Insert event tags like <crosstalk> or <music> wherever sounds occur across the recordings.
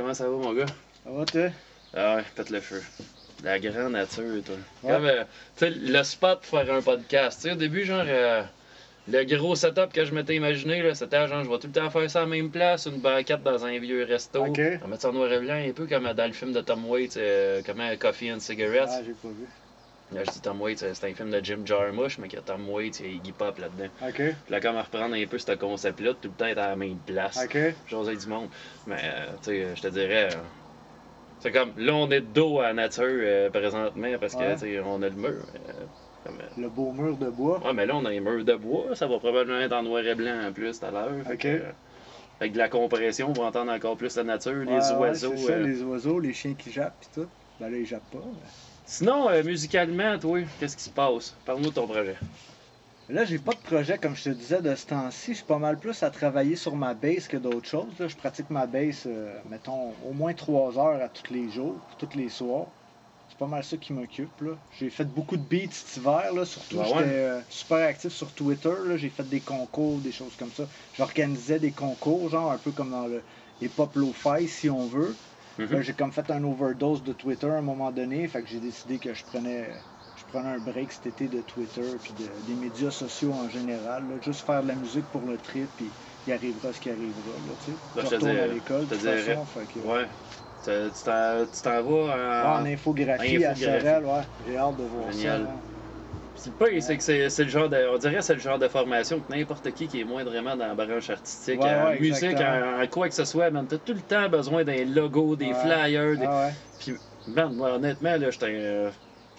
comment ça va, mon gars? Ça va, toi? Ah ouais, pète le feu. La grande nature, toi. Ouais. Comme, euh, tu sais, le spot pour faire un podcast. Tu sais, au début, genre, euh, le gros setup que je m'étais imaginé, là, c'était genre, je vais tout le temps faire ça à la même place, une banquette dans un vieux resto. Ok. On va mettre ça en noir et blanc, un peu comme dans le film de Tom Waits, euh, comme un Coffee and Cigarettes. Ah, j'ai pas vu. Là, je dis Tom Waits, euh, c'est un film de Jim Jarmusch, mais y a Tom Waits et Iggy Pop là-dedans. Ok, Puis là, comme à reprendre un peu ce concept-là, tout le temps être à la même place. ok. José du monde. Mais, euh, tu sais, je te dirais. euh, c'est comme. Là, on est de dos à la nature euh, présentement parce que, Ouais. tu sais, on a le mur. euh, comme, euh, Le beau mur de bois. ouais, mais là, on a un mur de bois. Ça va probablement être en noir et blanc en plus tout à l'heure. Ok. que, euh, avec de la compression, on va entendre encore plus la nature, les ouais, oiseaux. c'est ça, euh. les oiseaux, les chiens qui jappent pis tout. Ben là, ils jappent pas. mais- Sinon, euh, musicalement, toi, qu'est-ce qui se passe? Parle-nous de ton projet. Là, j'ai pas de projet, comme je te disais, de ce temps-ci. Je suis pas mal plus à travailler sur ma bass que d'autres choses. Là, je pratique ma bass, euh, mettons, au moins trois heures à tous les jours, tous les soirs. C'est pas mal ça qui m'occupe. J'ai fait beaucoup de beats cet hiver, là, surtout. Ouais? J'étais euh, super actif sur Twitter. J'ai fait des concours, des choses comme ça. J'organisais des concours, genre un peu comme dans le hip-hop lo-fi, si on veut. Mhm. Là, j'ai comme fait un overdose de Twitter à un moment donné, fait que j'ai décidé que je prenais, je prenais un break cet été de Twitter puis de- des médias sociaux en général, là, juste faire de la musique pour le trip puis il arrivera ce qui arrivera là, tu sais. Je retourne à l'école de toute façon, fait que, Ouais. Tu t'en vas Ah, en. en infographie, à. Sorel, ouais, j'ai hâte de voir Génial. ça. C'est pas, c'est que c'est c'est le genre de, on dirait c'est le genre de formation que n'importe qui qui est moindrement dans la branche artistique, Ouais, en ouais, musique, en, en quoi que ce soit, man, t'as tout le temps besoin d'un logo, des Ouais. flyers, des... Ah ouais, puis man, moi honnêtement là, j'étais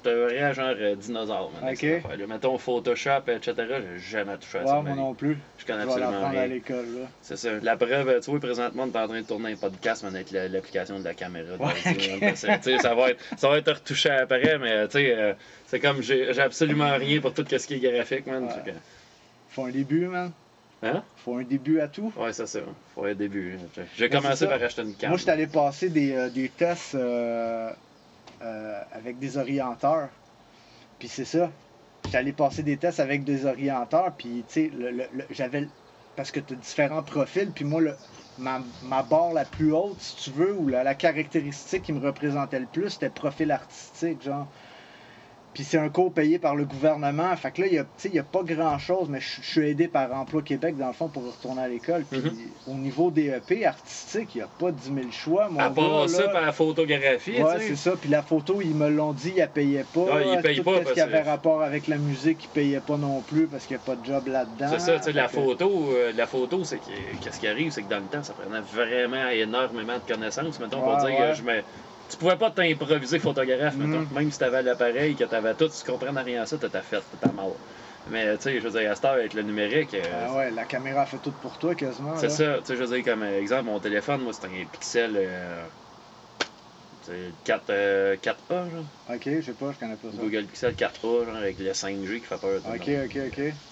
un vrai genre euh, dinosaure, man, Ok. Mettons Photoshop, etc. J'ai jamais touché à ouais, ça. moi mais non plus. Je Je connais vais absolument l'apprendre à rien. l'école, là. C'est ça. La preuve, tu vois, présentement, on est en train de tourner un podcast, mais avec la- l'application de la caméra. de Ouais, man, ça, va être, ça va être retouché après, mais tu sais, euh, c'est comme j'ai absolument rien pour tout ce qui est graphique, man. Ouais. que- Faut un début, man. Hein? Faut un début à tout. Ouais, c'est ça. Faut un début. J'ai- commencé c'est par acheter une carte. Moi, j'étais allé passer des, euh, des tests euh, avec des orienteurs. Puis c'est ça. Allé passer des tests avec des orienteurs. Puis, tu sais, j'avais. Parce que tu as différents profils. Puis moi, ma, ma barre la plus haute, si tu veux, ou la, la caractéristique qui me représentait le plus, c'était profil artistique, genre. Puis c'est un cours payé par le gouvernement. Fait que là, il y a, y pas grand-chose, mais je suis aidé par Emploi Québec, dans le fond, pour retourner à l'école. Puis Mhm. au niveau DEP artistique, il n'y a pas 10 000 choix, mon À gars, part ça, par la photographie, Ouais, c'est ça. Puis la photo, ils me l'ont dit, ils ne payaient pas. Ah, ils payent Tout pas ce parce qui avait que- rapport avec la musique, ils ne payaient pas non plus parce qu'il n'y a pas de job là-dedans. C'est ça, tu sais, la que- photo, euh, la photo, c'est que qu'est-ce qui arrive, c'est que dans le temps, ça prenait vraiment énormément de connaissances, mettons, pour Ouais, dire ouais. que je me. Tu pouvais pas t'improviser photographe, Mhm. mettons. Même si t'avais l'appareil, que t'avais tout, si tu comprenais rien à ça, t'étais fait, t'étais mort. Mais tu sais, je veux dire, à cette heure, avec le numérique, euh, Ah ouais, la caméra fait tout pour toi quasiment. c'est ça, tu sais, je veux dire, comme euh, exemple, mon téléphone, moi, c'est un Pixel. Euh, tu sais, 4, euh, 4A, genre. Ok, je sais pas, je connais pas ça. Google Pixel 4A, genre, avec le 5G qui fait peur. Ok, ok, ok.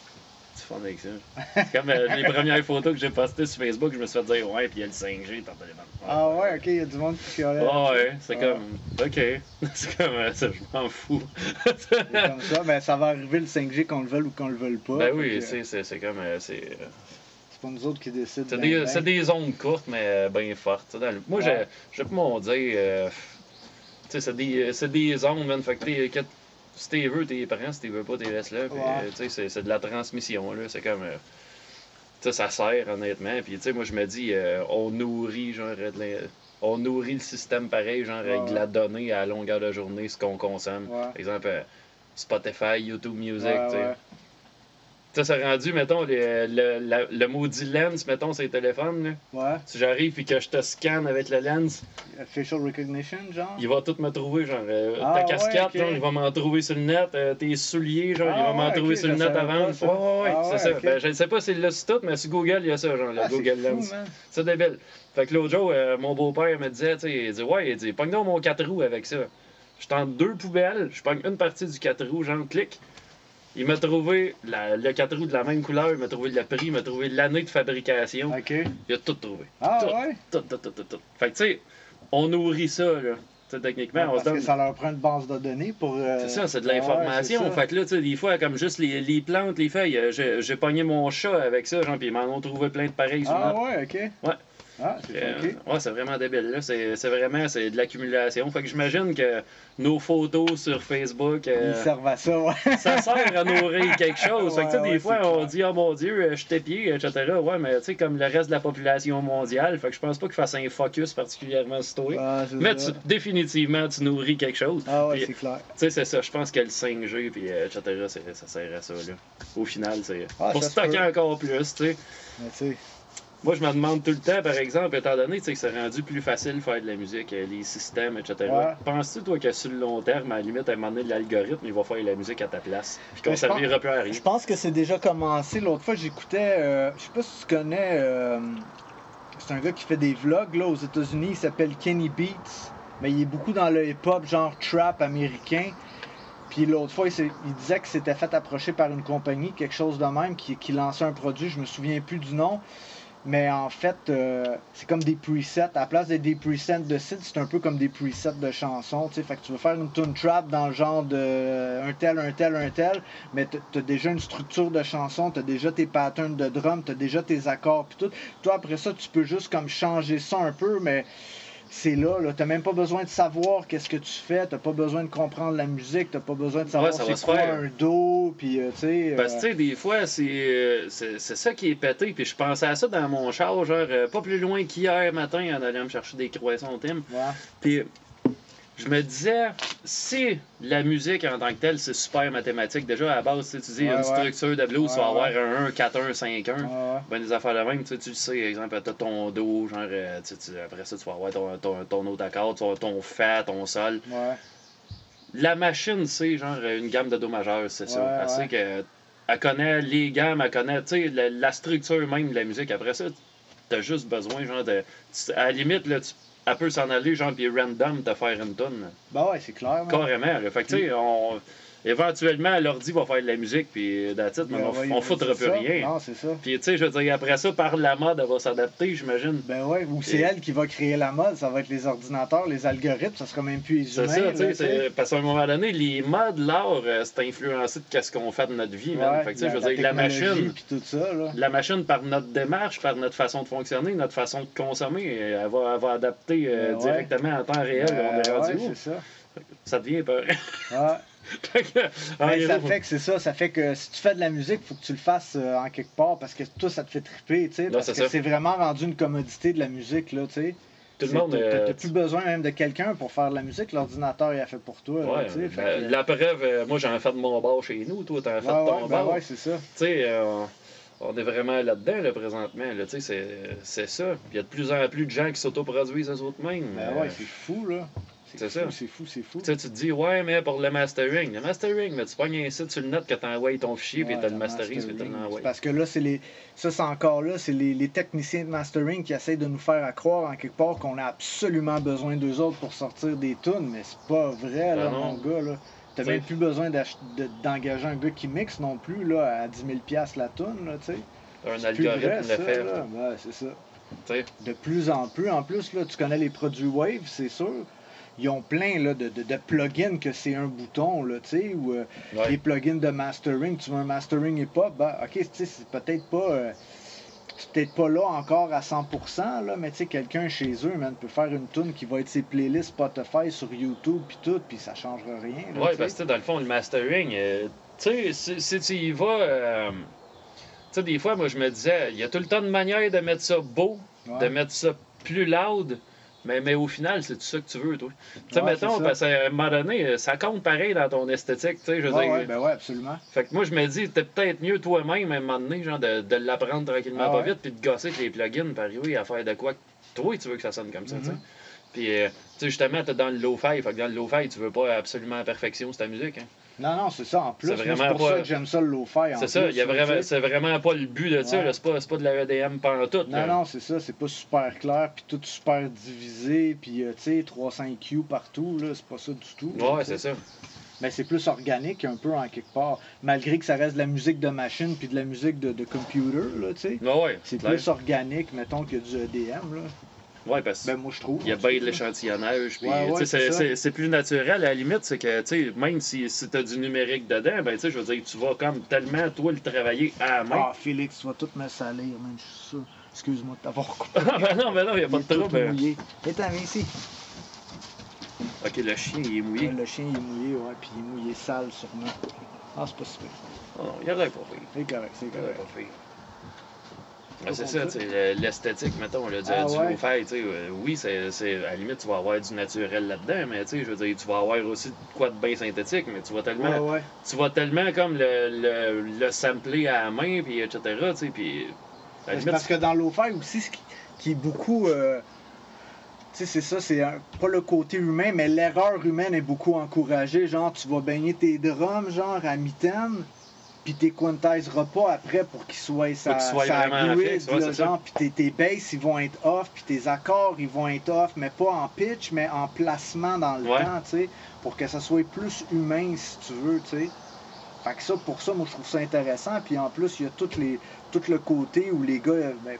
C'est fun avec ça. C'est comme euh, les premières photos que j'ai postées sur Facebook, je me suis fait dire ouais, puis il y a le 5G, t'en téléphone. Ah ouais, ok, il y a du monde qui chialait. Ah ouais, c'est Ah. comme. Ok. <laughs> C'est comme euh, ça, je m'en fous. Comme ça, ben ça va arriver le 5G qu'on le veuille ou qu'on le veuille pas. ben oui, c'est comme. euh, C'est euh, C'est pas nous autres qui décident. c'est ben, des, ben. ondes courtes, mais bien fortes. dans le- Moi, Ouais. j'ai j'ai pas mon dire. euh, c'est des, des ondes, man. Fait que- si t'es veux, t'es prends. Si t'es veux pas, t'es laisses là. Ouais. euh, tu sais, c'est- c'est de la transmission, là. C'est comme. euh, tu sais, ça sert, honnêtement. Puis, tu sais, moi, je me dis, euh, on nourrit, genre, de on nourrit le système pareil, genre, avec de la donnée à longueur de journée, ce qu'on consomme. Par exemple, euh, Spotify, YouTube Music, Ouais, tu sais. Sais, c'est rendu, mettons, le, le, la- le maudit lens, mettons, sur les téléphones, là. Ouais. Si j'arrive et que je te scanne avec le lens, Facial recognition, genre? il va tout me trouver, genre, euh, Ah, ta ouais, casquette, genre, il va m'en trouver sur le net, euh, tes souliers, genre, il Ah, va m'en trouver sur le net avant. pas ça. Ouais, ouais, ouais, Ah, c'est ça. Ben, je ne sais pas s'il l'a sur tout, mais sur Google, il y a ça, genre, le Google Lens. C'est débile. Fait que l'autre jour, euh, mon beau-père me disait, tu sais, il dit, ouais, il dit, pogne donc mon 4 roues avec ça. Je tente deux poubelles, je pogne une partie du 4 roues, genre, clic. Il m'a trouvé la- le 4 roues de la même couleur, il m'a trouvé le prix, il m'a trouvé l'année de fabrication. Ok. Il a tout trouvé. Ah tout, ouais? tout, tout, tout, tout, tout. Fait que, tu sais, on nourrit ça, là. Tu sais, techniquement, on Parce se donne. que ça leur prend une base de données pour. euh, C'est ça, c'est de ouais, l'information. fait que là, tu sais, des fois, comme juste les, les plantes, les feuilles, euh, j'ai pogné mon chat avec ça, genre, puis ils m'en ont trouvé plein de pareils Ah ouais, ok. Ah, c'est Euh, ouais, c'est vraiment débile. là. C'est c'est vraiment c'est de l'accumulation. Fait que j'imagine que nos photos sur Facebook, euh, Ils servent à ça, ouais. <laughs> ça sert à nourrir quelque chose. Fait que, tu sais, Ouais, des fois, on dit, oh mon Dieu, je t'épier, etc. Ouais, mais tu sais, comme le reste de la population mondiale, fait que je pense pas qu'il fasse un focus particulièrement sur toi. Ah, Mais tu- définitivement, tu nourris quelque chose. Ah ouais, c'est clair. Tu sais, c'est ça. Je pense que le 5G, puis euh, etc., ça sert à ça, là. Au final, c'est Ah, pour stocker encore plus, tu sais. Moi, je me demande tout le temps, par exemple, étant donné que c'est rendu plus facile de faire de la musique, euh, les systèmes, etc. Ouais. Penses-tu, toi, que sur le long terme, à la limite, à un moment donné, l'algorithme, il va faire la musique à ta place, puis qu'on je pense- servira plus à rien? Je pense que c'est déjà commencé. L'autre fois, j'écoutais, euh, je sais pas si tu connais, euh, c'est un gars qui fait des vlogs là, aux États-Unis. Il s'appelle Kenny Beats. Mais il est beaucoup dans le hip-hop, genre trap américain. Puis l'autre fois, il, disait que s'était fait approcher par une compagnie, quelque chose de même, qui, qui lançait un produit. Je me souviens plus du nom. Mais en fait, euh, c'est comme des presets. À la place d'être des presets de site, c'est un peu comme des presets de chansons. Fait que tu veux faire une tune trap dans le genre de euh, un tel, un tel, un tel, mais t'as- déjà une structure de chanson, t'as déjà tes patterns de drum, t'as déjà tes accords, puis tout. Toi, après ça, tu peux juste comme changer ça un peu, mais c'est là, là. T'as même pas besoin de savoir qu'est-ce que tu fais, t'as pas besoin de comprendre la musique, t'as pas besoin de savoir va c'est quoi faire. un do, puis euh, tu sais. Parce que, euh, tu sais, des fois, c'est euh, c'est c'est ça qui est pété. Puis je pensais à ça dans mon char, genre, euh, pas plus loin qu'hier matin, en allant me chercher des croissants ouais. Puis je me disais, si la musique en tant que telle, c'est super mathématique, déjà à la base, tu tu dis Ouais, une ouais. structure de blues, tu vas Ouais, avoir un 1, 4, 1, 5, 1. Ouais, ouais. Ben, des affaires de même, tu sais, tu le sais, exemple, t'as ton do, genre, euh, tu tu- après ça, tu vas avoir ton, ton, ton autre accord, tu vas avoir ton fa, ton sol. Ouais. La machine, c'est genre une gamme de do majeur, c'est ça. Ouais, Elle sait ouais. que elle connaît les gammes, elle connaît, tu sais, la, la structure même de la musique. Après ça, t'as juste besoin, genre, de. tu- À la limite, là, tu, elle peut s'en aller, genre, puis random, te faire une tonne. Bah ouais, c'est clair. ouais. Carrément, là. Fait que, tu sais, on. Éventuellement, l'ordi va faire de la musique, puis it, mais on, ouais, on foutra c'est plus ça. rien. Non, c'est ça. Puis, tu sais, je veux dire, après ça, par la mode, elle va s'adapter, j'imagine. Ben ouais, ou c'est Et- elle qui va créer la mode, ça va être les ordinateurs, les algorithmes, ça sera même plus les C'est humains. ça, là, tu sais. c'est- Parce qu'à un moment donné, les modes, l'art, euh, c'est influencé de qu'est-ce qu'on fait de notre vie, man. Ouais, Fait que, tu sais, je veux dire, la machine. puis tout ça, là. La machine, par notre démarche, par notre façon de fonctionner, notre façon de consommer, elle va, elle va adapter euh, Ben ouais. directement en temps réel. Ben on est rendu ouais, où? c'est ça. Ça devient peur. Ouais. Ben, ça fait que c'est ça, ça fait que si tu fais de la musique, faut que tu le fasses euh, en quelque part parce que tout ça te fait triper, tu sais, parce c'est que c'est vraiment rendu une commodité de la musique, là, tu sais. tout le monde. T'as euh, t'as plus besoin même de quelqu'un pour faire de la musique, l'ordinateur il a fait pour toi, ouais, fait ben, que- La preuve, euh, moi j'en ai fait de mon bar chez nous, toi t'en as fait de ton ben bar. ouais, c'est ça. Tu sais, euh, on est vraiment là-dedans là, présentement. Là, tu sais, c'est, c'est ça. Il y a de plus en plus de gens qui s'autoproduisent eux autres mêmes. Ben Euh, ouais, c'est fou, là. C'est fou, ça. C'est fou, c'est fou. Tu sais, tu te dis, ouais, mais pour le mastering. Le mastering, mais tu pognes un site sur le net que t'envoies ton fichier, puis t'as le masterise, puis t'as l'envoies. Parce que là, c'est les. Ça, c'est encore là, c'est les, les techniciens de mastering qui essayent de nous faire à croire en quelque part qu'on a absolument besoin d'eux autres pour sortir des tunes, mais c'est pas vrai, là, Ben non. mon gars, là. T'as même plus besoin d'engager un gars qui mixe non plus, là, à 10 000 la tune, là, tu sais. Un algorithme vrai, le ça, fait. là. Ouais, c'est ça. Tu De plus en plus, en plus, là, tu connais les produits Wave, c'est sûr. Ils ont plein là, de, de, de plugins que c'est un bouton, là, tu sais, ou euh, ouais. les plugins de mastering. Tu veux un mastering hip-hop, ben, ok, c'est peut-être pas. euh, peut-être pas là encore à 100%, là, mais tu sais, quelqu'un chez eux, man, peut faire une tune qui va être ses playlists Spotify sur YouTube, puis tout, puis ça changera rien. là, Ouais, parce que dans le fond, le mastering, euh, tu sais, si, tu y vas. tu sais, des fois, moi, je me disais, il y a tout le temps de manière de mettre ça beau, Ouais. de mettre ça plus loud. Mais, mais au final, c'est tout ça que tu veux, toi. Tu sais, Ouais, mettons, c'est parce qu'à un moment donné, ça compte pareil dans ton esthétique, tu sais, je veux Ouais, dire. ouais, ben ouais, absolument. Fait que moi, je me dis, t'es peut-être mieux toi-même à un moment donné, genre, de, de l'apprendre tranquillement Ah pas vite, puis de gosser avec les plugins, puis arriver à faire de quoi que toi, tu veux que ça sonne comme ça, tu sais. Mhm. Puis, euh, tu sais, justement, t'es dans le low-fi, fait que dans le low-fi, tu veux pas absolument à perfection sur ta musique, hein. Non, non, c'est ça. En plus, C'est pour pas- ça que j'aime ça le lo-fi. en C'est ça, vraiment, c'est vraiment pas le but de ça, Ouais. c'est pas, pas de la EDM pantoute, Non, là. non, c'est ça, c'est pas super clair, puis tout super divisé, puis euh, tu sais, 300 Q partout, là, c'est pas ça du tout. Ouais, c'est ça. Mais c'est plus organique un peu en quelque part, malgré que ça reste de la musique de machine puis de la musique de, de computer, là, tu sais. Ouais, ouais. C'est plus organique, mettons, que du EDM, là. Ouais, parce que Ben, moi, je trouve. il y a bien de l'échantillonnage, Ouais, tu ouais, c'est- plus naturel. À la limite, c'est que, tu sais, même si, si t'as du numérique dedans, ben, tu sais, je veux dire, tu vas comme tellement, toi, le travailler à la main. Ah, Félix, tu vas tout me salir, man, je suis sûr. Excuse-moi de t'avoir coupé. <laughs> Ah, ben non, ben non, il a pas Il de trouble. mouillé. Viens, viens ici. Ok, le chien, il est mouillé. Ouais, le chien il est mouillé, ouais, puis il est mouillé sale sûrement. Ah, c'est pas super. Oh non, il aurait pas fait. C'est correct, c'est Il aurait correct. pas fait. Ben, c'est ça, l'esthétique, mettons, là, du, Ah du ouais. sais, euh, oui, c'est, à la limite, tu vas avoir du naturel là-dedans, mais tu sais, je veux dire, tu vas avoir aussi quoi de bien synthétique, mais tu vas tellement, ouais. tu vas tellement comme le, le, le sampler à la main, puis etc., puis à limite, parce que dans l'eau-fi aussi, ce qui, qui est beaucoup. euh, tu sais, c'est ça, c'est pas le côté humain, mais l'erreur humaine est beaucoup encouragée. Genre, tu vas baigner tes drums, genre, à mitaine, puis t'es quantiseras pas après pour qu'ils soient sa, grid, ouais, là, ça. genre, puis tes, tes basses, ils vont être off, puis tes accords, ils vont être off, mais pas en pitch, mais en placement dans le Ouais. temps, tu sais, pour que ça soit plus humain, si tu veux, tu sais. Fait que ça, pour ça, moi, je trouve ça intéressant. Puis en plus, il y a tout, les, tout le côté où les gars, ben,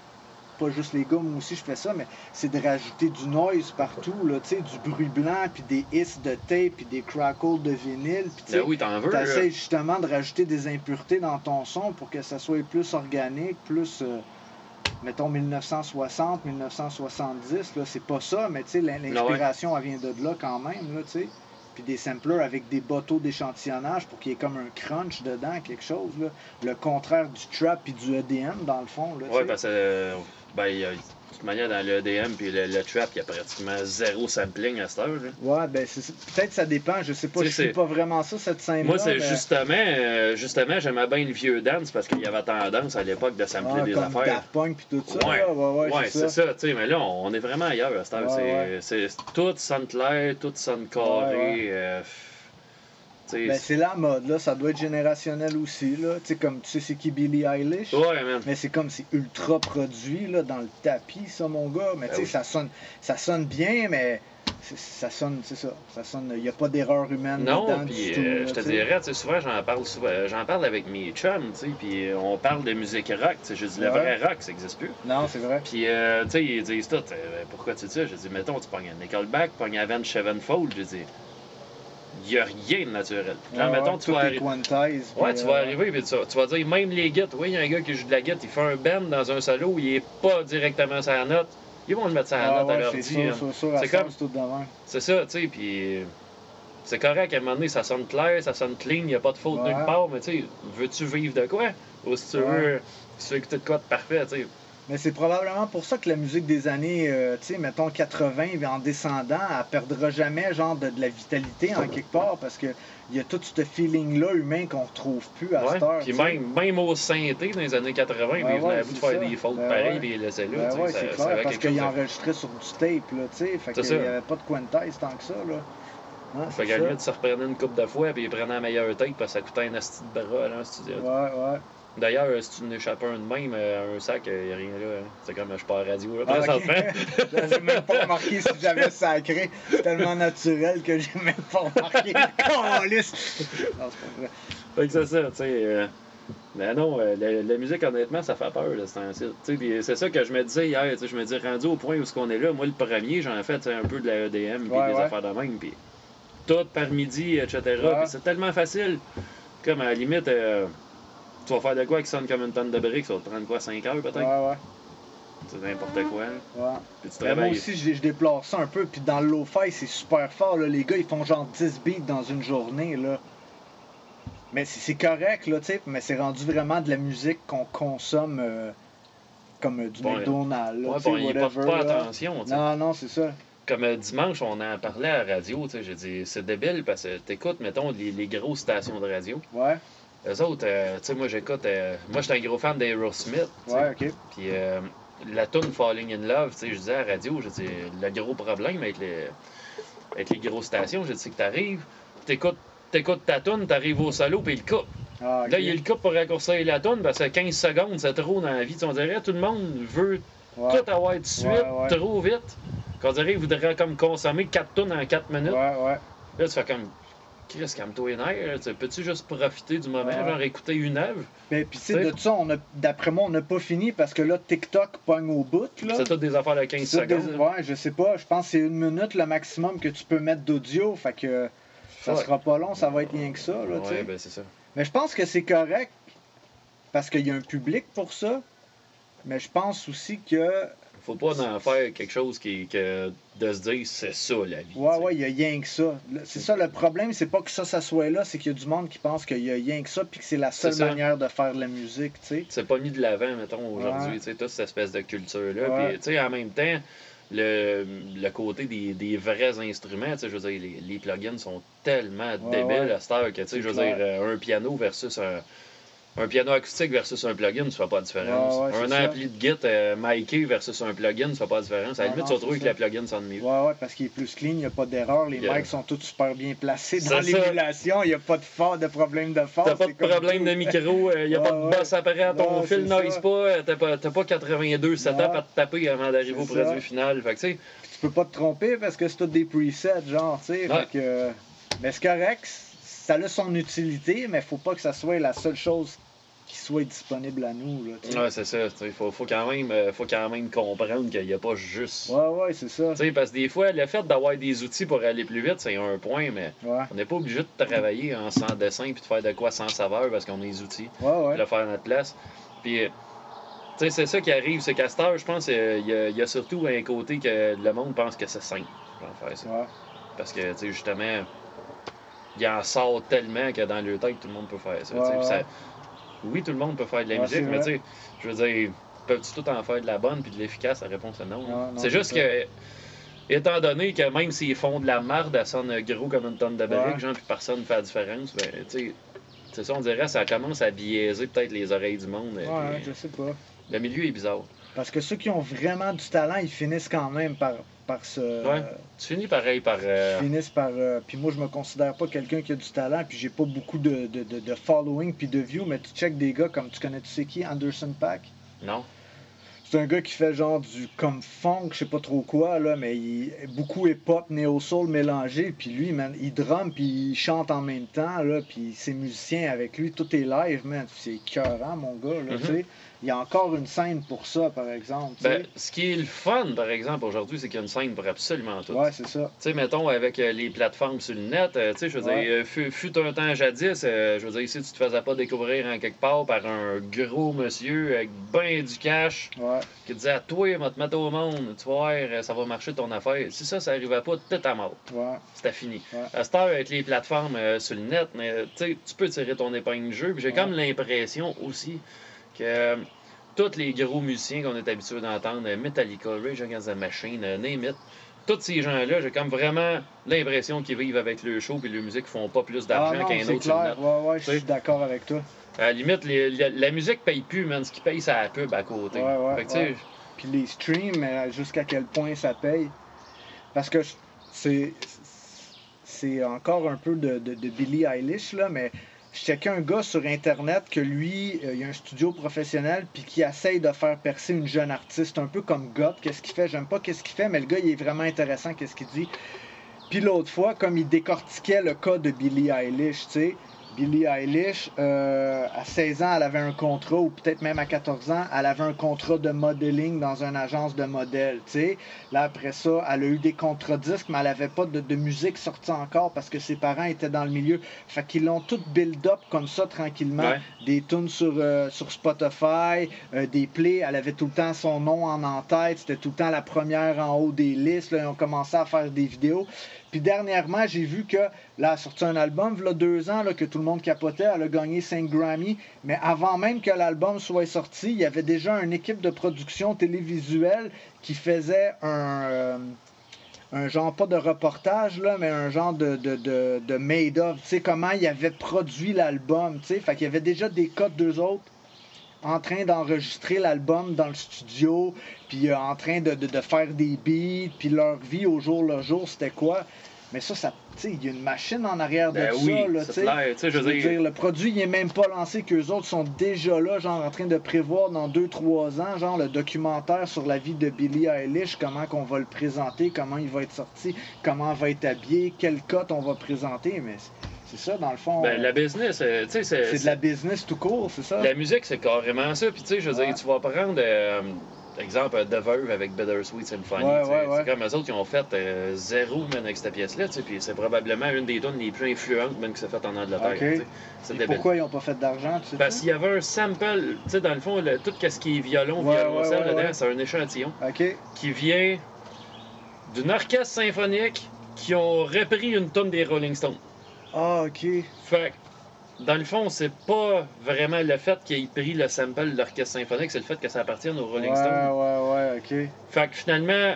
pas juste les gars, moi aussi je fais ça, mais c'est de rajouter du noise partout, là, tu sais, du bruit blanc, puis des hiss de tape, puis des crackles de vinyle. Puis ben oui, t'en veux, t'essayes justement de rajouter des impuretés dans ton son pour que ça soit plus organique, plus, euh, mettons, 1960, 1970, là, c'est pas ça, mais tu sais, l'in- l'inspiration, elle vient de là quand même, là, tu sais. Puis des samplers avec des bateaux d'échantillonnage pour qu'il y ait comme un crunch dedans, quelque chose, là. Le contraire du trap puis du EDM, dans le fond, là, Ouais, parce que, euh, ben, il y a- de toute manière, dans le EDM puis le, le trap, il y a pratiquement zéro sampling à cette heure, là. Ouais, ben, peut-être ça dépend, je sais pas, je sais, suis pas vraiment ça, cette scène-là. Moi, c'est mais- justement, euh, justement, j'aimais bien le vieux dance parce qu'il y avait tendance à l'époque de sampler Ah, des comme affaires. Daft Punk puis tout ça, Ouais. là, ouais, ouais, Ouais, c'est ça. tu sais, mais là, on est vraiment ailleurs à cette heure. Ouais, c'est, tout sonne clair, tout sonne carré. Euh, Ben, c'est la mode, là. Ça doit être générationnel aussi, là. Tu sais, comme, tu sais, c'est qui Billie Eilish? Ouais, man. Mais c'est comme, c'est ultra produit, là, dans le tapis, ça, mon gars. Mais Ben tu sais, oui. ça sonne, ça sonne bien, mais ça sonne, c'est ça. Ça sonne, il n'y a pas d'erreur humaine Non, dedans puis euh, je te dirais, tu sais, souvent j'en parle souvent, j'en parle avec mes chums, tu sais, puis euh, on parle de musique rock, tu sais, je dis le vrai rock, ça existe plus. Non, c'est vrai. Puis, euh, tu sais, ils disent tout, euh, pourquoi tu dis ça? Je dis, mettons, tu pognes un Nickelback, pognes Avenged Sevenfold, je dis, il n'y a rien de naturel. Genre, Ouais, mettons, ouais, tu vas Ouais, tu vas euh, arriver puis tu, tu vas dire, même les guettes, oui, il y a un gars qui joue de la guette, il fait un bend dans un solo, il est pas directement sur la note. Ils vont le mettre sur la Ah note à leur c'est hein. comme- c'est tout ça, tu sais, puis euh, c'est correct, à un moment donné, ça sonne clair, ça sonne clean, il n'y a pas de faute nulle part, mais tu sais, veux-tu vivre de quoi? Ou si tu veux, si tu veux écouter de quoi de parfait, tu sais. Mais c'est probablement pour ça que la musique des années, euh, tu sais, mettons 80, en descendant, elle perdra jamais genre de, de la vitalité en quelque part parce que il y a tout ce feeling-là humain qu'on retrouve plus à Ouais. cette heure. Puis même, même au synthé dans les années 80, puis Ouais, ils venaient ouais, à bout de faire ça. des fautes Ben pareilles, ouais. puis ils laissaient là, Ben ouais, ça- c'est ça parce quelque qu'il chose de- enregistrait sur du tape, là, tu sais, fait qu'il n'y avait pas de quantize tant que ça, là. Hein, Fait qu'à la ça. limite, ça reprenait une coupe de fois, puis ils prenaient la meilleure tête, parce que ça coûtait un asti de bras là, en studio. Ouais, ouais. D'ailleurs, euh, si tu n'échappes un de même, euh, un sac, il n'y a rien là. hein. C'est comme je suis pas à radio, là, Ah, ok. présentement. <laughs> J'ai même pas remarqué si j'avais sacré. C'est tellement naturel que j'ai même pas remarqué. <laughs> Calisse! Non, c'est pas vrai. Fait que c'est ça, tu sais. euh, Mais non, euh, la, la musique, honnêtement, ça fait peur, là, c'est c'est ça que je me disais hier, tu sais, je me dis, rendu au point où ce qu'on est là, moi, le premier, j'en ai fait un peu de la EDM, puis Ouais, des ouais. affaires de même, puis tout par midi, etc. Ouais. C'est tellement facile. Comme à la limite, euh, tu vas faire de quoi qui sonne comme une tonne de briques, ça va te prendre quoi, 5 heures peut-être? Ouais, ouais. C'est n'importe quoi. ouais. Puis tu moi aussi, je, je déplore ça un peu. Puis dans le lo-fi, c'est super fort. Là. Les gars, ils font genre 10 beats dans une journée. là. Mais c'est correct, là, tu sais. Mais c'est rendu vraiment de la musique qu'on consomme euh, comme euh, du Bon, McDonald's. Là, Ouais, bon, ils portent whatever, pas là. attention. Non, non, c'est ça. Comme euh, dimanche, on en parlait à la radio, tu sais, j'ai dit, c'est débile parce que t'écoutes, mettons, les, les grosses stations de radio. Ouais, Eux autres, euh, tu sais, moi j'écoute, euh, moi j'étais un gros fan d'Aerosmith, ouais, ok. Puis euh, la tune Falling in Love, tu sais, je disais à la radio, je dis, le gros problème avec les, avec les grosses stations, je dis, c'est que t'arrives, t'écoutes, t'écoutes ta tune, t'arrives au solo, puis il coupe. Ah. Là, il le coupe pour raccourcir la tune parce que 15 secondes, c'est trop dans la vie. Tu sais, on dirait tout le monde veut Ouais, tout avoir de suite, Ouais, ouais. trop vite. Qu'on dirait qu'il voudrait comme consommer 4 tonnes en 4 minutes. ouais, ouais. Là, tu fais comme. Chris, calme-toi les nerfs. Peux-tu juste profiter du moment, genre écouter une œuvre? Mais puis, tu sais, de ça, d'après moi, on n'a pas fini parce que là, TikTok pogne au bout. C'est toutes des affaires de 15 Ça, des- secondes. ouais, je sais pas. Je pense que c'est une minute le maximum que tu peux mettre d'audio. Fait que ça Ouais. sera pas long, ça va être rien que ça, là. Ouais, ben c'est ça. Mais je pense que c'est correct parce qu'il y a un public pour ça. Mais je pense aussi que. Faut pas en faire quelque chose qui, que de se dire c'est ça la vie. Ouais, ouais, il y a rien que ça. C'est ça le problème, c'est pas que ça, ça soit là, c'est qu'il y a du monde qui pense qu'il y a rien que ça, puis que c'est la seule manière de faire de la musique, tu sais. c'est pas mis de l'avant, mettons, aujourd'hui, Ouais. tu sais, toute cette espèce de culture-là. Ouais. Puis, tu sais, en même temps, le, le côté des, des vrais instruments, tu sais, je veux dire, les, les plugins sont tellement Ouais, débiles à cette heure que, tu sais, je veux clair. dire, euh, un piano versus un. Un piano acoustique versus un plugin, tu fais pas de différence. Ouais, ouais, un ampli de git euh, versus un plugin, tu fais pas de différence. À la Non, limite, tu vas trouver que le plugin sonne mieux. Ouais, ouais, parce qu'il est plus clean, il n'y a pas d'erreur, les Yeah. mics sont tous super bien placés dans l'émulation, il n'y a pas de fort, de problème de force. T'as pas de problème tout. de micro, il n'y a pas de basse apparent, ton fil noise ça. pas, euh, t'as pas, pas 82 setups à te taper avant d'arriver au ça. produit final. Fait que, tu peux pas te tromper parce que c'est tout des presets, genre, tu sais. Ouais. fait que- Mais c'est correct, ça a son utilité, mais faut pas que ça soit la seule chose qui soit disponible à nous, là. Ouais, c'est ça. Il faut, faut, quand même, euh, faut quand même comprendre qu'il n'y a pas juste. Ouais, ouais, c'est ça. Tu sais, parce que des fois, le fait d'avoir des outils pour aller plus vite, c'est un point, mais Ouais, on n'est pas obligé de travailler en sans dessin puis de faire de quoi sans saveur parce qu'on a les outils ouais, pour ouais. le faire à notre place. Puis, euh, c'est ça qui arrive, c'est qu'à cette heure, je pense qu'il y, a- il y a surtout un côté que le monde pense que c'est simple d'en faire ça. Ouais. Parce que, tu sais, justement, il en sort tellement que dans le tête, tout le monde peut faire ça. Ouais, ça-. Oui, tout le monde peut faire de la Ouais, musique, mais tu sais, je veux dire, peux-tu tout en faire de la bonne puis de l'efficace? La réponse est non. C'est juste ça. que, étant donné que même s'ils font de la marde, elle sonne gros comme une tonne de briques, genre, puis personne ne fait la différence, ben, tu sais, c'est ça, on dirait, ça commence à biaiser peut-être les oreilles du monde. Ouais, puis, je sais pas. Le milieu est bizarre. Parce que ceux qui ont vraiment du talent, ils finissent quand même par, par se. Ouais. Tu finis pareil par. euh, finissent par. euh, puis moi, je me considère pas quelqu'un qui a du talent, puis j'ai pas beaucoup de, de, de, de following puis de views, mais tu check des gars comme tu connais, tu sais qui, Anderson Pack. Non. C'est un gars qui fait genre du comme funk, je sais pas trop quoi, là, mais il beaucoup hip-hop, néo-soul mélangé. Puis lui, man, il drum, puis il chante en même temps, là, puis ses musiciens avec lui, tout est live, man. C'est écœurant, mon gars, là, Mhm. tu sais. Il y a encore une scène pour ça, par exemple, Ben, ce qui est le fun, par exemple, aujourd'hui, c'est qu'il y a une scène pour absolument tout. Ouais, c'est ça. Tu sais, mettons, avec euh, les plateformes sur le net, euh, tu sais, je veux Ouais. dire, euh, fut, fut un temps jadis, euh, je veux dire, si tu te faisais pas découvrir en quelque part par un gros monsieur avec ben du cash Ouais, qui disait à toi, va te mettre au monde, tu euh, ça va marcher ton affaire. Si ça, ça arrivait pas, tout à mort. ouais. C'était fini. À cette heure, avec les plateformes sur le net, mais, tu peux tirer ton épingle du jeu. J'ai comme l'impression aussi que euh, tous les gros musiciens qu'on est habitués d'entendre, euh, Metallica, Rage Against the Machine, euh, Name It, tous ces gens-là, j'ai comme vraiment l'impression qu'ils vivent avec le show et leur musique font pas plus Ah d'argent qu'un c'est autre le clair. net. Ouais, ouais, je suis d'accord avec toi. À la limite, les- la, la musique paye plus, man. Ce qui paye, c'est la pub à côté. Ouais, ouais, que, ouais. Puis les streams, jusqu'à quel point ça paye? Parce que c'est c'est encore un peu de, de, de Billie Eilish, là, mais je checkais un gars sur Internet que lui, euh, il a un studio professionnel, puis qui essaye de faire percer une jeune artiste, un peu comme God. Qu'est-ce qu'il fait? J'aime pas qu'est-ce qu'il fait, mais le gars, il est vraiment intéressant, qu'est-ce qu'il dit. Puis l'autre fois, comme il décortiquait le cas de Billie Eilish, tu sais, Billie Eilish, euh, à 16 ans, elle avait un contrat, ou peut-être même à 14 ans, elle avait un contrat de modeling dans une agence de modèles, tu sais. Là, après ça, elle a eu des contrats disques, mais elle avait pas de, de musique sortie encore parce que ses parents étaient dans le milieu. Fait qu'ils l'ont tout build-up comme ça, tranquillement. Ouais. Des tunes sur, euh, sur Spotify, euh, des plays, elle avait tout le temps son nom en en-tête, c'était tout le temps la première en haut des listes. Là, ils ont commencé à faire des vidéos. Puis dernièrement, j'ai vu que là, a sorti un album, il y a deux ans, que tout le monde capotait. Elle a gagné 5 Grammy. Mais avant même que l'album soit sorti, il y avait déjà une équipe de production télévisuelle qui faisait un. euh, genre, pas de reportage, là, mais un genre de, de, de, de made-of. Tu sais, comment il avait produit l'album. Tu sais, fait qu'il y avait déjà des codes d'eux autres en train d'enregistrer l'album dans le studio, puis euh, en train de, de, de faire des beats, puis leur vie au jour le jour, c'était quoi? Mais ça, ça il y a une machine en arrière ben de oui, ça, là, tu c'est sais. clair. Tu sais, je veux dire, dire, le produit, il est même pas lancé, qu'eux autres sont déjà là, genre en train de prévoir dans 2-3 ans, genre le documentaire sur la vie de Billie Eilish, comment qu'on va le présenter, comment il va être sorti, comment il va être habillé, quel cote on va présenter, mais c'est- ça, dans le fond. ben, la business, euh, tu sais, c'est. c'est de la business tout court, c'est ça? La musique, c'est carrément ça. Puis, tu sais, je veux Ouais. dire, tu vas prendre. euh, exemple, The Verve avec Symphony. Ouais, sais. ouais, ouais. C'est comme eux autres qui ont fait euh, zéro man, avec cette pièce-là. Puis c'est probablement une des tunes les plus influentes même qui s'est faite en Angleterre. Et pourquoi ils n'ont pas fait d'argent, tu sais? Parce qu'il y avait un sample, tu sais, dans le fond, le- tout ce qui est violon, violoncelle dedans, c'est un échantillon qui vient d'une orchestre symphonique qui ont repris une tonne des Rolling Stones. Ah, ok. Fait que, dans le fond, c'est pas vraiment le fait qu'il ait pris le sample de l'orchestre symphonique, c'est le fait que ça appartienne aux Rolling ouais, Stones. ouais, ouais, ok. Fait que finalement,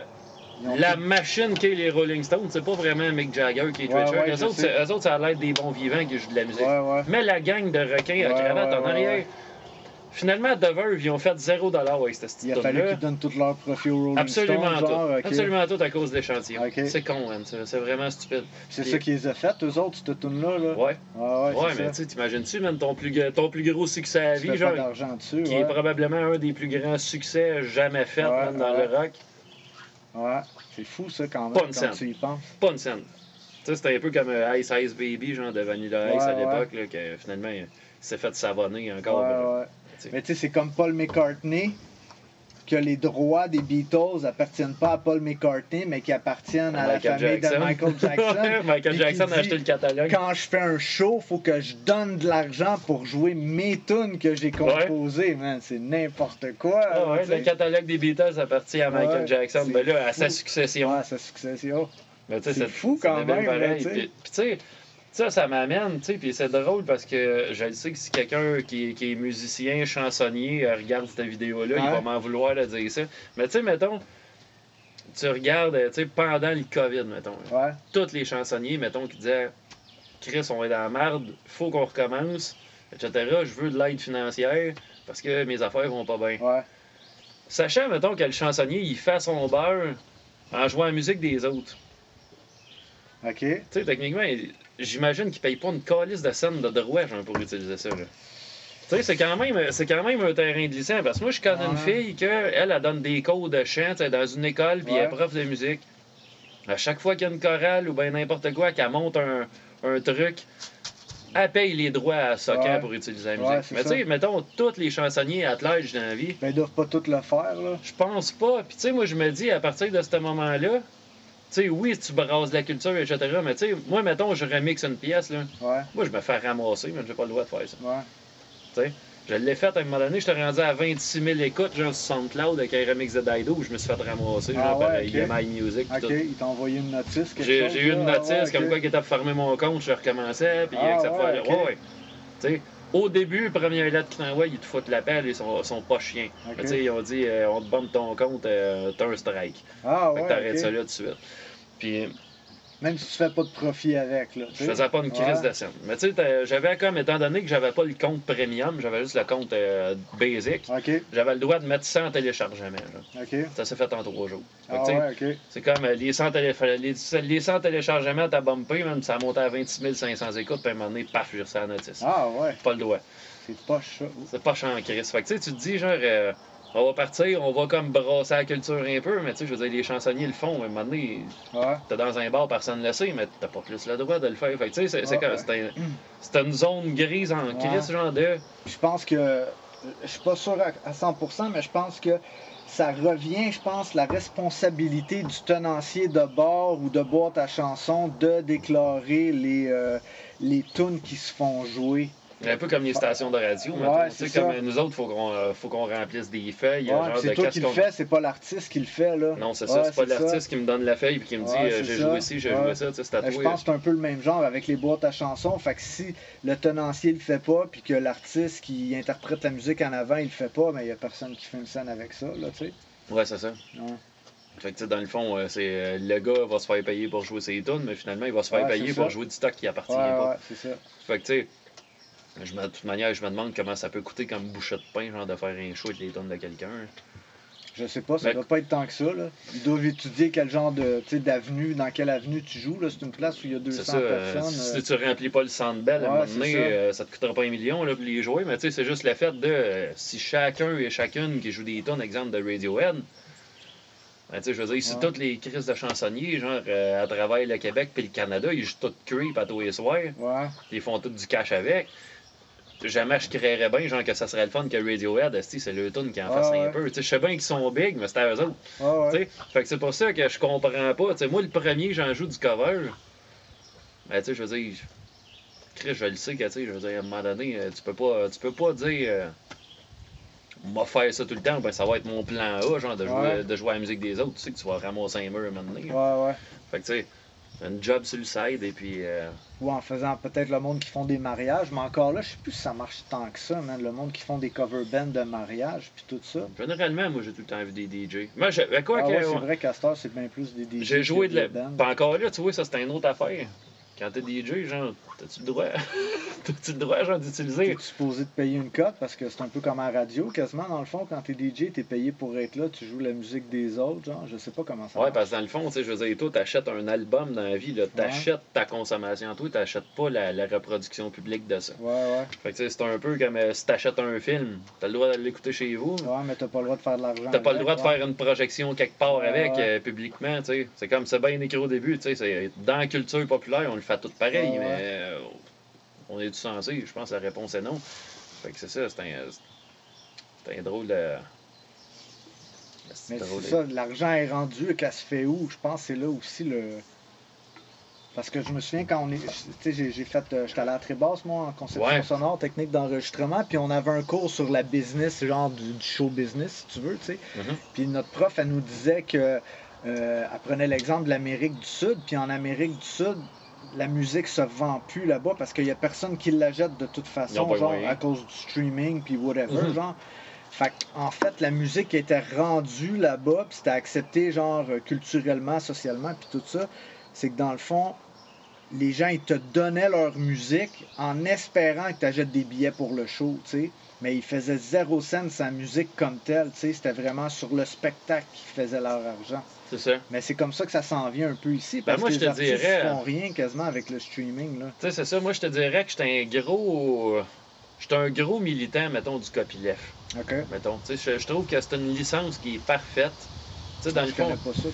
la machine qu'est les Rolling Stones, c'est pas vraiment Mick Jagger qui est Ouais, Richard. ouais, eux, autres, eux autres, ça a l'air des bons vivants qui jouent de la musique. Ouais, ouais. Mais la gang de requins à cravate en arrière. Finalement, The Verve, ils ont fait 0$ avec cette Il a fallu qu'ils donnent tout leur profit aux Rolling Absolument Stones, tout. genre, ok. Absolument tout à cause de l'échantillon. Ok. C'est con, man. C'est vraiment stupide. C'est Puis- ça qu'ils les a fait, eux autres, cette tune-là, là? Ouais. Ah, ouais, mais tu sais, t'imagines-tu, man, ton plus, ton plus gros succès à la vie, genre, qui est probablement un des plus grands succès jamais faits Ouais, dans le rock, Ouais. C'est fou, ça, quand même, Pas une quand scène. tu y penses. pas une scène. Tu sais, c'était un peu comme euh, Ice Ice Baby, genre de Vanilla Ice à l'époque, là, que finalement, il s'est fait savonner encore. Ouais, ouais. Mais tu sais, c'est comme Paul McCartney, que les droits des Beatles appartiennent pas à Paul McCartney, mais qui appartiennent à la famille Jackson. de Michael Jackson. Michael Jackson <laughs> a acheté le catalogue. Quand je fais un show, faut que je donne de l'argent pour jouer mes tunes que j'ai composées, man. C'est n'importe quoi. Ah ouais, le catalogue des Beatles appartient à Michael Ouais, Jackson. c'est Ben là, à sa succession. Ouais, sa succession. Mais C'est fou quand même, puis tu sais, ça, ça m'amène, tu sais, puis c'est drôle parce que je le sais que si quelqu'un qui, qui est musicien, chansonnier, euh, regarde cette vidéo-là, il va m'en vouloir de dire ça. Mais tu sais, mettons, tu regardes, euh, tu sais, pendant le COVID, mettons, Ouais. tous les chansonniers, mettons, qui disaient Chris, on est dans la merde, faut qu'on recommence, etc. Je veux de l'aide financière parce que mes affaires vont pas bien. Ouais. Sachant, mettons, que le chansonnier, il fait son beurre en jouant la musique des autres. OK. Tu sais, techniquement, il- j'imagine qu'il paye pas une calice de scène de droit genre, pour utiliser ça. là. Tu sais, c'est quand, même, c'est quand même un terrain glissant. Parce que moi, je connais une fille que elle, elle donne des cours de chant dans une école, puis elle est prof de musique. À chaque fois qu'il y a une chorale ou bien n'importe quoi, qu'elle monte un, un truc, elle paye les droits à Socan Ouais. pour utiliser la musique. Mais tu sais, mettons, tous les chansonniers athlètes dans la vie, Ben, ils doivent pas tout le faire, là. je pense pas. Puis tu sais, moi, je me dis, à partir de ce moment-là, sais, oui, tu brasses la culture, etc. Mais tu sais, moi, mettons, je remixe une pièce, là. Ouais, Moi, je me fais ramasser, mais j'ai pas le droit de faire ça. ouais. Je l'ai fait à un moment donné, j'étais rendu à 26 000 écoutes, genre sur SoundCloud avec un remix de Dido, où je me suis fait ramasser, Ah genre par ouais, ok. EMI Music. OK, tout. ils t'ont envoyé une notice, quelque J'ai chose, j'ai eu une? Ah notice ouais, comme quoi qu'il était pour fermer mon compte, je recommençais, puis Ah avec cette ouais. Tu sais, au début, première lettre qu'ils t'envoient, ils te foutent la pelle, ils sont, sont pas chiens. Mais ils ont dit, euh, on te bombe ton compte, euh, t'as un strike. Ah Fait ouais, que t'arrêtes ça là tout de suite. Puis Même si tu fais pas de profit avec, là. tu je sais. faisais pas une crise Ouais. de scène. Mais tu sais, j'avais comme, étant donné que j'avais pas le compte premium, j'avais juste le compte euh, basic, j'avais le droit de mettre 100 téléchargements. Ça s'est fait en trois jours. Ah ouais. C'est comme euh, les 100, télé- les, les 100 téléchargements, t'as bumpé, même, ça a monté à 26 500 écoutes, puis à un moment donné, paf, j'ai reçu la notice. Ah ouais, Pas le droit. c'est poche, ça. C'est pas chiant, Chris. Fait que tu sais, tu te dis, genre, euh, on va partir, on va comme brasser la culture un peu, mais tu sais, je veux dire, les chansonniers le font, mais à un moment donné, Ouais. t'es dans un bar, personne ne le sait, mais t'as pas plus le droit de le faire. Fait tu sais, c'est- Ouais, comme- ouais. un- une zone grise en. Chris, genre de. Je pense que. Je suis pas sûr à, à 100%, mais je pense que ça revient, je pense, la responsabilité du tenancier de bar ou de boîte à chansons de déclarer les, euh, les tunes qui se font jouer. Un peu comme les stations de radio. Ouais, c'est comme nous autres, faut qu'on euh, faut qu'on remplisse des feuilles. Ouais, c'est de toi qui le fais, c'est pas l'artiste qui le fait, là. Non, c'est Ouais, ça, c'est pas l'artiste qui me donne la feuille et qui me dit euh, j'ai joué ci, j'ai joué ça, c'est à Ben, je pense que c'est un peu le même genre avec les boîtes à chansons. Fait que si le tenancier le fait pas, puis que l'artiste qui interprète la musique en avant, il le fait pas, mais il y a personne qui fait une scène avec ça, là, tu sais. Ouais, c'est ça. Fait que, tu sais, dans le fond, euh, c'est euh, le gars va se faire payer pour jouer ses tunes, mais finalement, il va se faire Ouais, payer pour jouer du stock qui appartient Ouais, pas. ouais, c'est ça. Fait que, tu sais, je me- de toute manière, je me demande comment ça peut coûter comme bouchée de pain, genre de faire un show avec les tonnes de quelqu'un. Je sais pas, ça Mais- doit pas être tant que ça, là. Ils doivent étudier quel genre de, d'avenue, dans quelle avenue tu joues, là. C'est une place où il y a C'est 200 ça. euh, personnes. si euh, tu remplis pas le centre belle, à un moment donné, ça. euh, ça te coûtera pas un million là, pour les jouer, mais tu sais, c'est juste le fait de si chacun et chacune qui joue des tonnes, exemple de Radiohead, ben, tu sais, je veux dire, si Ouais. toutes les crises de chansonniers, genre euh, à travers le Québec puis le Canada, ils jouent tout creep à tous les soirs, Ouais. ils font tout du cash avec. Jamais je créerais bien, genre, que ça serait le fun que Radiohead, c'est le tune qui en Ah, fasse ouais. un peu. Tu sais, je sais bien qu'ils sont big, mais c'est à eux autres. Ah ouais. Fait que c'est pour ça que je comprends pas. Moi, le premier, j'en joue du cover. Ben, tu sais, je veux dire. Chris, je le sais que, tu sais, je veux dire, à un moment donné, euh, tu peux pas, tu peux pas dire. Euh, m'a faire ça tout le temps, ben ça va être mon plan A, genre, de jouer, de jouer à la musique des autres. Tu sais que tu vas ramasser un mur à un moment donné. Ouais, ouais. Fait que, tu sais, un job sur le side, et puis. euh, Ou en faisant peut-être le monde qui font des mariages, mais encore là, je sais plus si ça marche tant que ça, man. Le monde qui font des cover bands de mariage, puis tout ça. généralement, moi, j'ai tout le temps vu des DJ. Moi, ben, quoi Ah que. ouais, c'est vrai heure, c'est bien plus des DJ. J'ai joué de la. Pas encore là, tu vois, ça c'est une autre affaire. Quand t'es DJ, genre, t'as-tu le droit? <laughs> t'as-tu le droit, genre, d'utiliser? T'es supposé te payer une cote? Parce que c'est un peu comme la radio, quasiment dans le fond, quand t'es DJ, t'es payé pour être là, tu joues la musique des autres, genre, je sais pas comment ça Ouais, marche. parce que dans le fond, tu sais, je veux dire, toi, t'achètes un album dans la vie, là, t'achètes ta consommation, toi, t'achètes pas la, la reproduction publique de ça. Ouais, ouais. Fait que, tu sais, c'est un peu comme euh, si t'achètes un film, t'as le droit de l'écouter chez vous. Ouais, mais t'as pas le droit de faire de l'argent. T'as pas le droit de ouais. faire une projection quelque part Ouais, avec, euh, publiquement, tu sais. C'est comme c'est bien écrit au début, tu sais. c'est- Dans la culture populaire, on le fait tout pareil, Ouais, mais euh, on est-tu censé? Je pense que la réponse est non. Fait que c'est ça, c'est un, c'est un drôle de. Mais c'est ça, l'argent est rendu, et que ça se fait où? Je pense que c'est là aussi le. Parce que je me souviens quand on est. Tu sais, j'ai- j'ai fait. euh, J'étais allé à très basse, moi, en conception Ouais. sonore, technique d'enregistrement, puis on avait un cours sur la business, genre du, du show business, si tu veux, tu sais. Mhm. Puis notre prof, elle nous disait que. euh, elle prenait l'exemple de l'Amérique du Sud, puis en Amérique du Sud, la musique se vend plus là-bas parce qu'il y a personne qui la jette de toute façon, les genre à cause du streaming, puis whatever, Mhm. genre. Fait en fait, la musique était rendue là-bas, puis c'était accepté, genre, culturellement, socialement, puis tout ça. C'est que dans le fond, les gens, ils te donnaient leur musique en espérant que tu achètes des billets pour le show, tu sais. Mais ils faisaient zéro cent sa musique comme telle, tu sais. C'était vraiment sur le spectacle qu'ils faisaient leur argent. C'est ça. Mais c'est comme ça que ça s'en vient un peu ici, Ben, parce moi, que je les te artistes dirais- font rien quasiment avec le streaming, là. Tu sais, c'est ça. Moi, je te dirais que j'étais un gros. J'étais un gros militant, mettons, du copyleft. OK. Mettons. Tu sais, je, je trouve que c'est une licence qui est parfaite. Tu sais, dans le fond, pas ça,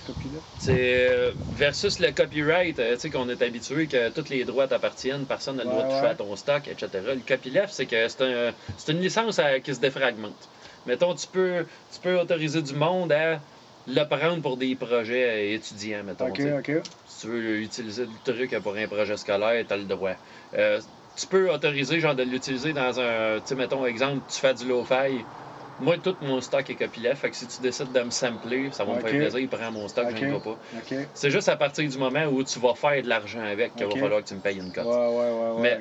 c'est euh, versus le copyright, euh, tu sais, qu'on est habitué que tous les droits t'appartiennent, personne n'a le droit de toucher ouais. à ton stock, etc. Le copyleft, c'est que c'est un, c'est une licence à- qui se défragmente. Mettons, tu peux, tu peux autoriser du monde à le prendre pour des projets euh, étudiants, mettons. OK. OK. Si tu veux utiliser le truc pour un projet scolaire, tu as le droit. Euh, tu peux autoriser genre de l'utiliser dans un. Tu sais, mettons, exemple, tu fais du lo-fi. Moi, tout mon stock est copyleft. Fait que si tu décides de me sampler, ça va me faire plaisir, prends mon stock, Ok. je pas. OK. C'est juste à partir du moment où tu vas faire de l'argent avec qu'il va falloir que tu me payes une cote. ouais, ouais, ouais, Mais-.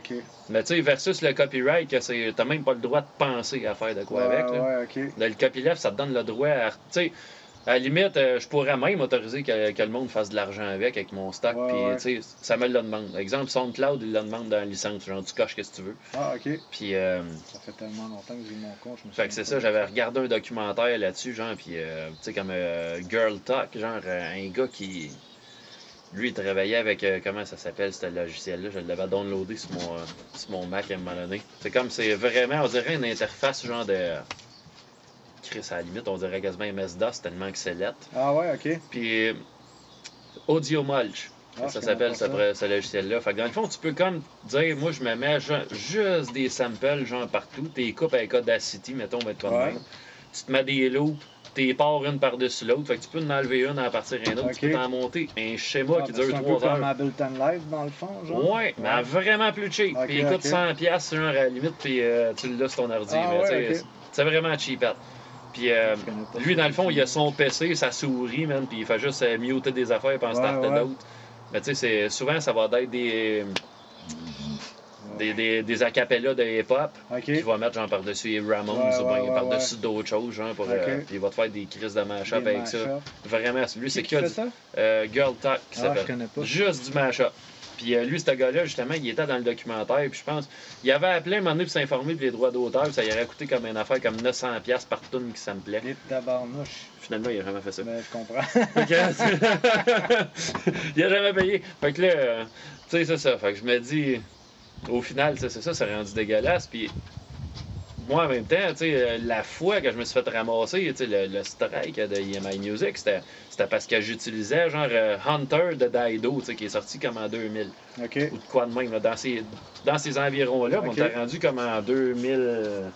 Mais tu sais, versus le copyright, que c'est. T'as même pas le droit de penser à faire de quoi avec. là. ouais, OK. Là, le copyleft, ça te donne le droit à. À la limite, euh, je pourrais même autoriser que, que le monde fasse de l'argent avec, avec mon stock. Ouais, puis, ouais. tu sais, ça me le demande. Exemple, SoundCloud, il le demande dans la licence. Genre, tu coches ce que tu veux. Ah, OK. Puis, euh, Ça fait tellement longtemps que j'ai eu mon compte, je me fait que c'est ça, j'avais regardé un documentaire là-dessus, genre, puis, euh, tu sais, comme euh, Girl Talk, genre, euh, un gars qui. Lui, il travaillait avec. euh, comment ça s'appelle, ce logiciel-là? Je l'avais downloadé sur mon, sur mon Mac à un moment donné. C'est comme, c'est vraiment, on dirait une interface, genre de. Chris, à la limite, on dirait quasiment MS-DOS tellement que c'est lettre. Ah, ouais, OK. Puis Audio Mulch. Ah, ça s'appelle ce, ce logiciel-là. Fait que dans le fond, tu peux comme dire, moi je me mets ju- juste des samples genre partout. T'es coupes avec Audacity, mettons, mettre comme Ouais. même. Tu te mets des loops, t'es pars une par-dessus l'autre. Fait que tu peux en enlever une, en partir une autre. Ok. Tu peux t'en monter un schéma Ah, qui ben, dure c'est un peu 3 comme heures. Ableton Live, dans le fond, genre? Ouais, mais vraiment plus cheap. Puis il coûte ok. 100$, piastres, genre à la limite, puis euh, tu l'as sur ton ordi. Ah, mais ouais, c'est- c'est vraiment cheapette. Puis euh, lui, dans le fond, il a son PC, sa souris, man, puis il fait juste euh, muter des affaires puis en Ouais, starter ouais. d'autres. Mais tu sais, souvent, ça va être des, des, des, des acapellas de hip-hop OK. qu'il va mettre genre par-dessus les Ramones Ouais, ou ouais, par-dessus d'autres choses, genre, pour, euh, puis il va te faire des crises de mash-up avec ça. Vraiment, lui, c'est Qui qui que fait du- ça? euh, Girl Talk qui Ah, je s'appelle. connais pas. Juste du mash-up. Puis euh, lui, ce gars-là, justement, il était dans le documentaire. Puis je pense, il avait appelé un moment donné pour s'informer pour les droits d'auteur. puis Ça y aurait coûté comme une affaire comme 900$ par tune qui ça me plaît. Finalement, il a jamais fait ça. Mais je comprends. Que- <laughs> il a jamais payé. Fait que là, euh, tu sais, c'est ça. Fait que je me dis, au final, c'est ça, c'est rendu dégueulasse. Puis moi, en même temps, tu sais, euh, la fois que je me suis fait ramasser, le, le strike de EMI Music, c'était parce que j'utilisais genre euh, Hunter de Daido, tu sais, qui est sorti comme en 2000. OK. Ou de quoi de même, là, dans ces, dans ces environs-là. On t'a rendu comme en 2000... euh,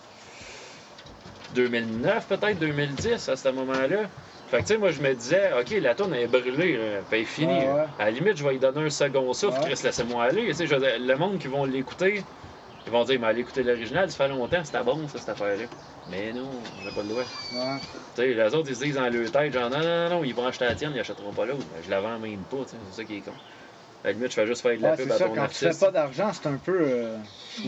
2009 peut-être, 2010 à ce moment-là. Fait que tu sais, moi je me disais, ok, la tourne est brûlée, là, est finie. Ouais. À la limite, je vais lui donner un second souffle, Ouais. Chris, laissez-moi aller. Tu sais, le monde qui vont l'écouter, ils vont dire, mais allez écouter l'original, ça fait longtemps, c'était bon ça, cette affaire-là. Mais non, j'ai pas le droit. Ouais. Tu sais, les autres, ils se disent dans leur tête, genre, non, non, non, ils vont acheter la tienne, ils achèteront pas l'autre. Ben, je la vends même pas, tu c'est ça qui est con. À la limite, je fais juste faire de la Ouais, pub c'est à ça, ton quand tu artiste. fais pas d'argent, c'est un peu. euh,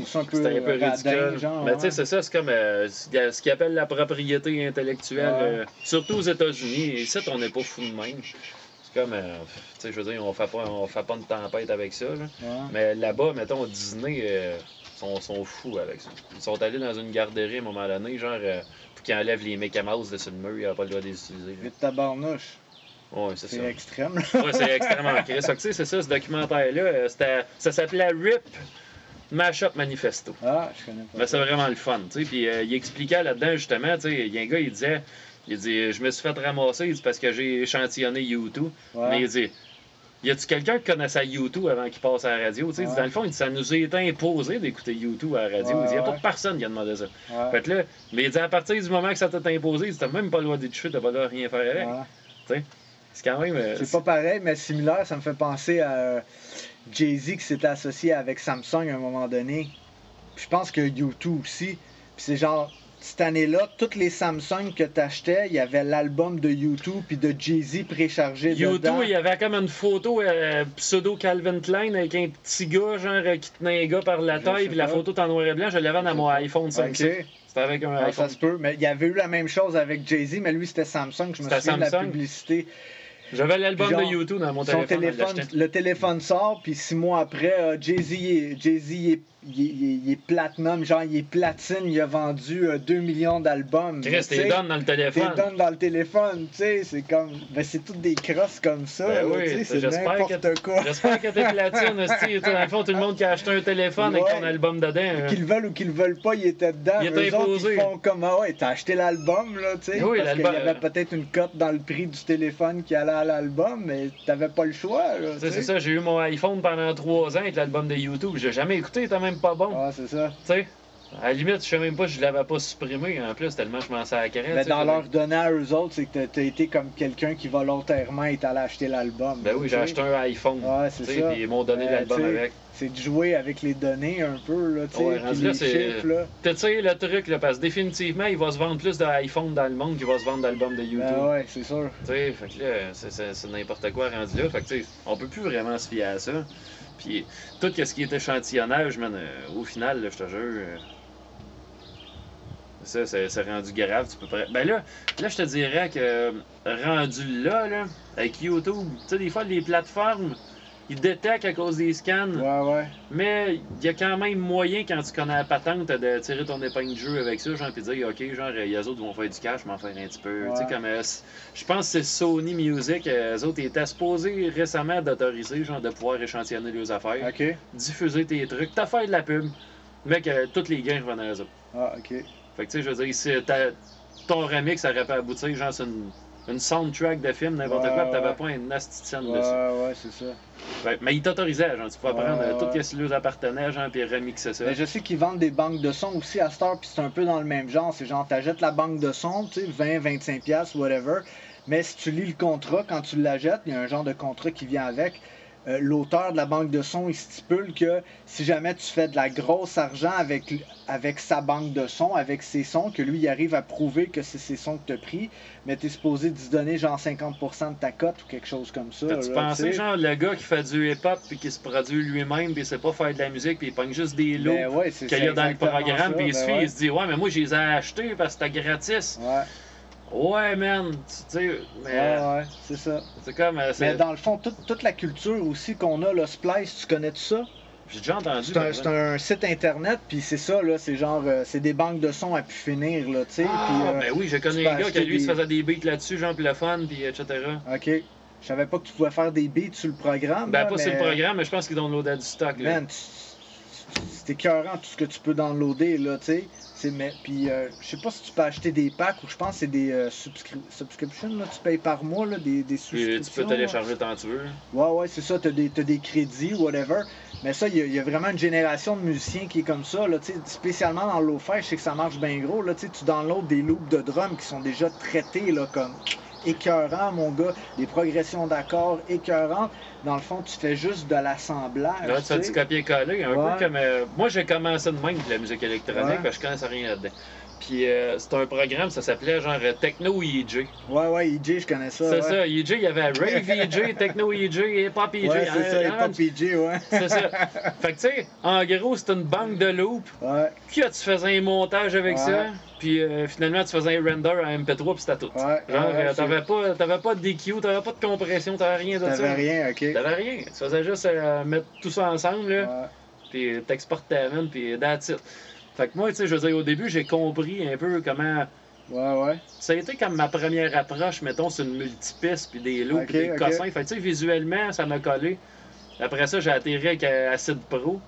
ça un peu. C'est un peu ridicule. genre, mais tu sais, c'est ça, c'est comme euh, ce qu'ils appellent la propriété intellectuelle, Ouais. euh, surtout aux États-Unis. Ici, on n'est pas fou de même. C'est comme, euh, tu sais, je veux dire, on fait pas, on fait pas une tempête avec ça. là. Ouais. Mais là-bas, mettons, Disney, euh, sont, sont fous avec ça. Ils sont allés dans une garderie à un moment donné, genre, euh, pour qu'ils enlèvent les Mickey Mouse dessus le mur, il n'y a pas le droit de les utiliser. Mais tabarnouche, là. Ouais, c'est ça. c'est extrême. là. Ouais, c'est extrêmement tu sais, c'est ça, ce documentaire-là. euh, Ça s'appelait RIP Mashup Manifesto. Ah, je connais pas. Mais c'est vraiment le fun, tu sais. Puis euh, il expliquait là-dedans, justement, tu sais, il y a un gars, il disait, il dit, je me suis fait ramasser, il dit, parce que j'ai échantillonné YouTube. Ouais. Mais il dit, y a-tu quelqu'un qui connaissait YouTube avant qu'il passe à la radio? Tu Ouais. dans le fond, ça nous a été imposé d'écouter YouTube à la radio. Il dit, y a ouais. pas personne qui a demandé ça. Fait que là, mais il dit, à partir du moment que ça t'a imposé, dit, t'as même pas le droit d'être chute, t'as pas le droit de rien faire avec. C'est quand même. euh, C'est pas pareil, mais similaire, ça me fait penser à euh, Jay-Z qui s'était associé avec Samsung à un moment donné. Puis je pense que YouTube aussi. Puis c'est genre, cette année-là, toutes les Samsung que t'achetais, il y avait l'album de YouTube puis de Jay-Z préchargé YouTube, dedans. il y avait comme une photo euh, pseudo Calvin Klein avec un petit gars, genre, qui tenait un gars par la taille, puis la photo en noir et blanc. Je l'avais dans mon iPhone 5. Ok. C'était avec un Ah, iPhone. ça se peut, mais il y avait eu la même chose avec Jay-Z, mais lui c'était Samsung. Je me souviens de la Samsung? publicité. J'avais l'album de YouTube dans mon Son téléphone. à téléphone, le téléphone sort, puis six mois après, euh, Jay-Z est, Jay-Z, il est, il est- il est- il est platinum, genre il est platine, il a vendu 2 millions d'albums. Chris, t'es donne dans le T'es téléphone. donne dans le téléphone, tu sais, c'est comme. Ben, c'est toutes des crosses comme ça, Ben oui, sais, c'est j'espère n'importe quoi. J'espère que t'es platine, <laughs> sais, Dans le fond, tout le monde qui a acheté un téléphone avec ton Ouais. album dedans. hein. Qu'ils le veulent ou qu'ils le veulent pas, il était dedans. Il était imposé. ils font comme, ah ouais, t'as acheté l'album, là, tu sais. Oui, parce qu'il y avait peut-être une cote dans le prix du téléphone qui allait à l'album, mais t'avais pas le choix, là. Tu sais, tu C'est ça, j'ai eu mon iPhone pendant trois ans avec l'album de YouTube. J'ai jamais écouté, il était même pas bon. Ah, c'est ça. Tu sais, à la limite, je sais même pas, je l'avais pas supprimé en plus, tellement je m'en sacrais. Mais tu sais, dans leur donner à eux autres, c'est que t'as- été comme quelqu'un qui volontairement est allé acheter l'album. Ben oui, j'ai acheté un iPhone. Ouais, c'est ça. Puis ils m'ont donné Euh, l'album avec. C'est de jouer avec les données un peu, là, tu sais. Ouais, puis rendu là, les c'est- chiffres, là. Tu sais, le truc, là, parce que définitivement, il va se vendre plus d'iPhone dans le monde qu'il va se vendre d'albums de YouTube. Ben ouais, c'est sûr. Tu sais, fait que là, c'est- n'importe quoi rendu là. Fait que tu sais, on peut plus vraiment se fier à ça. Puis tout ce qui est échantillonnage, man, euh, au final, là, je te jure. euh, ça, c'est rendu grave. Tu peux pas... Ben là, là, je te dirais que euh, rendu là, là, avec YouTube, tu sais, des fois, les plateformes, ils détectent à cause des scans. Ouais, ouais. Mais il y a quand même moyen, quand tu connais la patente, de tirer ton épingle de jeu avec ça, genre, puis dire, OK, genre, il eux autres vont faire du cash, je m'en faire un petit peu. Tu sais, comme, euh, je pense que c'est Sony Music, euh, eux autres étaient supposés récemment d'autoriser, genre, de pouvoir échantillonner leurs affaires, Ok. diffuser tes trucs, t'as fait de la pub, mais que tous les gains revenaient à eux autres. Ah, ok. Fait que, tu sais, je veux dire, si ton remix aurait pu aboutir, genre, c'est une, une soundtrack de film, n'importe Ouais, quoi, pis t'avais ouais. pas un nasty de scène Ouais, dessus. ouais, c'est ça. Mais ils t'autorisaient, genre, tu pouvais Ouais, prendre euh, ouais. tout ce qui leur appartenait, genre, puis remixer ça. Mais je sais qu'ils vendent des banques de son aussi à Star, puis c'est un peu dans le même genre. C'est genre, t'achètes la banque de son, tu sais, 20, 25 pièces, whatever. Mais si tu lis le contrat, quand tu l'achètes, il y a un genre de contrat qui vient avec. Euh, L'auteur de la banque de son, il stipule que si jamais tu fais de la grosse argent avec, avec sa banque de son, avec ses sons, que lui, il arrive à prouver que c'est ses sons que tu as pris, mais tu es supposé d'y donner genre 50% de ta cote ou quelque chose comme ça. Tu sais. genre, le gars qui fait du hip-hop puis qui se produit lui-même puis il sait pas faire de la musique puis il pogne juste des lots Ben ouais, c'est qu'il y a dans le programme puis il se ben fait, ouais. il se dit, ouais, mais moi, je les ai achetés parce que c'était gratis. Ouais, Ouais, man, tu sais, mais ouais, ouais, c'est ça. c'est comme, euh, Mais dans le fond, toute, toute la culture aussi qu'on a, le Splice, tu connais tout ça? j'ai déjà entendu. C'est un, site internet, puis c'est ça, là, c'est genre, euh, c'est des banques de sons à pu finir, là, tu sais. Ah, euh, ben oui, j'ai connu tu un gars qui lui se faisait des beats là-dessus, genre, puis le fun, puis etc. Ok. Je savais pas que tu pouvais faire des beats sur le programme. Ben, là, pas sur le programme, mais je pense qu'ils downloadaient du stock, là. Man, c'est écœurant tout ce que tu peux downloader, là, tu sais. C'est- mais- Puis, euh, je sais pas si tu peux acheter des packs ou je pense que c'est des euh, subscri- subscriptions, là, tu payes par mois, là, des, des subscriptions. tu peux télécharger tant que tu veux. Ouais, ouais, c'est ça, t'as des, t'as des crédits, whatever. Mais ça, il y, a- il y a vraiment une génération de musiciens qui est comme ça, là, tu spécialement dans lo-fi, je sais que ça marche bien gros, là, tu sais, tu downloads des loops de drum qui sont déjà traités, là, comme écœurants, mon gars, des progressions d'accords écœurantes. Dans le fond, tu fais juste de l'assemblage, Là, tu fais du copier-coller, un Ouais. peu comme. euh, moi, j'ai commencé de même, de la musique électronique, Ouais. parce que je connaissais rien là-dedans. Puis euh, c'était un programme, ça s'appelait genre euh, Techno EJ. Ouais, ouais, EJ, je connais ça. C'est ouais. ça, EJ, il y avait Rave EJ, <laughs> Techno EJ, Hip Hop EJ. Ouais, c'est ça, et hein, pas PJ, ouais. C'est ça. <laughs> Fait que tu sais, en gros, c'était une banque de loops. Ouais, Puis là, tu faisais un montage avec Ouais. ça. Puis euh, finalement, tu faisais un render à MP3, puis c'était tout. ouais. Genre, ouais, t'avais pas, t'avais pas de DQ, t'avais pas de compression, t'avais rien de ça. T'avais rien, ok. T'avais rien. Tu faisais juste euh, mettre tout ça ensemble, là. Ouais. puis t'exportes ta main, puis that's it. Fait que moi, tu sais, je veux dire, au début, j'ai compris un peu comment. Ouais, ouais. Ça a été comme ma première approche, mettons, sur une multipiste, puis des loops, Ok, puis des ok. cossins. Fait que, tu sais, visuellement, ça m'a collé. Après ça, j'ai atterri avec Acid Pro.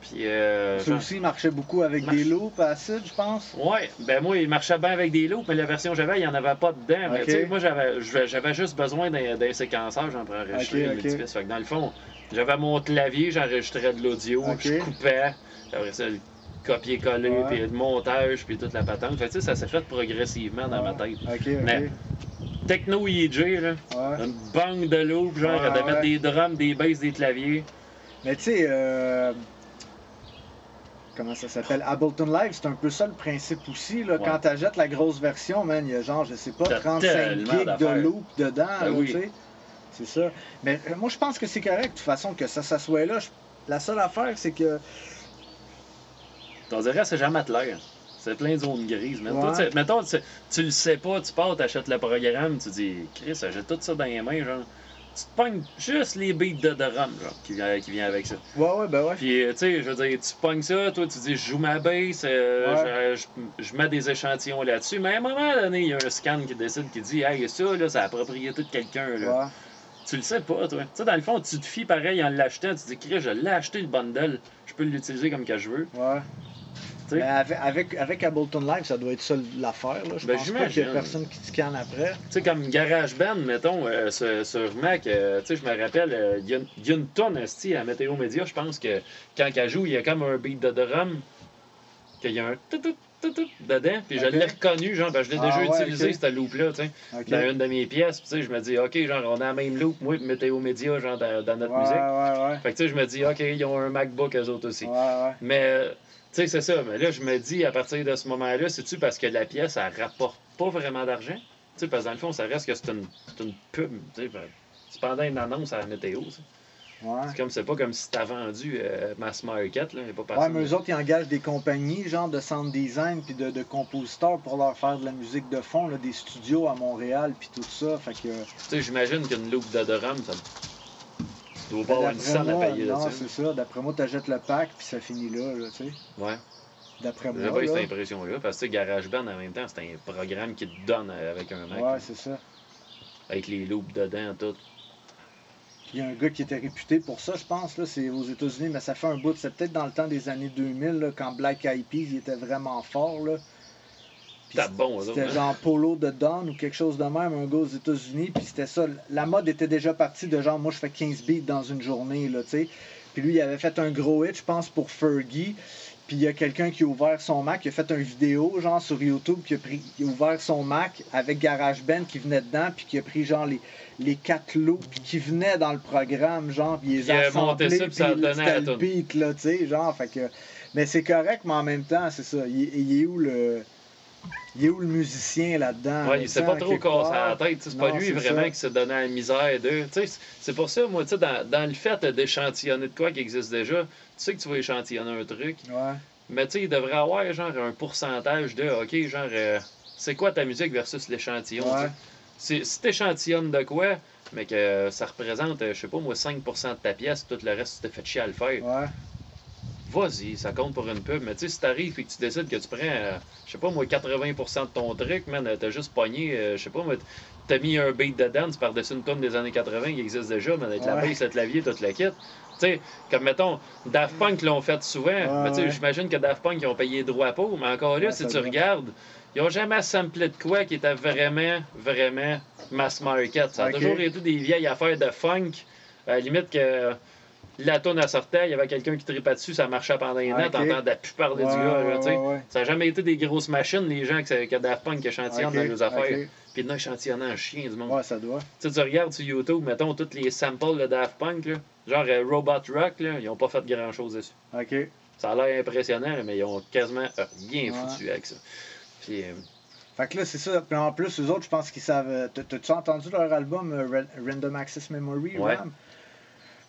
Puis, euh, Ça genre- aussi marchait beaucoup avec Marche. des loops acides, je pense. Ouais, ben moi, il marchait bien avec des loops, mais la version que j'avais, il n'y en avait pas dedans. Mais tu sais, moi, j'avais juste besoin d'un séquençage genre, pour enregistrer une multipiste. Fait que dans le fond, j'avais mon clavier, j'enregistrais de l'audio, je coupais, après ça, copier-coller, Ouais. puis le montage, puis toute la patente. Fait que ça s'est fait progressivement dans ma tête. Mais- Techno EJ, là, Ouais. une banque de loops, genre, de mettre des drums, des basses, des claviers. Mais tu sais, euh, comment ça s'appelle? Ableton Live, c'est un peu ça le principe aussi. Là. Quand t'achètes la grosse version, man, il y a genre, je sais pas, T'as 35 tellement gigs de loop dedans. Ben là, oui. C'est ça. Mais euh, moi, je pense que c'est correct, de toute façon, que ça, ça soit là. La seule affaire, c'est que. T'en dirais, c'est jamais de l'air. C'est plein de zones grises. Mais toi, tu mettons, tu, tu le sais pas, tu pars, t'achètes le programme, tu dis, Chris, j'ai tout ça dans les mains, genre. Tu te pognes juste les beats de drum, genre, qui vient, qui vient avec ça. Ouais, ouais, ben ouais. Puis, euh, tu sais, je veux dire, tu pognes ça, toi, tu dis, je joue ma bass, euh, je, je- je mets des échantillons là-dessus. Mais à un moment donné, il y a un scan qui décide, qui dit, hey, ça, là, c'est la propriété de quelqu'un, là. Ouais. Tu le sais pas, toi. Tu sais, dans le fond, tu te fies pareil en l'achetant, tu dis, Chris, je l'ai acheté le bundle, je peux l'utiliser comme que je veux. Ouais. Avec, avec, avec Ableton Live, ça doit être ça l'affaire. Je Ben, pense pas qu'il y a personne qui te scanne après. Tu sais, comme GarageBand, mettons, euh, sur, sur Mac, euh, tu sais, je me rappelle, euh, il y, a une- il y a une tonne à Météo Média, je pense que quand elle joue, il y a comme un beat de drum, qu'il y a un tout tout tout tout dedans, puis je l'ai reconnu, genre, ben, je l'ai Ah déjà ouais, utilisé, cette loop-là, tu sais, dans une de mes pièces, tu sais, je me dis, ok, genre, on a la même loop, moi, et Météo Média, genre, dans, dans notre ouais, musique. ouais. Fait que tu sais, je me dis, ok, ils ont un MacBook, eux autres aussi. Mais, euh, sais, c'est ça. Mais là, je me dis, à partir de ce moment-là, c'est-tu parce que la pièce, elle rapporte pas vraiment d'argent? Tu sais, parce que dans le fond, ça reste que c'est une, une pub. Tu sais, c'est pendant une annonce à la météo. ça. ouais. C'est comme, c'est pas comme si t'as vendu euh, Mass Market, là. Pas Ouais, mais eux autres, ils engagent des compagnies, genre de sound design puis de, de compositeurs pour leur faire de la musique de fond, là, des studios à Montréal puis tout ça. Fait que. Tu sais, j'imagine qu'une loupe de drum, ça tu dois pas avoir une scène à payer non, là-dessus. c'est ça. D'après moi, t'achètes le pack puis ça finit là, là tu sais. Ouais. D'après J'ai moi. pas eu cette Là. impression-là. Parce que tu GarageBand, en même temps, c'est un programme qui te donne avec un Mac. Ouais, c'est ça. avec les loops dedans, tout. Il y a un gars qui était réputé pour ça, je pense, là, c'est aux États-Unis, mais ça fait un bout. C'est peut-être dans le temps des années 2000, là, quand Black Eyed Peas il était vraiment fort. Là. Bon, C'était hein? genre Polo de Dawn ou quelque chose de même, un gars aux États-Unis. Puis c'était ça. La mode était déjà partie de genre, moi je fais 15 beats dans une journée, là, tu sais. Puis lui, il avait fait un gros hit, je pense, pour Fergie. Puis il y a quelqu'un qui a ouvert son Mac, qui a fait une vidéo, genre sur YouTube, qui a, pris, qui a ouvert son Mac avec GarageBand qui venait dedans, puis qui a pris genre les, les quatre loops puis qui venaient dans le programme, genre, puis il les Il a monté ça, puis ça le beat, là, tu sais, genre, fait que... Mais c'est correct, mais en même temps, c'est ça, il, il est où le... Il est où le musicien là-dedans? Ouais, il s'est pas trop cassé la tête. C'est pas lui vraiment ça. qui s'est donné à la misère d'eux. C'est pour ça, moi, tu sais, dans, dans le fait d'échantillonner de quoi qui existe déjà, tu sais que tu vas échantillonner un truc, Ouais, mais tu sais, il devrait avoir genre un pourcentage de, OK, genre, euh, c'est quoi ta musique versus l'échantillon? ouais, Si, t'échantillonnes de quoi, mais que ça représente, euh, je sais pas moi, 5% de ta pièce, tout le reste, tu t'es fait chier à le faire, ouais, vas-y, ça compte pour une pub. Mais tu sais, si t'arrives et que tu décides que tu prends, euh, je sais pas moi, 80% de ton truc, man, euh, t'as juste pogné, euh, je sais pas moi, t'as mis un beat de dance par-dessus une tonne des années 80 qui existe déjà, mais avec la Ouais. bass, le clavier, toute la kit. Tu sais, comme mettons, Daft Punk l'ont fait souvent, mais tu sais, ouais. j'imagine que Daft Punk, ils ont payé droit pour, mais encore là, Ouais, si tu regardes, ils ont jamais samplé de quoi qui était vraiment, vraiment mass market. Ça a toujours été des vieilles affaires de funk, à la limite que la tonne à sortait, il y avait quelqu'un qui tripait dessus, ça marchait pendant les Ok. notes, t'entendais plus parler Ouais, du gars, là, tu sais. ouais, ouais. Ça n'a jamais été des grosses machines, les gens que, que Daft Punk échantillonnent Ok, dans leurs affaires. ok. Puis là, échantillonnant un chien du monde. Ouais, ça doit. Tu sais, tu regardes sur YouTube, mettons, tous les samples de Daft Punk, là, genre euh, Robot Rock, là, ils ont pas fait grand chose dessus. OK. Ça a l'air impressionnant, mais ils ont quasiment rien foutu avec ça. Puis, euh, Fait que là, c'est ça. Puis en plus, eux autres, je pense qu'ils savent. euh, t'as- T'as-tu entendu leur album Ra- Random Access Memory. RAM?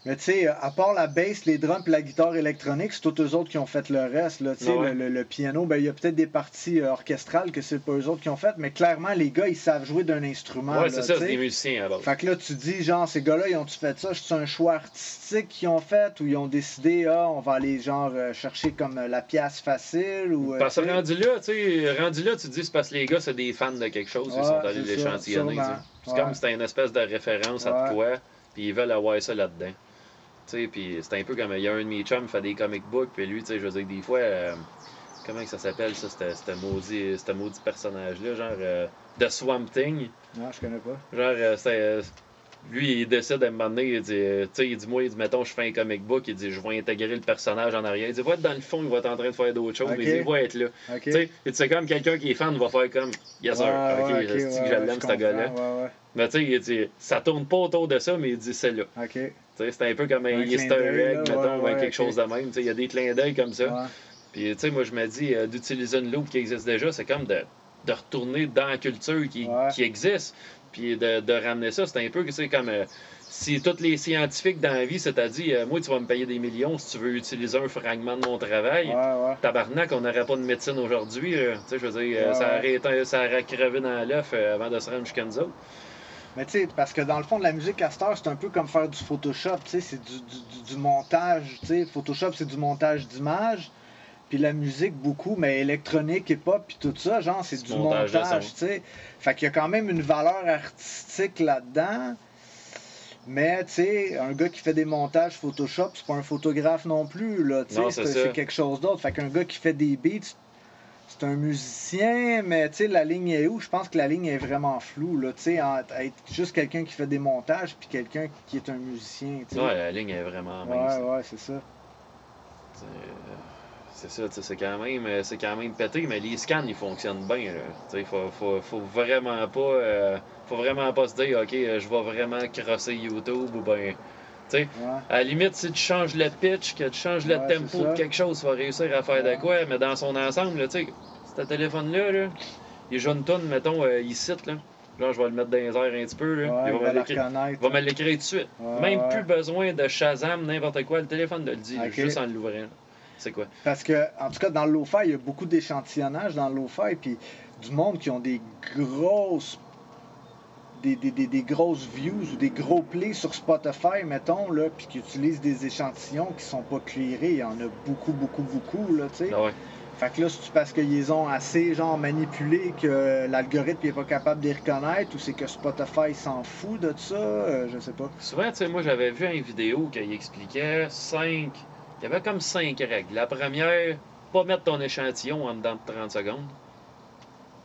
Mais tu sais, à part la bass, les drums et la guitare électronique, c'est tous eux autres qui ont fait le reste. Là. Tu sais, Ouais. le, le- le piano, ben, il y a peut-être des parties euh, orchestrales que c'est pas eux autres qui ont fait, mais clairement, les gars, ils savent jouer d'un instrument. ouais, c'est ça, c'est des musiciens base. Fait que là, tu dis, genre, ces gars-là, ils ont-tu fait ça? C'est un choix artistique qu'ils ont fait ou ils ont décidé, ah, on va aller, genre, euh, chercher comme euh, la pièce facile ou. euh, Parce que rendu là, tu sais, rendu là, tu te dis c'est parce que les gars, c'est des fans de quelque chose, ils sont allés l'échantillonner. C'est comme si c'était une espèce de référence à quoi, puis ils veulent avoir ça là-dedans. Puis c'est un peu comme, il y a un de mes chums qui fait des comic books, puis lui, tu sais, je veux dire, des fois, euh, comment que ça s'appelle, ça, ce maudit, maudit personnage-là, genre, euh, The Swamp Thing? Non, je connais pas. Genre, euh, c'est, euh, lui, il décide à un moment donné, il dit, euh, tu sais, il dit, moi, il dit, mettons, je fais un comic book, il dit, je vais intégrer le personnage en arrière. Il dit, va être dans le fond, il va être en train de faire d'autres choses, mais il dit, il va être là. Tu sais, c'est comme quelqu'un qui est fan va faire comme, yes sir, Ouais, ok, ouais, ouais, que je l'aime, ce gars-là. Mais tu sais, il dit, ça tourne pas autour de ça, mais il dit, c'est là. Ok. Tu sais, c'est un peu comme un, Un Easter egg, mettons, ou quelque chose de même. Tu sais, il y a des clins d'œil comme ça. Puis, tu sais, moi, je me dis, euh, d'utiliser une loupe qui existe déjà, c'est comme de, de retourner dans la culture qui existe. Puis, de, de ramener ça, c'est un peu c'est comme euh, si tous les scientifiques dans la vie, c'est-à-dire, euh, moi, tu vas me payer des millions si tu veux utiliser un fragment de mon travail. Ouais, ouais. Tabarnak, on n'aurait pas de médecine aujourd'hui. Tu sais, je veux dire, euh, Ouais, ça, aurait été- ça aurait crevé dans l'œuf avant de se rendre jusqu'à nous autres. Mais tu sais, parce que dans le fond de la musique heure, c'est un peu comme faire du Photoshop, tu sais, c'est du, du- du- du montage, tu sais. Photoshop, c'est du montage d'images. Puis la musique, beaucoup, mais électronique et pop, puis tout ça, genre, c'est Du montage tu sais. Fait qu'il y a quand même une valeur artistique là-dedans. Mais, tu sais, un gars qui fait des montages Photoshop, c'est pas un photographe non plus, là, tu sais, c'est quelque chose d'autre. Fait qu'un gars qui fait des beats, c'est un musicien, mais tu sais, la ligne est où? Je pense que la ligne est vraiment floue, là, tu sais, être juste quelqu'un qui fait des montages, puis quelqu'un qui est un musicien, tu sais. Ouais, la ligne est vraiment mince. ouais, ouais, c'est ça. C'est- C'est ça, c'est quand même euh, c'est quand même pété, mais les scans ils fonctionnent bien. Sais, Faut, faut, faut vraiment pas euh, faut vraiment pas se dire ok euh, je vais vraiment crosser YouTube ou ben. Ouais. à la limite, si tu changes le pitch, que tu changes le Ouais, tempo de quelque chose, tu vas réussir à faire Ouais. de quoi, mais dans son ensemble, tu sais, ce téléphone-là, là, il joue une tonne, mettons, euh, ici, là. Genre, je vais le mettre dans les airs un petit peu, là. Ouais, il il va va me l'écrire- il tout de suite. Ouais, Même ouais. plus besoin de Shazam, n'importe quoi, le téléphone te le dit, juste en l'ouvrant. C'est quoi? Parce que, en tout cas, dans le lo-fi, il y a beaucoup d'échantillonnage dans le lo-fi, puis du monde qui ont des grosses. Des, des, des, des grosses views ou des gros plays sur Spotify, mettons, là, puis qui utilisent des échantillons qui sont pas clearés. Il y en a beaucoup, beaucoup, beaucoup, là, tu sais. Ah ouais. Fait que là, c'est parce qu'ils ont assez, genre, manipulé que l'algorithme est pas capable de les reconnaître ou c'est que Spotify s'en fout de ça, euh, je sais pas. Souvent, tu sais, moi, j'avais vu une vidéo qui expliquait 5. Il y avait comme 5 règles. La première, pas mettre ton échantillon en dedans de 30 secondes.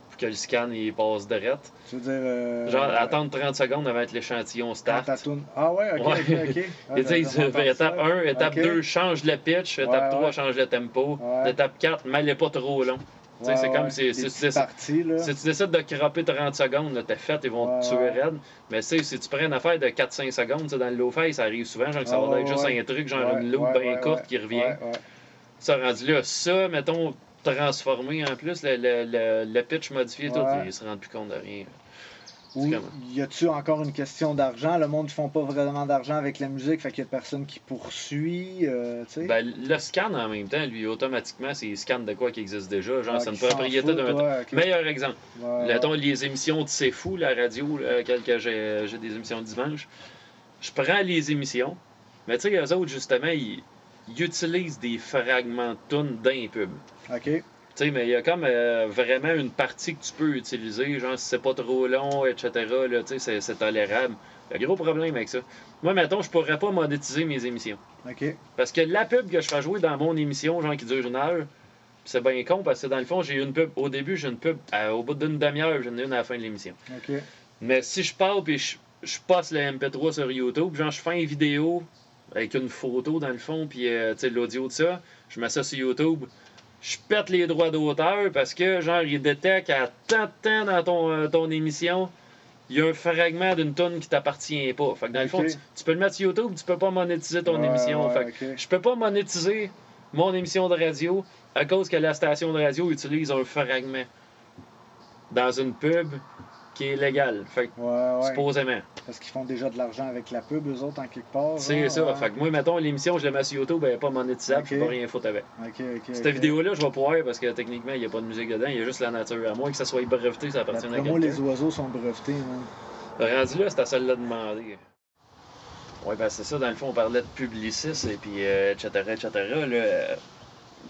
Pour que le scan il passe direct. Tu veux dire. euh, Genre, attendre 30 secondes avant que l'échantillon start. Ah ouais, ok, Ouais. ok, ok. <laughs> Ah, Et tu sais, il j'avais dit, pas entendu étape ça. 1, étape Ok. 2, change le pitch. Étape Ouais, 3, ouais. change le tempo. Étape 4, mais elle est pas trop long. Ouais, c'est comme si- si- petites si- parties, là. Si tu décides de cropper 30 secondes, t'es fait, ils vont Ouais, te tuer raide. Mais si tu prends une affaire de 4-5 secondes, dans le low-fi, ça arrive souvent, genre que ça va être juste un truc, genre une loupe bien courte qui revient. Ça rendu là, ça, mettons, transformé en plus, le, le, le, le pitch modifié, tout, ils se rendent plus compte de rien. Ou y a-tu encore une question d'argent? Le monde ne font pas vraiment d'argent avec la musique, fait qu'il y a personne qui poursuit, euh. Ben, le scan en même temps, lui, automatiquement, c'est il scanne de quoi qui existe déjà. Genre, Ah, c'est une qui s'en propriété d'un. ouais. Meilleur exemple. Ouais, Mettons, ouais. les émissions de C'est Fou, la radio, j'ai j'ai des émissions dimanche. Je prends les émissions, mais tu sais, eux autres, justement, ils, ils utilisent des fragments de tunes d'un pub. Ok. Sais, mais il y a comme euh, vraiment une partie que tu peux utiliser, genre si c'est pas trop long, etc. Là, tu sais, c'est- tolérable. Il y a gros problème avec ça. Moi, mettons, je pourrais pas monétiser mes émissions. OK. Parce que la pub que je fais jouer dans mon émission, genre qui dure une heure, c'est bien con parce que dans le fond, j'ai une pub. Au début, j'ai une pub. au bout d'une demi-heure, j'en ai une à la fin de l'émission. OK. Mais si je parle puis je, je passe le MP3 sur YouTube, genre je fais une vidéo avec une photo dans le fond, puis euh, l'audio de ça, je mets ça sur YouTube, je pète les droits d'auteur parce que genre il détecte à tant de temps dans ton, euh, ton émission, il y a un fragment d'une tonne qui t'appartient pas. Fait que dans le fond, tu, tu peux le mettre sur YouTube, tu peux pas monétiser ton Ouais, émission. ouais, Fait que je peux pas monétiser mon émission de radio à cause que la station de radio utilise un fragment dans une pub qui est légale. Fait que Ouais, ouais. supposément. Parce qu'ils font déjà de l'argent avec la pub, eux autres, en quelque part. C'est ça. ouais. Fait que moi, mettons, l'émission, je la mets sur YouTube, elle n'est pas monétisable, je Ok. peux pas rien foutre avec. Ok, ok. Cette vidéo-là, je vais pouvoir parce que techniquement, il n'y a pas de musique dedans, il y a juste la nature. À moins que ça soit breveté, ça appartient à D'après moi, quelqu'un. les oiseaux sont brevetés, man. Rendu là, c'est à celle-là de demander. Ouais, ben c'est ça, dans le fond, on parlait de publicisme et puis euh, etc., etc., là. euh,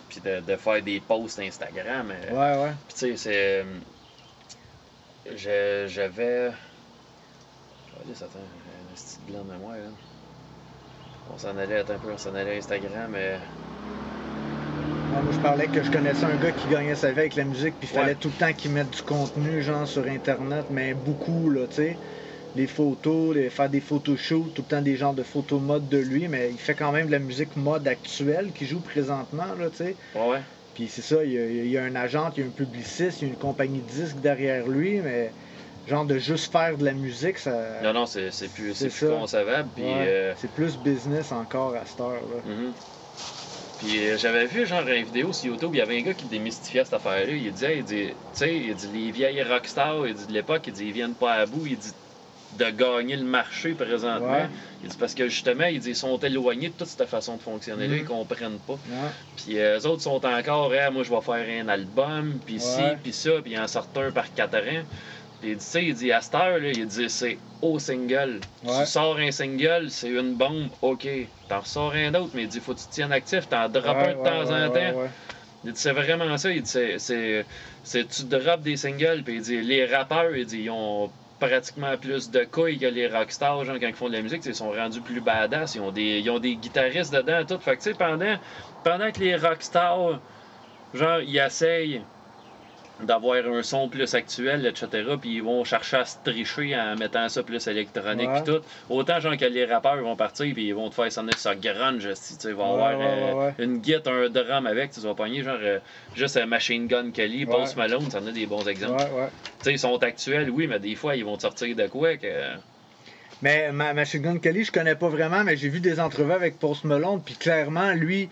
Puis de, de faire des posts Instagram. euh, Ouais, ouais. Puis tu sais, c'est. Je- J'avais. Oh, ça un petit blanc de mémoire, là. On s'en allait, attends un peu, on s'en allait à Instagram, mais. Ouais, moi, je parlais que je connaissais un gars qui gagnait sa vie avec la musique, puis il fallait Ouais. tout le temps qu'il mette du contenu, genre sur Internet, mais beaucoup, là, tu sais. Des photos, les- faire des photoshoots, tout le temps des genres de photos mode de lui, mais il fait quand même de la musique mode actuelle qui joue présentement, là, tu sais. Ouais, ouais. Puis c'est ça, il y, a, il y a un agent, il y a un publiciste, il y a une compagnie de disques derrière lui, mais genre de juste faire de la musique, ça. Non, non, c'est c'est plus, c'est C'est plus concevable. Puis. Ouais, euh, C'est plus business encore à cette heure, là. mhm. Puis euh, j'avais vu genre une vidéo sur YouTube, il y avait un gars qui démystifiait cette affaire-là. Il disait, il dit, tu sais, il dit les vieilles rockstars, il dit de l'époque, il dit ils viennent pas à bout, il dit de gagner le marché présentement. Ouais. Il dit parce que justement, il dit ils sont éloignés de toute cette façon de fonctionner-là, Mhm. ils comprennent pas. Ouais. Puis euh, eux autres sont encore, Ah, moi je vais faire un album, puis ci, puis ça, puis il en sort un par quatre ans. Puis il dit, tu sais, il dit à cette heure, là, il dit c'est au single. Ouais. Tu sors un single, c'est une bombe, ok. T'en ressors un autre, mais il dit faut que tu te tiennes actif, t'en drops un de temps en temps. Il dit c'est vraiment ça, il dit c'est, c'est, c'est- tu drops des singles, puis il dit les rappeurs, il dit ils ont pratiquement plus de couilles que les rockstars, genre quand ils font de la musique, ils sont rendus plus badass, ils ont des, ils ont des guitaristes dedans, tout. Fait pendant, pendant que les rockstars, genre, ils essayent d'avoir un son plus actuel, etc., puis ils vont chercher à se tricher en mettant ça plus électronique, puis tout. Autant, genre, que les rappeurs vont partir, puis ils vont te faire sonner ça grunge, si tu vont Ouais, avoir ouais, euh, ouais, une guitare, un drum avec, tu vas pogner, genre, euh, juste un Machine Gun Kelly. Post Malone, ça en a des bons exemples. Tu sais, ils sont actuels, oui, mais des fois, ils vont te sortir de quoi que... Mais ma, Machine Gun Kelly, je connais pas vraiment, mais j'ai vu des entrevues avec Post Malone, puis clairement, lui,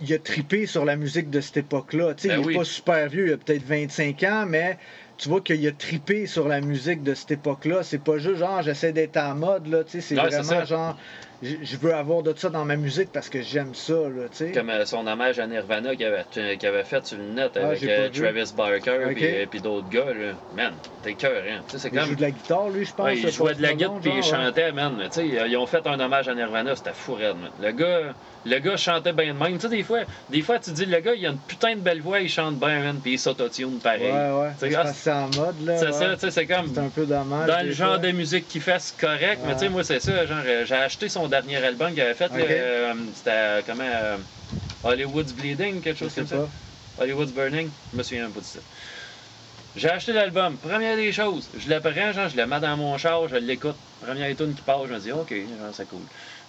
il a tripé sur la musique de cette époque-là. Tu sais, Ben il est oui. pas super vieux, il a peut-être 25 ans, mais tu vois qu'il a tripé sur la musique de cette époque-là. C'est pas juste genre, j'essaie d'être en mode, là, tu sais, c'est Ouais, vraiment genre, je veux avoir de ça dans ma musique parce que j'aime ça, là, tu sais. Comme euh, son hommage à Nirvana qu'il avait, qu'il avait fait sur le net Ah, avec euh. Travis Barker Ok. puis, euh, puis d'autres gars, là. Man, t'es cœur, hein. Tu sais, c'est Il comme... joue de la guitare, lui, je pense. Ouais, il euh, jouait de la guitare puis il chantait, man. Tu sais, ils ont fait un hommage à Nirvana, c'était fou raide, man. Le gars, le gars chantait bien de même. Tu sais, des fois, des fois, tu dis, le gars, il a une putain de belle voix, il chante bien, man, puis il s'autotune pareil. Ouais, ouais. C'est- ah, en mode, là. C'est ouais. ça, tu sais, c'est comme... C'est un peu dommage. Dans le genre fois. de musique qu'il fait, c'est correct, mais tu sais, moi, c'est ça, genre, euh, j'ai acheté son dernier album qu'il avait fait, euh, c'était, comment, euh, Hollywood's Bleeding, quelque chose comme ça. pas. Hollywood's Burning, je me souviens même pas de ça. J'ai acheté l'album. Première des choses, je le prends, genre, je le mets dans mon char, je l'écoute. Première tune qui passe, je me dis, OK, c'est cool.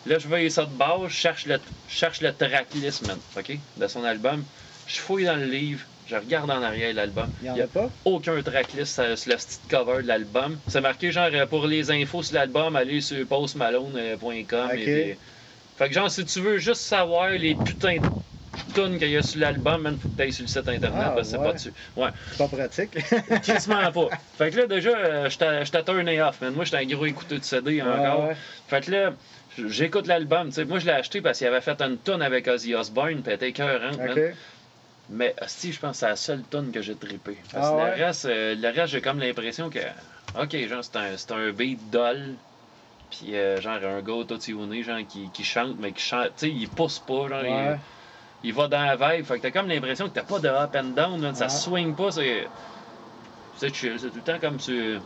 Là, je vais ça de base, je cherche le, je cherche le tracklist, man, OK, de son album. Je fouille dans le livre, je regarde en arrière l'album. Il y en y a pas? aucun tracklist euh, sur le petit cover de l'album. C'est marqué genre euh, pour les infos sur l'album, allez sur postmalone.com. Ok. et puis- Fait que genre, si tu veux juste savoir les putains de tunes qu'il y a sur l'album, man, faut que t'ailles sur le site internet Ah, parce que c'est pas dessus. Ouais, C'est pas pratique. <laughs> quasiment pas. Fait que là, déjà, euh, j'étais turné off, man. Moi, j'étais un gros écouteur de CD encore. Ouais, ouais. Fait que là, j'écoute l'album. tu sais, Moi, je l'ai acheté parce qu'il avait fait une tonne avec Ozzy Osbourne, puis elle était écœurante, man. Mais si je pense que c'est la seule tonne que j'ai trippé. Parce Ah que ouais? le reste, euh, le reste j'ai comme l'impression que. Ok, genre, c'est un, c'est un beat dull. Puis, euh, genre, un gars autotuné, genre, qui, qui chante, mais qui chante. Tu sais, il pousse pas, genre. Ouais. il va dans la vibe. Fait que t'as comme l'impression que t'as pas de up and down, ça Ouais. swing pas, c'est. C'est chill, c'est tout le temps comme tu.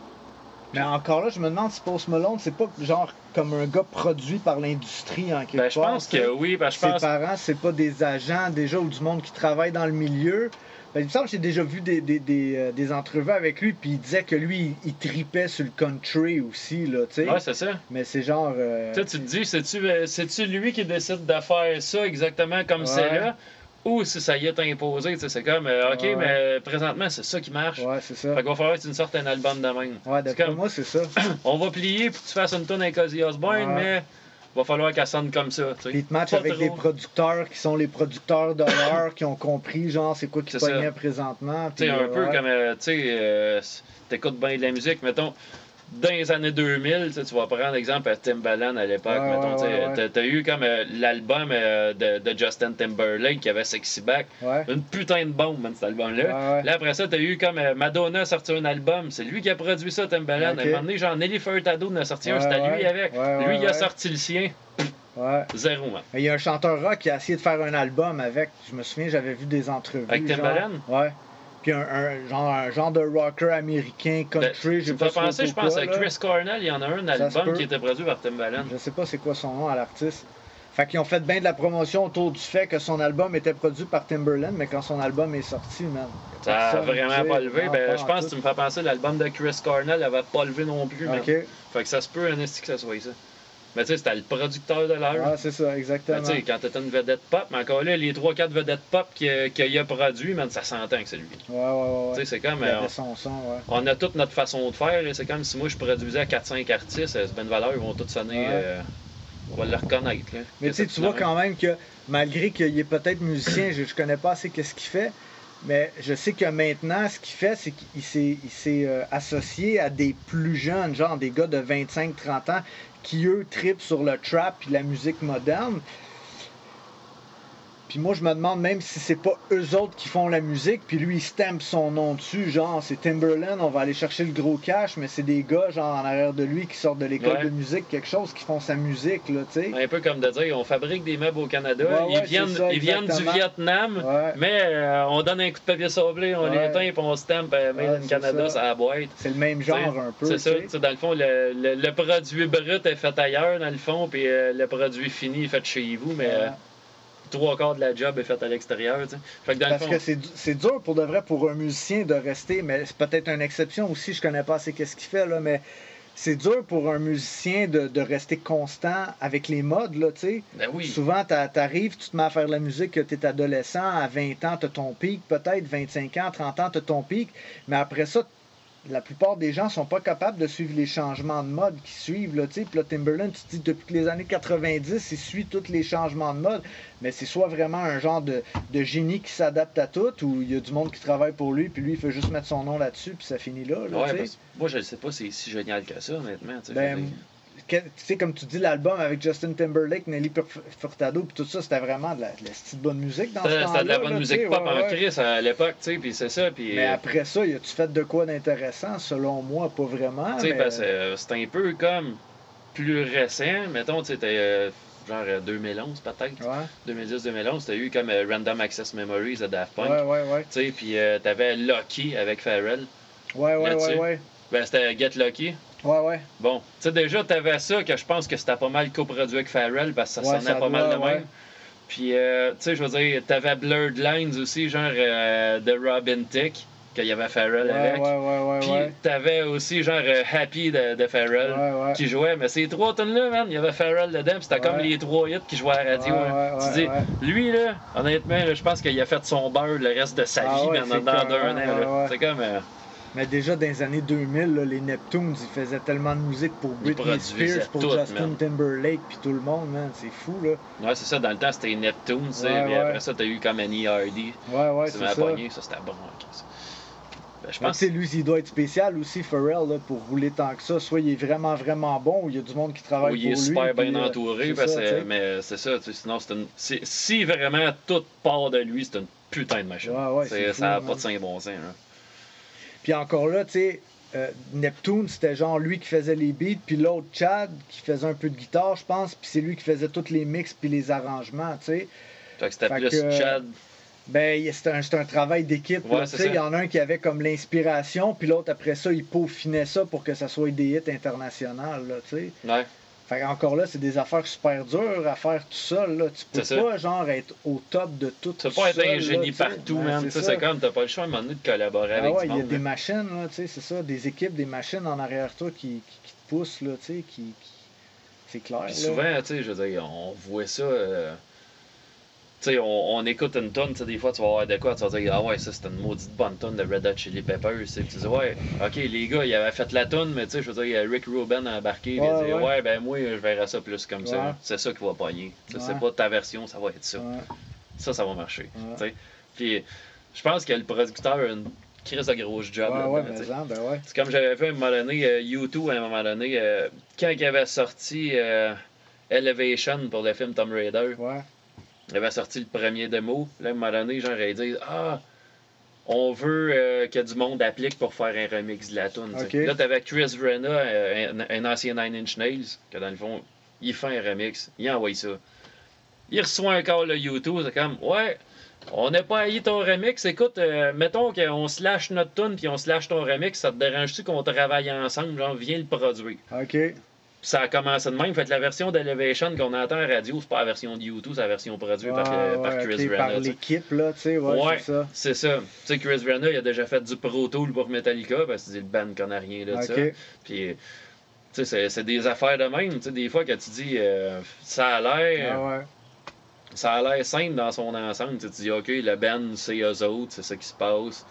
Mais encore là, je me demande si Post Malone, c'est pas genre comme un gars produit par l'industrie en quelque Ben, je pense que oui, ben, je Ses pense. parents, c'est pas des agents déjà ou du monde qui travaille dans le milieu. Ben, il me semble que j'ai déjà vu des, des, des, euh, des entrevues avec lui, puis il disait que lui, il, il tripait sur le country aussi, là, tu sais. Ouais, c'est ça. Mais c'est genre. euh, Tu sais, tu te dis, c'est-tu euh, c'est-tu lui qui décide de faire ça exactement comme Ouais. c'est là? Ou si ça y est imposé, c'est comme, euh, ok, Ouais. mais présentement, c'est ça qui marche. Ouais, c'est ça. Fait qu'il va falloir que tu nous sortes un album de même. Ouais, d'après comme- moi, c'est ça. <clears throat> On va plier pour que tu fasses une tonne avec Ozzy Osbourne, Ouais. mais va falloir qu'elle sonne comme ça. tu sais. Puis te match avec trop. des producteurs qui sont les producteurs de l'heure, qui ont compris, genre, c'est quoi qui pognait présentement. Tu sais, un peu comme, euh, tu sais, euh, t'écoutes bien de la musique, mettons, dans les années 2000, tu vas prendre exemple à Timbaland à l'époque, mettons, ouais, ouais, t'as- eu comme euh, l'album euh, de, de Justin Timberlake qui avait Sexy Back, Ouais. une putain de bombe, man, cet album-là. Là, après ça, t'as eu comme euh, Madonna a sorti un album, c'est lui qui a produit ça, Timbaland. Ok. À un moment donné, genre Nelly Furtado en a sorti un, c'était lui avec. Lui, il a sorti le sien, Ouais. zéro, man. Il y a un chanteur rock qui a essayé de faire un album avec. Je me souviens, j'avais vu des entrevues. Avec genre. Timbaland? Ouais. Puis un, un- genre, un genre de rocker américain, Ben, country, j'ai pas fais penser, je pense, à. Chris Cornell, il y en a un album qui était produit par Timbaland. Je sais pas c'est quoi son nom à l'artiste. Fait qu'ils ont fait bien de la promotion autour du fait que son album était produit par Timberland, mais quand son album est sorti, man. Ça a vraiment pas levé. Ben, je en pense que tu me fais penser l'album de Chris Cornell avait pas levé non plus. man. Fait que ça se peut, un que ça soit ça. Mais tu sais, c'était le producteur de l'heure. Ouais, c'est ça, exactement. Tu sais, quand t'étais une vedette pop, mais encore là, les 3-4 vedettes pop qu'il a produit, man, ça s'entend que c'est lui. Ouais, ouais, ouais. Tu sais, c'est comme. Il euh, son son, ouais. on a toute notre façon de faire. C'est comme si moi je produisais 4-5 artistes, euh, c'est de valeur, ils vont tous sonner. Ouais. euh, on va le reconnaître. Là. Mais tu sais, tu vois quand même que malgré qu'il est peut-être musicien, je, je connais pas assez qu'est-ce qu'il fait, mais je sais que maintenant, ce qu'il fait, c'est qu'il s'est, euh, associé à des plus jeunes, genre des gars de 25-30 ans, qui eux tripent sur le trap et la musique moderne. Puis moi, je me demande même si c'est pas eux autres qui font la musique, puis lui, il stampe son nom dessus, genre, c'est Timberland, on va aller chercher le gros cash, mais c'est des gars, genre, en arrière de lui, qui sortent de l'école Ouais. de musique, quelque chose, qui font sa musique, là, tu sais. Un peu comme de dire, on fabrique des meubles au Canada, Ouais, ils, viennent, ça, ils viennent du. Vietnam, mais euh, on donne un coup de papier sablé, on les teint et on stamp euh, Made in Canada ça. la boîte. C'est le même genre T'sais, un peu. C'est ça, dans le fond, le, le- le produit brut est fait ailleurs, dans le fond, puis euh, le produit fini est fait chez vous, mais euh. Trois quarts de la job est fait à l'extérieur. Fait que dans Parce le que fond, c'est du- c'est dur pour de vrai pour un musicien de rester, mais c'est peut-être une exception aussi, je connais pas assez qu'est-ce qu'il fait là, mais c'est dur pour un musicien de, de rester constant avec les modes là, tu sais. ben oui. Souvent, t'a- t'arrives, tu te mets à faire de la musique, tu es adolescent, à 20 ans, tu ton pic, peut-être 25 ans, 30 ans, tu ton pic, mais après ça, la plupart des gens sont pas capables de suivre les changements de mode qui suivent. Là, tu sais. Puis là, Timberland, tu te dis depuis les années 90, il suit tous les changements de mode, mais c'est soit vraiment un genre de, de génie qui s'adapte à tout, ou il y a du monde qui travaille pour lui, puis lui, il fait juste mettre son nom là-dessus, puis ça finit là. Ouais, parce moi, je ne sais pas si c'est si génial que ça, honnêtement. tu sais, Ben, tu sais, comme tu dis, l'album avec Justin Timberlake, Nelly Fur- Furtado, puis tout ça, c'était vraiment de la, de la petite bonne musique dans ce C'était temps-là. c'était de la bonne là, musique pop ouais, en ouais. crise à l'époque, tu sais, puis c'est ça. Mais euh, après ça, y a-tu fait de quoi d'intéressant? Selon moi, pas vraiment. Tu sais, mais- parce que euh, c'est un peu comme plus récent. Mettons, tu sais, euh, genre euh, 2011 peut-être. Ouais, 2010-2011, t'as eu comme euh, Random Access Memories de Daft Punk. ouais, ouais, ouais. Tu sais, puis euh, t'avais Lucky avec Pharrell. Ouais, ouais, ouais, ouais. Ben, c'était Get Lucky. Ouais, ouais. Bon, tu sais, déjà, t'avais ça, que je pense que c'était pas mal coproduit avec Pharrell, parce que ça Ouais, sonnait ça pas mal de ouais. même. Puis, euh, tu sais, je veux dire, t'avais Blurred Lines aussi, genre euh, de Robin Thicke, qu'il y avait Pharrell Ouais, avec. ouais, ouais, ouais, Puis, t'avais aussi, genre, euh, Happy de, de Pharrell. Ouais, ouais. qui jouait. Mais ces trois tonnes là man, il y avait Pharrell dedans, puis c'était comme les trois hits qui jouaient à la radio. Ouais, hein. ouais, tu dis, lui, là, honnêtement, là, je pense qu'il a fait son beurre le reste de sa Ah vie, man, c'est dans, dans clair, un an. ouais, là. ouais. C'est comme. euh, Mais déjà, dans les années 2000, là, les Neptunes, ils faisaient tellement de musique pour Britney Spears, pour tout, Justin man. Timberlake, puis tout le monde, man. C'est fou, là. ouais, c'est ça, dans le temps, c'était Neptune, tu sais, Ouais, puis ouais. après ça, t'as eu comme Annie Hardy. Ouais, ouais, ça c'est ça. pogné, ça, c'était bon. en crise. Ben, je pense tu sais, lui, il doit être spécial aussi, Pharrell, là, pour rouler tant que ça. Soit il est vraiment, vraiment bon, ou il y a du monde qui travaille où il pour est lui. super bien euh, entouré, parce ça, que- tu mais c'est ça, tu sinon, une. Si vraiment tout part de lui, c'est une putain de machine. Ouais, ouais, ça n'a pas de saint bon sens. hein. Puis encore là, tu sais, euh, Neptune, c'était genre lui qui faisait les beats, puis l'autre Chad qui faisait un peu de guitare, je pense, puis c'est lui qui faisait tous les mix puis les arrangements, tu sais. Fait que c'était plus que, Chad. Ben, c'est un, travail d'équipe. Ouais. Il y en a un qui avait comme l'inspiration, puis l'autre, après ça, il peaufinait ça pour que ça soit des hits internationaux. Là, tu sais. Ouais. Fait encore là, c'est des affaires super dures à faire tout seul. Là. Tu peux ça. pas, genre, être au top de tout. Tu peux pas être seul, un génie partout, sais, ça. c'est comme, t'as pas le choix à un moment donné de collaborer Ah avec ouais, il y a des machines, là, tu sais, c'est ça, des équipes, des machines en arrière toi qui, qui, qui te poussent, là, tu sais, qui, qui- C'est clair. Puis souvent, tu sais, je veux dire, on voit ça. euh, sais, on, on écoute une tonne, tu sais, des fois, tu vas avoir de quoi, tu vas dire, ah ouais, ça, c'était une maudite bonne tonne de Red Hot Chili Peppers. tu dis, ouais, ok, les gars, ils avaient fait la tonne, mais tu sais, je veux dire, Rick Rubin a embarqué, il a dit, ouais. ouais. ben moi, je verrais ça plus comme Ouais. ça. C'est ça qui va pogner. C'est pas ta version, ça va être ça. Ça, ça va marcher. Sais. Puis je pense que le producteur a une crise de gros job. ouais, en, ben ouais. C'est comme j'avais fait à un moment donné, euh, U2 à un moment donné, euh, quand il avait sorti euh, Elevation pour le film Tomb Raider, Ouais, il avait sorti le premier démo. Là, à un moment donné, genre, il dit Ah, on veut euh, que du monde applique pour faire un remix de la tune. Là, t'avais Chris Vrenna, euh, un, un ancien Nine Inch Nails, que dans le fond, il fait un remix, il envoie ça. Il reçoit un call de YouTube, c'est comme Ouais, on n'a pas haï ton remix. Écoute, euh, mettons qu'on se lâche notre tune puis on se lâche ton remix, ça te dérange-tu qu'on travaille ensemble? Genre, viens le produire. ok. Ça a commencé de même. Fait la version d'Elevation qu'on entend à radio, c'est pas la version de YouTube, c'est la version produite par, euh, Ouais, par Chris Vrenna. Par l'équipe, là, tu sais, ouais, Ouais. c'est ça. C'est ça. Tu sais, Chris Vrenna, il a déjà fait du Pro Tool pour Metallica, parce que c'est le band qu'on a rien là, de ça. Ok. Puis, tu sais, c'est- des affaires de même. Tu sais, des fois, quand tu dis, euh, ça a l'air. Ah ouais. Ça a l'air simple dans son ensemble. Tu tu dis, OK, le band, c'est eux autres, c'est ça qui se passe.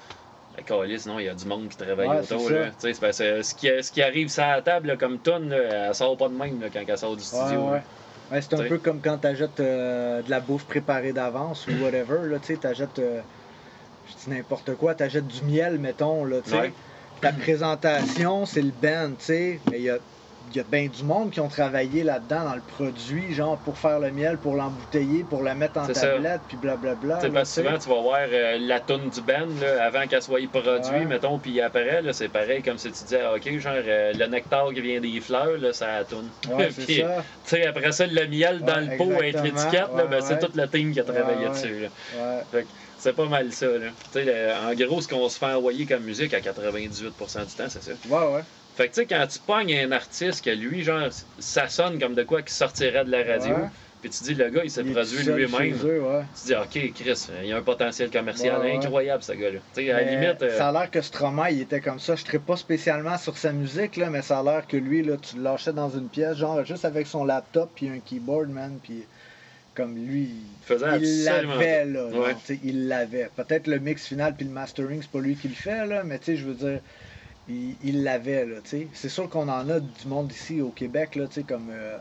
Mais câlisse, non, il y a du monde qui travaille Ouais, autour. c'est Là. ça. Tu sais, c'est parce que ce qui, ce qui arrive sur la table là, comme tonne, elle sort pas de même là, quand elle sort du studio. ouais. là. Ouais, c'est un peu comme quand tu achètes de la bouffe préparée d'avance ou whatever. Tu sais, t'achètes, euh, je dis n'importe quoi, tu achètes du miel, mettons. Là. Ta présentation, c'est le band, tu sais. Mais il y a, y a bien du monde qui ont travaillé là-dedans dans le produit, genre pour faire le miel, pour l'embouteiller, pour le mettre en tablette, puis blablabla. Tu sais. souvent, tu vas voir euh, la toune du band là, avant qu'elle soit produite, Ouais. mettons, puis après, c'est pareil comme si tu disais, ah, OK, genre, euh, le nectar qui vient des fleurs, là, ça la toune. Ouais, <laughs> Puis, ça. Tu sais, après ça, le miel dans le pot avec l'étiquette, ben, c'est toute la team qui a travaillé dessus. là. C'est pas mal ça. Là. Le- en gros, ce qu'on se fait envoyer comme musique à 98% du temps, c'est ça. Ouais, ouais. Fait que tu sais, quand tu pognes un artiste que lui, genre, ça sonne comme de quoi qui sortirait de la radio, Ouais. puis tu dis, le gars, il s'est produit lui-même. ouais. Tu dis, OK, Chris, il y a un potentiel commercial Ouais, incroyable, ce gars-là. Tu sais, à la limite. euh, Ça a l'air que Stromae, il était comme ça. Je ne pas spécialement sur sa musique, là, mais ça a l'air que lui, là, tu le lâchais dans une pièce, genre juste avec son laptop puis un keyboard, man. Puis comme lui, il l'avait, là. Ouais. genre, il l'avait. Peut-être le mix final puis le mastering, c'est pas lui qui le fait, là, mais tu sais, je veux dire, il l'avait, là, tu sais. C'est sûr qu'on en a du monde ici au Québec, là, tu sais, comme. euh,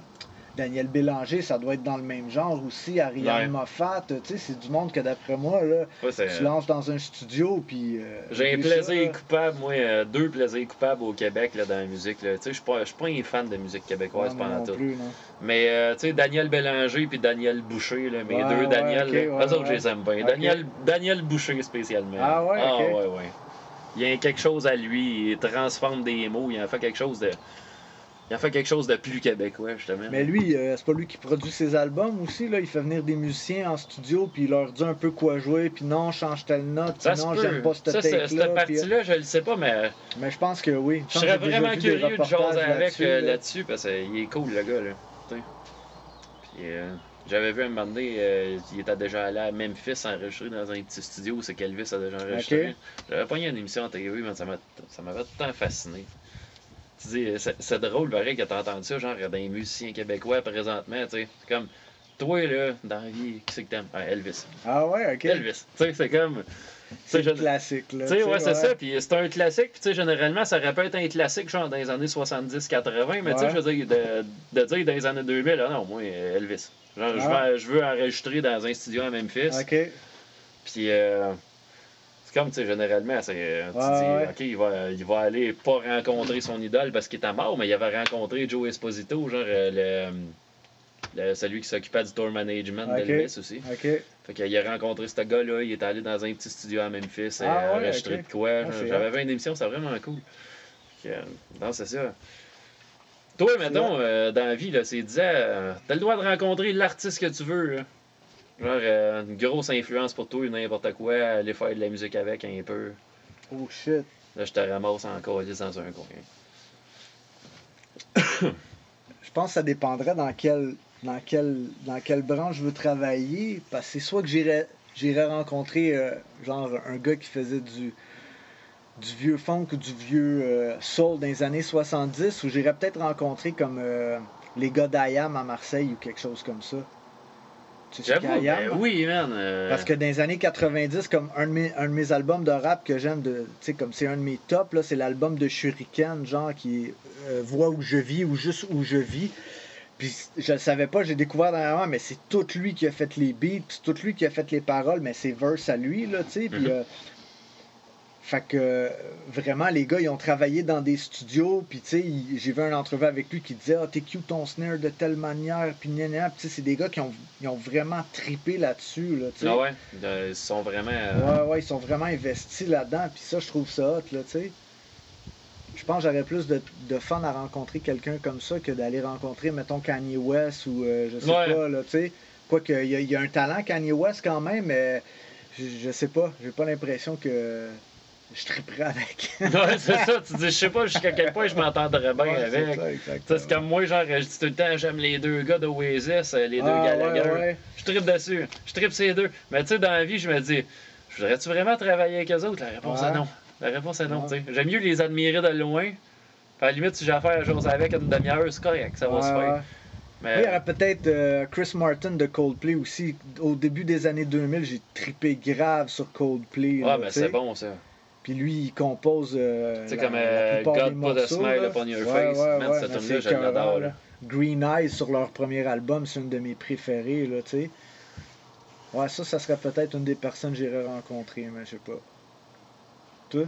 Daniel Bélanger, ça doit être dans le même genre aussi. Ariane Ouais. Moffat, tu sais, c'est du monde que d'après moi, là, Ouais, tu lances dans un studio, puis. euh, J'ai un ça, plaisir coupable, moi, euh, deux plaisirs coupables au Québec là, dans la musique. là. Tu sais, Je suis pas, pas un fan de musique québécoise pendant non tout. plus, non. Mais euh, tu sais, Daniel Bélanger puis Daniel Boucher, là, mes Ouais, deux Daniel, ok, là, eux autres, je les aime bien. Daniel, Daniel Boucher spécialement. Ah ouais, Ah ouais, ouais. Il y a quelque chose à lui, il transforme des mots, il en fait quelque chose de. Il en fait quelque chose de plus québécois, justement. Mais lui, euh, c'est pas lui qui produit ses albums aussi, là. Il fait venir des musiciens en studio, puis il leur dit un peu quoi jouer, puis non, change telle note, puis non, j'aime pas cette take-là. cette euh, partie-là, je le sais pas, mais Mais je pense que oui. je serais vraiment curieux de jaser avec là-dessus, euh, là. parce qu'il est cool, le gars, là. Tu sais. Puis, euh, j'avais vu un moment donné, euh, il était déjà allé à Memphis enregistrer dans un petit studio où c'est qu'Elvis a déjà enregistré. J'avais pogné une émission en TV, mais ça m'a- ça m'avait temps fasciné. Tu dis, c'est c'est drôle, pareil, que t'as entendu ça, genre, des musiciens québécois présentement, tu sais. C'est comme, toi, là, dans la vie, qui c'est que t'aimes? Ah, Elvis. Ah ouais, ok. Elvis. Tu sais, c'est comme. C'est le classique, là. tu sais, ouais, c'est ça. Puis c'est un classique. Puis tu sais, généralement, ça aurait pu être un classique, genre dans les années 70-80. Mais tu sais, je veux dire, de, de dire dans les années 2000, ah non, moi, euh, Elvis. Genre, je, Ah. veux, je veux enregistrer dans un studio à Memphis. Ok. Puis euh, c'est comme, tu sais, généralement, c'est, tu Ouais, dis. OK, il va, il va aller pas rencontrer son idole parce qu'il était mort, mais il avait rencontré Joe Esposito, genre euh, le, le- celui qui s'occupait du tour management Ok. d'Elvis aussi. Ok. Fait qu'il a rencontré ce gars-là, il est allé dans un petit studio à Memphis, Ah euh, ouais, enregistrer de quoi. Ah, c'est J'avais vu une émission, c'était vraiment cool. Fait que, non, c'est ça. Toi, mettons, euh, dans la vie, là, c'est disait, euh, t'as le droit de rencontrer l'artiste que tu veux. là. Genre, euh, une grosse influence pour toi, n'importe quoi, aller faire de la musique avec un peu. Oh shit. Là, je te ramasse encore dans un coin. <coughs> Je pense que ça dépendrait dans quelle, dans quelle, dans quelle branche je veux travailler. Parce que c'est soit que j'irais, j'irais rencontrer genre un gars qui faisait du, du vieux funk ou du vieux euh, soul dans les années 70, ou j'irais peut-être rencontrer comme euh, les gars d'IAM à Marseille ou quelque chose comme ça. Tu sais ben hein? oui, man. euh, Parce que dans les années 90, comme un de mes, un de mes albums de rap que j'aime, de, tu sais, comme c'est un de mes tops, là, c'est l'album de Shuriken, genre qui Vois où je vis ou juste où je vis. Puis je le savais pas, j'ai découvert dernièrement, mais c'est tout lui qui a fait les beats, c'est tout lui qui a fait les paroles, mais c'est verse à lui, là, tu sais. Puis. Mhm. euh, fait que vraiment, les gars, ils ont travaillé dans des studios, puis tu sais, j'ai vu un entrevue avec lui qui disait Ah, t'es cute ton snare de telle manière, puis tu sais, c'est des gars qui ont, ils ont vraiment tripé là-dessus, là. Ah ouais, ils sont vraiment. euh, Ouais, ouais, ils sont vraiment investis là-dedans, puis ça, je trouve ça hot, là, tu sais. Je pense que j'aurais plus de, de fun à rencontrer quelqu'un comme ça que d'aller rencontrer, mettons, Kanye West ou euh, je sais Ouais. pas, là, tu sais. Quoique, il y, a- il y a un talent, Kanye West, quand même, mais je, je sais pas, j'ai pas l'impression que je triperais avec. <laughs> Ouais, c'est ça, tu dis, je sais pas jusqu'à quel point je m'entendrais bien Ouais, avec. C'est comme moi, genre, je dis tout le temps, j'aime les deux gars d'Oasis, euh, les deux Ah, Gallagher. ouais, ouais. Je tripe dessus. Je tripe ces deux. Mais tu sais, dans la vie, je me dis, voudrais-tu vraiment travailler avec eux autres? La réponse est non. La réponse est non, tu sais. J'aime mieux les admirer de loin. Puis à la limite, si j'ai affaire à chose avec une demi-heure, c'est correct, ça va se faire. Mais Oui, il y aurait peut-être euh, Chris Martin de Coldplay aussi. Au début des années 2000, j'ai trippé grave sur Coldplay. ouais, là, mais tu sais. c'est bon, ça. Puis lui, il compose. Euh, C'est la- comme, euh, God put a smile là. upon your face. ouais, Man, ouais, cette mais tune-là, c'est je l'adore, là. là. Green Eyes sur leur premier album, c'est une de mes préférées, là, tu sais. Ouais, ça, ça serait peut-être une des personnes que j'irais rencontrer, mais je sais pas. Toi?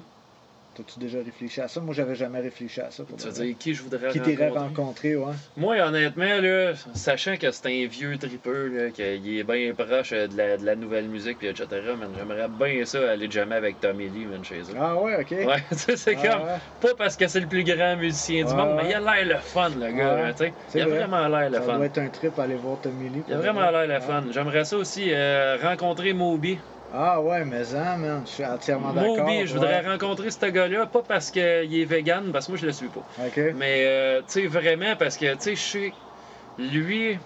T'as-tu déjà réfléchi à ça? Moi, j'avais jamais réfléchi à ça. pour Tu veux dire qui je voudrais Qui t'irais rencontrer? rencontrer, ouais. Moi, honnêtement, là, sachant que c'est un vieux tripeux, qu'il est bien proche euh, de la, de la nouvelle musique, puis etc., j'aimerais bien ça aller jamais avec Tommy Lee, man, chez eux. Ah ouais, ok. Ouais, <laughs> tu sais, c'est Ah, comme, ouais. pas parce que c'est le plus grand musicien du Ouais, monde, mais il a l'air le fun, le gars, tu sais. c'est Il a vrai. vraiment l'air le Ça fun. doit être un trip aller voir Tommy Lee. Il a vraiment l'air le fun. J'aimerais ça aussi euh, rencontrer Moby. Ah ouais, mais ça, man, je suis entièrement d'accord. Moby, je voudrais ouais. rencontrer ce gars-là, pas parce qu'il est vegan, parce que moi je le suis pas. Ok. Mais, euh, tu sais, vraiment, parce que, tu sais, je sais, lui,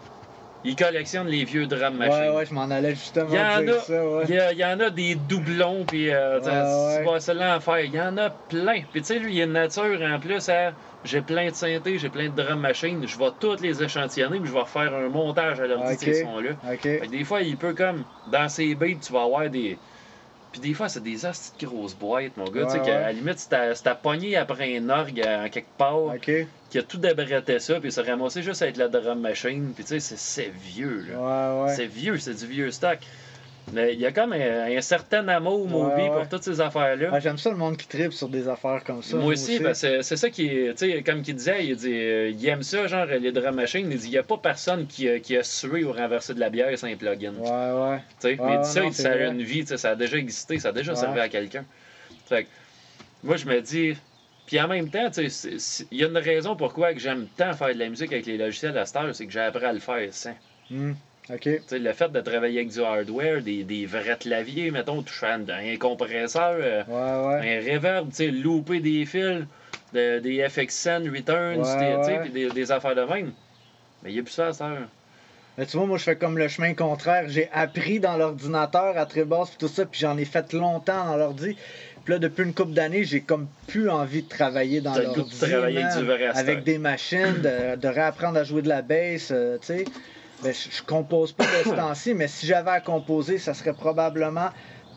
il collectionne les vieux drums machines. Ouais, ouais, je m'en allais justement Il y en dire a- ça, ouais. Il y, a- il y en a des doublons, puis euh, Ouais, celle-là en faire. Il y en a plein. Puis tu sais, lui, il a une nature en plus. hein, j'ai plein de synthés, j'ai plein de drum machines. Je vais toutes les échantillonner, puis je vais refaire un montage à l'ordi de ces sons-là. Ok. Fait que des fois, il peut comme, dans ses beats, tu vas avoir des. Puis des fois, c'est des astis de grosses boîtes, mon gars. tu sais, Ouais, qu'à ouais. la limite, t'as pogné après un orgue en quelque part, qui a tout débretté ça, puis ça ramassé juste avec la drum machine, puis tu sais, c'est- c'est vieux, là. Ouais, ouais. C'est vieux, c'est du vieux stock. Mais il y a comme un, un certain amour, Moby, Ouais, ouais. pour toutes ces affaires-là. Ah, J'aime ça le monde qui tripe sur des affaires comme ça. moi aussi, c'est ça qui est, tu sais, comme il disait, il dit, euh, il aime ça, genre les drum machines, il dit, il n'y a pas personne qui, a- qui a sué ou renversé de la bière sans un plugin. Ouais, ouais. Tu sais, Ouais, mais il dit ça, non, il dit, ça a une vie, ça a déjà existé, ça a déjà servi à quelqu'un. Fait que, moi, je me dis, puis en même temps, il y a une raison pourquoi j'aime tant faire de la musique avec les logiciels à cette heure, c'est que j'ai appris à le faire sans. Hmm, Le fait de travailler avec du hardware, des, des vrais claviers, mettons, touchant un un compresseur, euh, Ouais, ouais. un reverb, louper des fils, de- des FXN, returns, Ouais, des- des, des affaires de même. Mais il n'y a plus ça à heure. Mais tu vois, moi, je fais comme le chemin contraire. J'ai appris dans l'ordinateur à très basse puis tout ça, puis j'en ai fait longtemps dans l'ordi. Puis là, depuis une couple d'années, j'ai comme plus envie de travailler dans goût de l'ordi. travailler avec du vrai Avec des machines, de, de réapprendre à jouer de la bass, euh, tu sais. Ben, je, je compose pas de <coughs> ce temps-ci, mais si j'avais à composer, ça serait probablement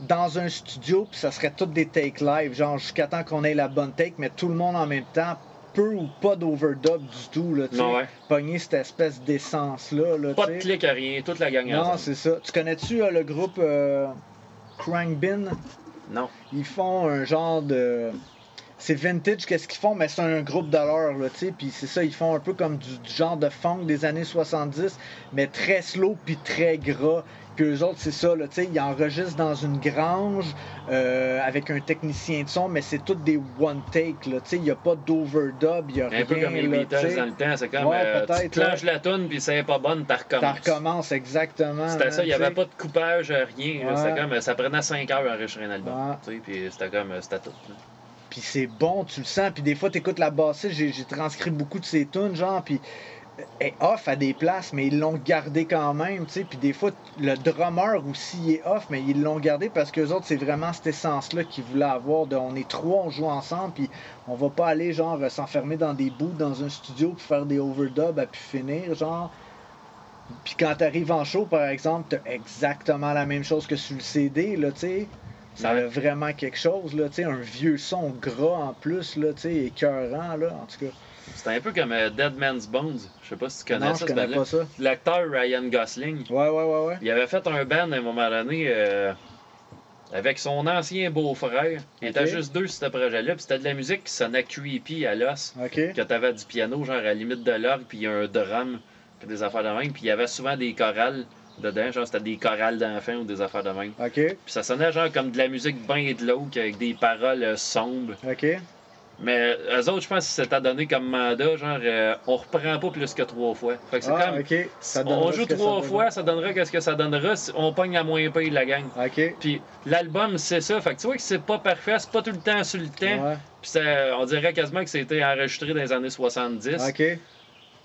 dans un studio, puis ça serait toutes des takes live, genre jusqu'à temps qu'on ait la bonne take, mais tout le monde en même temps, peu ou pas d'overdub du tout, là, tu sais. Ouais. Pogner cette espèce d'essence-là, là, Pas tu de clic à rien, toute la gang Non, c'est ça. Tu connais-tu euh, le groupe euh, Crankbin? Non. Ils font un genre de. C'est vintage, qu'est-ce qu'ils font, mais c'est un groupe de l'heure, là, tu sais. Puis c'est ça, ils font un peu comme du, du genre de funk des années 70, mais très slow puis très gras. Puis eux autres, c'est ça, là, tu sais, ils enregistrent dans une grange euh, avec un technicien de son, mais c'est tout des one take, là, tu sais, il n'y a pas d'overdub, il n'y a rien. Un peu comme les là, Beatles sais. dans le temps, c'est comme Ouais, euh, tu ouais. la toune puis c'est pas bonne, t'as recommences. recommences, exactement. C'était ça, il n'y avait pas de coupage, rien. là. Ouais. C'était comme, ça prenait 5 heures à enregistrer un album. Ouais. tu sais, Puis c'était comme, euh, c'était tout. là. Puis c'est bon, tu le sens. Puis des fois, t'écoutes la bassiste, j'ai transcrit beaucoup de ces tunes, genre, puis est off à des places, mais ils l'ont gardé quand même, tu sais. Puis des fois, le drummer aussi est off, mais ils l'ont gardé parce que autres, c'est vraiment cette essence-là qu'ils voulaient avoir. De, on est trois, on joue ensemble, puis on va pas aller, genre, s'enfermer dans des bouts dans un studio pour faire des overdubs à pu finir, genre. Puis quand t'arrives en show, par exemple, t'as exactement la même chose que sur le CD, là, tu sais. Ça Ouais. a vraiment quelque chose, là, un vieux son gras en plus, là, écœurant, là, en tout cas. C'était un peu comme euh, Dead Man's Bones. Je sais pas si tu connais non, ça, je ce connais band-là. pas ça. L'acteur Ryan Gosling, Ouais, ouais, ouais, ouais. il avait fait un band à un moment donné euh, avec son ancien beau-frère. Il était Ok. juste deux sur ce projet-là, puis c'était de la musique qui sonnait creepy à l'os. Ok. que t'avais du piano, genre à la limite de l'orgue, puis un drum, puis des affaires de même, puis il y avait souvent des chorales dedans, genre c'était des chorales d'enfants ou des affaires de même. Ok. Puis ça sonnait genre comme de la musique bien de l'eau, avec des paroles euh, sombres. Ok. Mais eux autres, je pense que c'était donné comme mandat, genre euh, on reprend pas plus que trois fois. Fait que c'est Ah, comme. Ça on joue ça trois fois, ça donnera qu'est-ce que ça donnera si on pogne la moins paye la gang. Ok. Puis l'album, c'est ça. Fait que tu vois que c'est pas parfait, c'est pas tout le temps sur le temps. Ouais. Puis on dirait quasiment que c'était enregistré dans les années 70. Ok.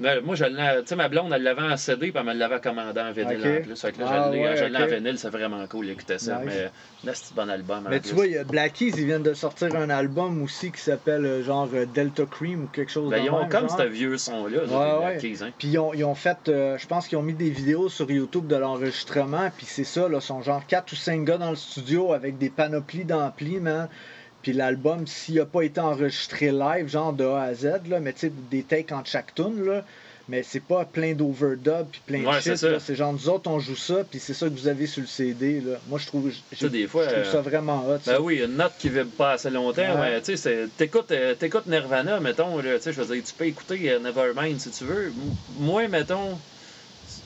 Mais moi, je l'ai- tu sais, ma blonde, elle l'avait en CD, puis elle me l'avait commandé en vinyle en plus. Fait que là, Ah je l'ai ouais, je l'ai en vinyle, c'est vraiment cool d'écouter ça. Nice. Mais là, c'est un bon album. en Mais tu plus. vois, il y a Black Keys, ils viennent de sortir un album aussi qui s'appelle euh, genre euh, Delta Cream ou quelque chose Ben, ils ont même, comme genre. ce vieux son-là, là, Ouais, ouais. Keys, hein. Puis ils ont, ils ont fait, euh, je pense qu'ils ont mis des vidéos sur YouTube de l'enregistrement, puis c'est ça, là, sont genre 4 ou 5 gars dans le studio avec des panoplies d'amplis, man. Puis l'album, s'il a pas été enregistré live, genre de A à Z, là, mais tu sais, des takes entre chaque tune, là, mais c'est pas plein d'overdub puis plein Ouais, de shit, ça. c'est genre nous autres on joue ça, puis c'est ça que vous avez sur le CD, là. Moi je trouve, j'ai- sais, des fois, je trouve euh, ça vraiment hot. ça. Ben oui, une note qui vibre pas assez longtemps, Ouais. tu sais, t'écoutes, euh, t'écoutes Nirvana, mettons, là, tu sais, je veux dire, tu peux écouter euh, Nevermind si tu veux. Moi, mettons,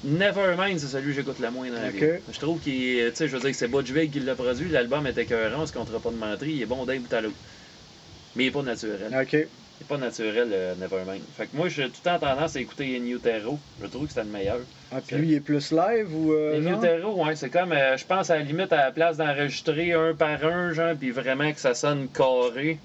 Nevermind, c'est celui que j'écoute le moins dans la vie. Je trouve qu'il, tu sais, je veux dire que c'est Butch Vig qui l'a produit, l'album est écœurant, on se comptera pas de mentir, il est bon d'un bout à l'autre. Mais il est pas naturel. Ok. Il est pas naturel, euh, Nevermind. Fait que moi, j'ai tout le temps tendance à écouter Utero. Je trouve que c'était le meilleur. Ah, puis lui il est plus live ou. euh? Utero, ouais, c'est comme, euh, je pense, à la limite, à la place d'enregistrer un par un, genre, puis vraiment que ça sonne carré.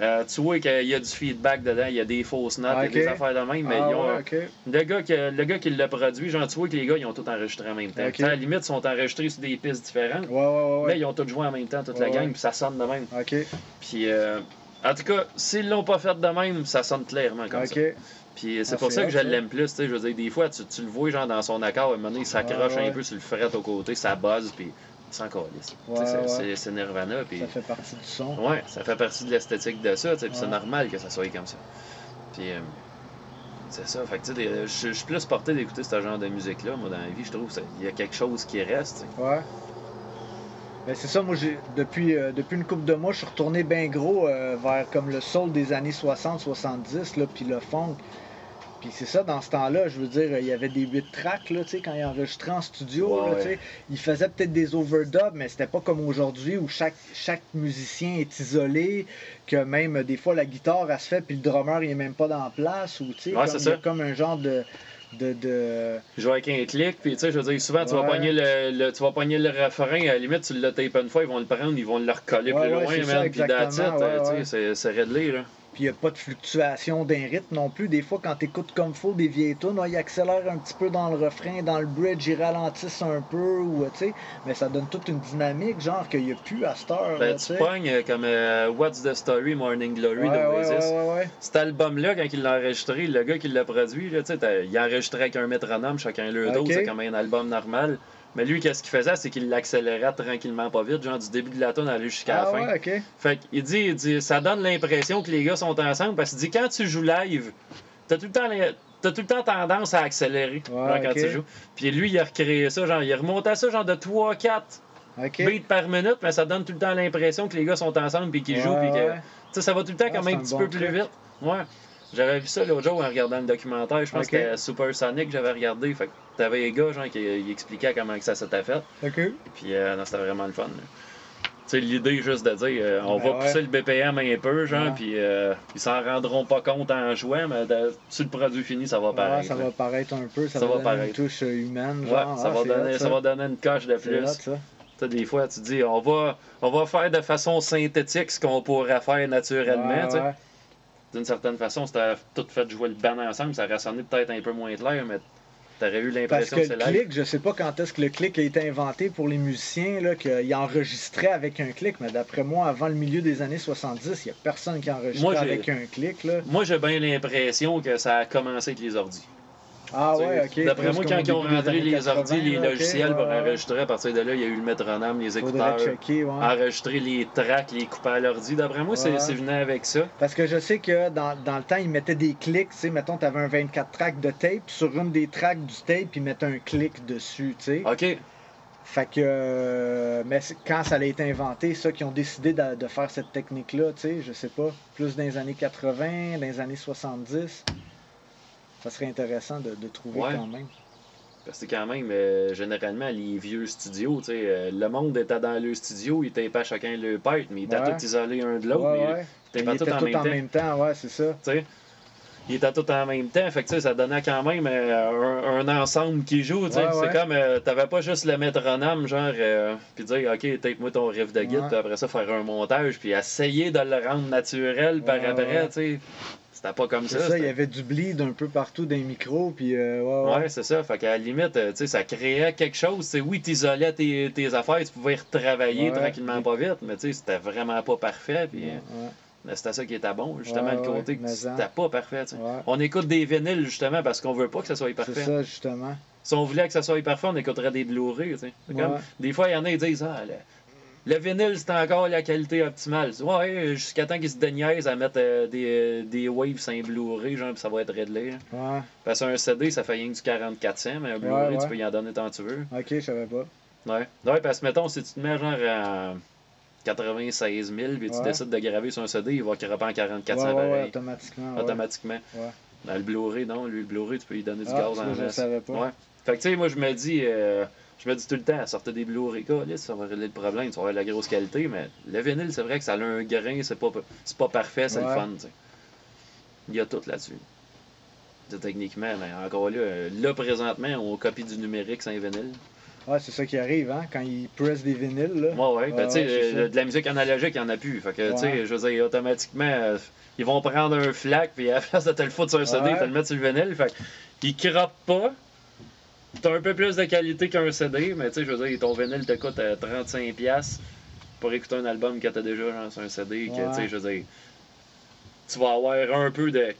Euh, tu vois qu'il y a du feedback dedans, il y a des fausses notes, il y a des affaires de même, mais Ah, ils ont, ouais, le, gars qui, le gars qui l'a produit, genre, tu vois que les gars, ils ont tout enregistré en même temps. À la limite, ils sont enregistrés sur des pistes différentes. Ouais, ouais, ouais. ils ont tous joué en même temps, toute la gang, puis ça sonne de même. Puis, euh, en tout cas, s'ils l'ont pas fait de même, ça sonne clairement comme ça. Puis c'est Ah, pour ça que je l'aime plus, tu sais, je veux dire, des fois, tu, tu le vois, genre, dans son accord, à un moment donné, il s'accroche ouais. un peu sur le fret au côté, ça buzz, puis c'est encore lisse. Ouais, Tu sais, ouais. c'est- Nirvana. Ça fait partie du son. Ouais, ça fait partie de l'esthétique de ça, puis c'est normal que ça soit comme ça. Puis, euh, c'est ça, fait que, je suis plus porté d'écouter ce genre de musique-là, moi, dans la vie, je trouve, qu'il y a quelque chose qui reste. Ouais. Ben c'est ça, moi j'ai depuis, euh, depuis une couple de mois, je suis retourné bien gros euh, vers comme le soul des années 60-70, là, puis le funk. Puis c'est ça, dans ce temps-là, je veux dire, il y avait des 8 tracks, là, tu sais, quand il enregistrait en studio, Ouais, là, ouais. tu sais. Il faisait peut-être des overdubs, mais c'était pas comme aujourd'hui où chaque, chaque musicien est isolé, que même euh, des fois la guitare, elle se fait, puis le drummer, il est même pas dans la place, ou tu sais, Ouais, comme, comme un genre de... de, de... Vais avec un clic, puis tu sais, je veux dire, souvent, tu vas pogner le, le- tu vas pogner le refrain, à la limite, tu le tapes une fois, ils vont le prendre, ils vont le recoller Ouais, plus ouais, loin, man, puis ouais, euh, tu sais, c'est réglé, là. Puis il n'y a pas de fluctuation d'un rythme non plus. Des fois, quand tu écoutes comme faut des vieilles tunes, ils accélèrent un petit peu dans le refrain, dans le bridge, ils ralentissent un peu, ou, tu sais, mais ça donne toute une dynamique, genre qu'il n'y a plus à cette heure. Ben, tu pognes euh, comme euh, What's the Story, Morning Glory ouais, de Oasis. ouais, ouais, ouais. Cet album-là, quand il l'a enregistré, le gars qui l'a produit, là, il a enregistré avec un métronome, chacun Ok. dos, c'est comme un album normal. Mais lui, qu'est-ce qu'il faisait, c'est qu'il l'accélérait tranquillement, pas vite, genre du début de la tune à aller jusqu'à Ah la fin. ouais, ok. Fait qu'il dit, il dit, ça donne l'impression que les gars sont ensemble, parce qu'il dit, quand tu joues live, t'as tout le temps les- T'as tout le temps tendance à accélérer genre, quand tu joues. Puis lui, il a recréé ça, genre, il a remonté à ça genre de 3-4 Ok. beats par minute, mais ça donne tout le temps l'impression que les gars sont ensemble puis qu'ils jouent. Puis que, ça va tout le temps Ah, quand même un petit peu plus vite. Ouais. J'avais vu ça l'autre jour en regardant le documentaire. Je pense que c'était Super Sonic que j'avais regardé. Fait que t'avais les gars genre, qui ils expliquaient comment que ça s'était fait. Ok. Puis euh, non, c'était vraiment le fun. Tu sais, l'idée juste de dire, euh, on Ben va ouais. pousser le BPM un peu, genre, Ouais. puis euh, ils s'en rendront pas compte en jouant, mais de- sur le produit fini, ça va Ouais, paraître. ça là. va paraître un peu, ça, Ça va, va donner une paraître. touche humaine. Ouais, Genre. ça, Ah, va donner, hot, ça va donner une coche de plus. hot, ça. Tu sais, des fois, tu dis, on va, on va faire de façon synthétique ce qu'on pourrait faire naturellement. Ouais, ouais. D'une certaine façon, c'était tout fait jouer le band ensemble, ça aurait sonné peut-être un peu moins clair, mais t'aurais eu l'impression que que c'est le clic, je sais pas quand est-ce que le clic a été inventé pour les musiciens, là, qu'ils enregistraient avec un clic, mais d'après moi, avant le milieu des années 70, il n'y a personne qui enregistrait Moi, avec un clic. Là. Moi, j'ai bien l'impression que ça a commencé avec les ordis. Ah Tu sais, ouais, ok. D'après moi, quand ils ont rentré les 80, ordis, les logiciels pour ouais. enregistrer, à partir de là, il y a eu le métronome, les écouteurs, checker, ouais. enregistrer les tracks, les couper à l'ordi. D'après moi, c'est venu avec ça. Parce que je sais que dans, dans le temps, ils mettaient des clics, tu sais, mettons, tu avais un 24 tracks de tape, sur une des tracks du tape, ils mettaient un clic dessus, tu sais. OK. Fait que, euh, mais quand ça a été inventé, ceux qui ont décidé de, de faire cette technique-là, tu sais, je sais pas, plus dans les années 80, dans les années 70, ça serait intéressant de, de trouver Ouais. quand même. Parce que quand même, euh, généralement, les vieux studios, tu sais, euh, le monde était dans le studio, ils étaient pas chacun le pète, mais ils étaient Ouais. tous isolés un de l'autre. Ouais, ouais. Ils étaient tous en même en temps. même temps, ouais, c'est ça. Ils étaient tous en même temps, fait que ça donnait quand même euh, un, un ensemble qui joue. tu sais. Ouais, ouais. C'est comme, euh, t'avais pas juste le métronome, genre, euh, puis dire, ok, tape-moi ton riff de guide, puis après ça, faire un montage, puis essayer de le rendre naturel par après, tu sais. C'était pas comme C'est ça. ça, il y avait du bleed un peu partout dans les micros, puis euh, ouais, ouais. Ouais, c'est ça. Fait qu'à la limite, euh, tu sais, ça créait quelque chose. Tu sais, oui, t'isolais tes, tes affaires, tu pouvais y retravailler tranquillement pas vite, mais tu sais, c'était vraiment pas parfait. Puis, mais c'était ça qui était bon, justement, Ouais, le côté ouais, que c'était pas parfait. tu sais. ouais. On écoute des vinyles, justement, parce qu'on veut pas que ça soit C'est parfait. ça, justement. Si on voulait que ça soit parfait, on écouterait des Blu-ray. tu sais. C'est comme- Ouais. Des fois, il y en a qui disent Ah, le, le vinyle, c'est encore la qualité optimale. Ouais, jusqu'à temps qu'ils se déniaisent à mettre euh, des, euh, des waves un Blu-ray, genre, puis ça va être réglé. hein. Parce qu'un CD, ça fait rien que du 4400, mais un Blu-ray, tu peux y en donner tant que tu veux. ok, je savais pas. Ouais. Ouais, parce que mettons, si tu te mets genre à 96 000 puis tu Ouais. décides de graver sur un CD, il va craper en 4400 ouais, ouais, automatiquement. automatiquement. Ouais. Dans le Blu-ray, non, lui, le Blu-ray, tu peux lui donner du Ah, gaz ça, en masse. savais pas. Ouais. Fait que tu sais, moi je me dis, euh, je me dis tout le temps, sortez des Blu-ray, là, ça va régler le problème, tu vas avoir de la grosse qualité, mais le vinyle, c'est vrai que ça a un grain, c'est pas, c'est pas parfait, c'est le fun, tu sais. Il y a tout là-dessus. Techniquement, mais encore là, là présentement, on copie du numérique sans vinyle. Ouais, c'est ça qui arrive, hein, quand ils pressent des vinyles, là. Ouais, ouais. Ben, tu sais, ouais, euh, de la musique analogique, il n'y en a plus. Fait que, tu sais, je veux dire, automatiquement, euh, ils vont prendre un flac, puis à la place de te le foutre sur un CD, Ouais. te le mettre sur le vinyle. Fait qu'ils croppent pas. T'as un peu plus de qualité qu'un CD, mais tu sais, je veux dire, ton vinyle te coûte euh, 35$ pour écouter un album que t'as déjà genre, sur un CD. Que, tu sais, je veux dire, tu vas avoir un peu de.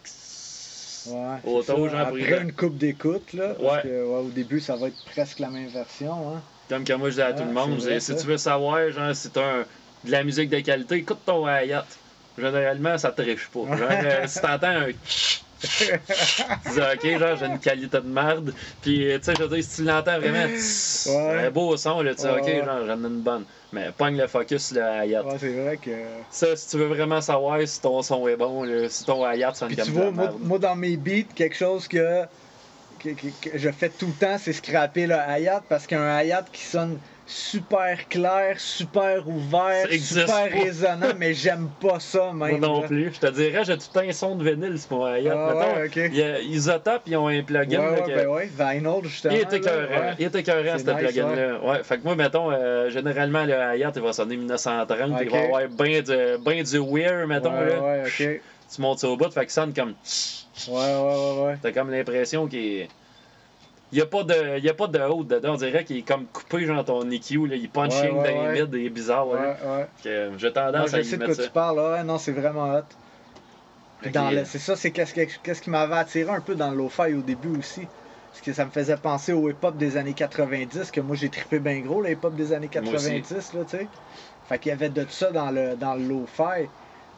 Ouais, c'est pour Après une coupe d'écoute, là, parce Ouais. que ouais, au début, ça va être presque la même version, hein. Comme que moi je dis à tout Ouais, le monde, c'est vrai, si tu veux savoir genre si un- de la musique de qualité, écoute ton Hayat. Généralement ça te triche pas. Genre euh, si t'entends un <laughs> <laughs> tu dis ok genre j'ai une qualité de merde. Puis tu sais je veux dire si tu l'entends vraiment un beau son là, tu dis Ouais, ok ouais. genre j'en ai une bonne. Mais pogne le focus sur le Hayat. Ouais, c'est vrai que. Ça si tu veux vraiment savoir si ton son est bon, là, si ton Hayat sonne Puis comme tu vois, moi, dans mes beats, quelque chose que, que, que- que je fais tout le temps, c'est scraper le hi-hat parce qu'un hi-hat qui sonne super clair, super ouvert, Ça super pas. résonnant, mais j'aime pas ça Moi même. non là. plus. Je te dirais, j'ai tout un son de vinyle sur mon Hayat. Ah, Mettons, ouais, ok. il y a Isotope, ils ont un Ouais, plugin. là, ouais, que- ben ouais, Vinyl justement. Il était écœurant. ouais. Il écœurant, C'est ce nice, plugin-là. Ouais. Fait que moi, mettons, euh, généralement, le Hayat, il va sonner 1930. puis Il va avoir bien du, ben du weird, mettons. ouais, là. ouais, ok. Ouais, Tu montes ça au bout, fait qu'il sonne comme. ouais, ouais, ouais. T'as comme l'impression qu'il est. Il n'y a, pas de- il a pas de haut dedans. On dirait qu'il est comme coupé, genre ton EQ. Là. Il punching Ouais, ouais, dans ouais. les mid. Il est bizarre. Ouais, ouais. Que, J'ai Moi, tendance à je y sais de quoi ça. tu parles, là. Ouais, non, c'est vraiment hot. Puis Fait dans qu'il- le- C'est ça, c'est qu'est-ce, que- qu'est-ce qui m'avait attiré un peu dans le lo-fi au début aussi. Parce que ça me faisait penser au hip-hop des années 90, que moi j'ai trippé bien gros, le hip-hop des années Moi aussi. 90, là, tu sais. Fait qu'il y avait de ça dans le, dans le lo-fi.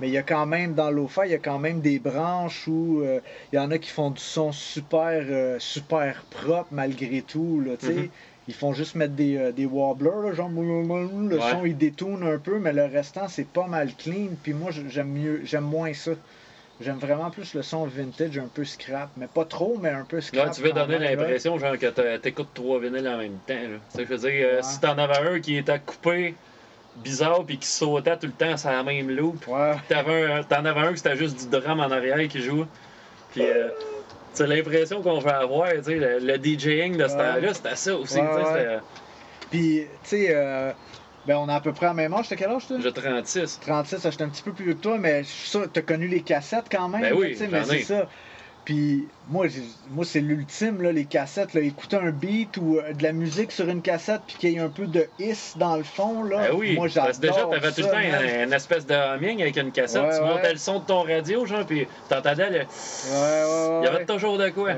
Mais il y a quand même, dans le lo-fi, il y a quand même des branches où euh, il y en a qui font du son super, euh, super propre malgré tout, là. Mhm. Ils font juste mettre des, euh, des wobblers, là, genre le Ouais. son il détourne un peu, mais le restant c'est pas mal clean. Puis moi j'aime mieux, j'aime moins ça. J'aime vraiment plus le son vintage, un peu scrap. Mais pas trop, mais un peu scrap. Là, tu veux donner même, l'impression genre que t'écoutes trois vinyles en même temps. Là. Je veux dire, Ouais. si t'en avais un qui était coupé bizarre puis qui sautait tout le temps sur la même loop, Ouais. T'en avais un que c'était juste du drum en arrière qui joue. Puis, euh, c'est l'impression qu'on va avoir, tu sais, le, le DJing de ce Ouais. temps-là, c'était ça aussi, Ouais, Puis, tu sais, euh, ben, on est à peu près à même âge. T'as quel âge, toi? J'ai 36. 36, ça, j'étais un petit peu plus vieux que toi, mais je suis sûr, t'as connu les cassettes quand même. Ben oui, mais c'est ça. Puis moi, moi c'est l'ultime, là, les cassettes. Là, écouter un beat ou euh, de la musique sur une cassette, puis qu'il y ait un peu de hiss dans le fond. Là. Ben oui, moi, j'adore parce que déjà, t'avais tout le temps une, une espèce de humming avec une cassette. Ouais, tu ouais. montais le son de ton radio, genre, puis t'entendais le. Ouais, ouais, ouais. Il y avait toujours de quoi.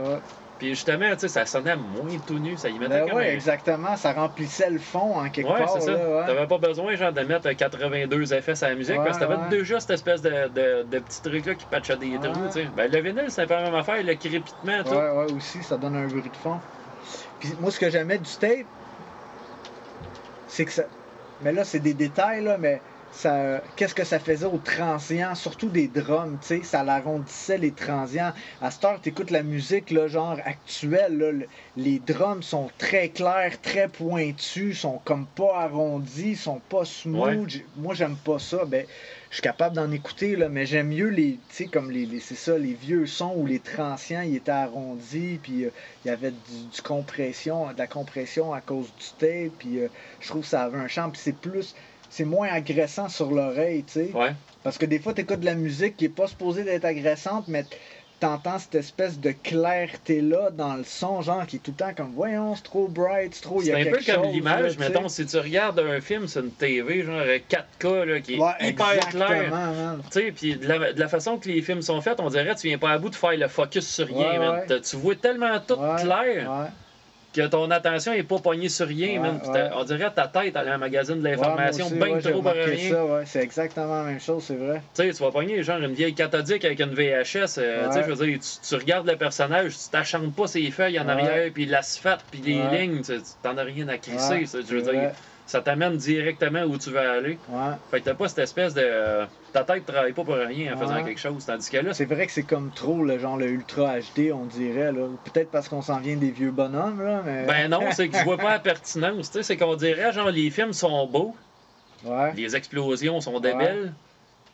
Puis justement, tu sais, ça sonnait moins tout nu, ça y mettait Ben comme ouais, un- exactement. Ça remplissait le fond en quelque Ouais, part. c'est ça. ouais. T'avais pas besoin genre de mettre 82 effets sur la musique Ouais, parce que t'avais déjà cette espèce de, de, de petit truc là qui patchait des trous, tu sais. Ben le vinyle, c'est pas la même affaire, le crépitement, tout. Ouais, ouais, aussi, ça donne un bruit de fond. Puis moi, ce que j'aimais du tape, c'est que ça. Mais là, c'est des détails, là, mais ça. Qu'est-ce que ça faisait aux transients, surtout des drums, tu sais, ça l'arrondissait les transients. À cette heure, t'écoutes la musique, là, genre actuelle, là, le- les drums sont très clairs, très pointus, sont comme pas arrondis, sont pas smooth. Ouais. Moi, j'aime pas ça. Ben, je suis capable d'en écouter, là, mais j'aime mieux les, tu sais, comme les, les- c'est ça, les vieux sons où les transients, ils étaient arrondis, puis euh, il y avait du, du compression, de la compression à cause du tape, puis euh, je trouve que ça avait un champ, puis c'est plus, c'est moins agressant sur l'oreille, tu sais. Ouais. Parce que des fois, tu écoutes de la musique qui est pas supposée d'être agressante, mais t'entends cette espèce de clarté-là dans le son, genre qui est tout le temps comme, voyons, c'est trop bright, c'est trop, C'est un peu comme l'image, mettons, si tu regardes un film sur une TV, genre 4K, là, qui est Ouais, hyper clair. man. Tu sais, puis de la, de la façon que les films sont faits, on dirait que tu viens pas à bout de faire le focus sur rien, Ouais, Tu vois tellement tout clair Ouais. Que ton attention est pas pognée sur rien, Ouais, man. Puis ouais. On dirait que ta tête a un magazine de l'information bien ouais, trop pour remarqué rien. c'est exactement la même chose, c'est vrai. Tu sais, tu vas pogner genre une vieille cathodique avec une VHS. euh, Ouais. Tu sais, je veux dire, tu, tu regardes le personnage, tu t'achantes pas ses feuilles en arrière, puis l'asphalte, puis les lignes, tu t'en as rien à crisser. Je veux dire. Ça t'amène directement où tu veux aller. Ouais. Fait que t'as pas cette espèce de. euh, ta tête travaille pas pour rien en faisant quelque chose. Tandis que là, C'est vrai que c'est comme trop le genre le ultra HD, on dirait là. Peut-être parce qu'on s'en vient des vieux bonhommes là, mais. Ben non, <laughs> c'est que je vois pas la pertinence. C'est qu'on dirait, genre, les films sont beaux, Ouais. les explosions sont débiles,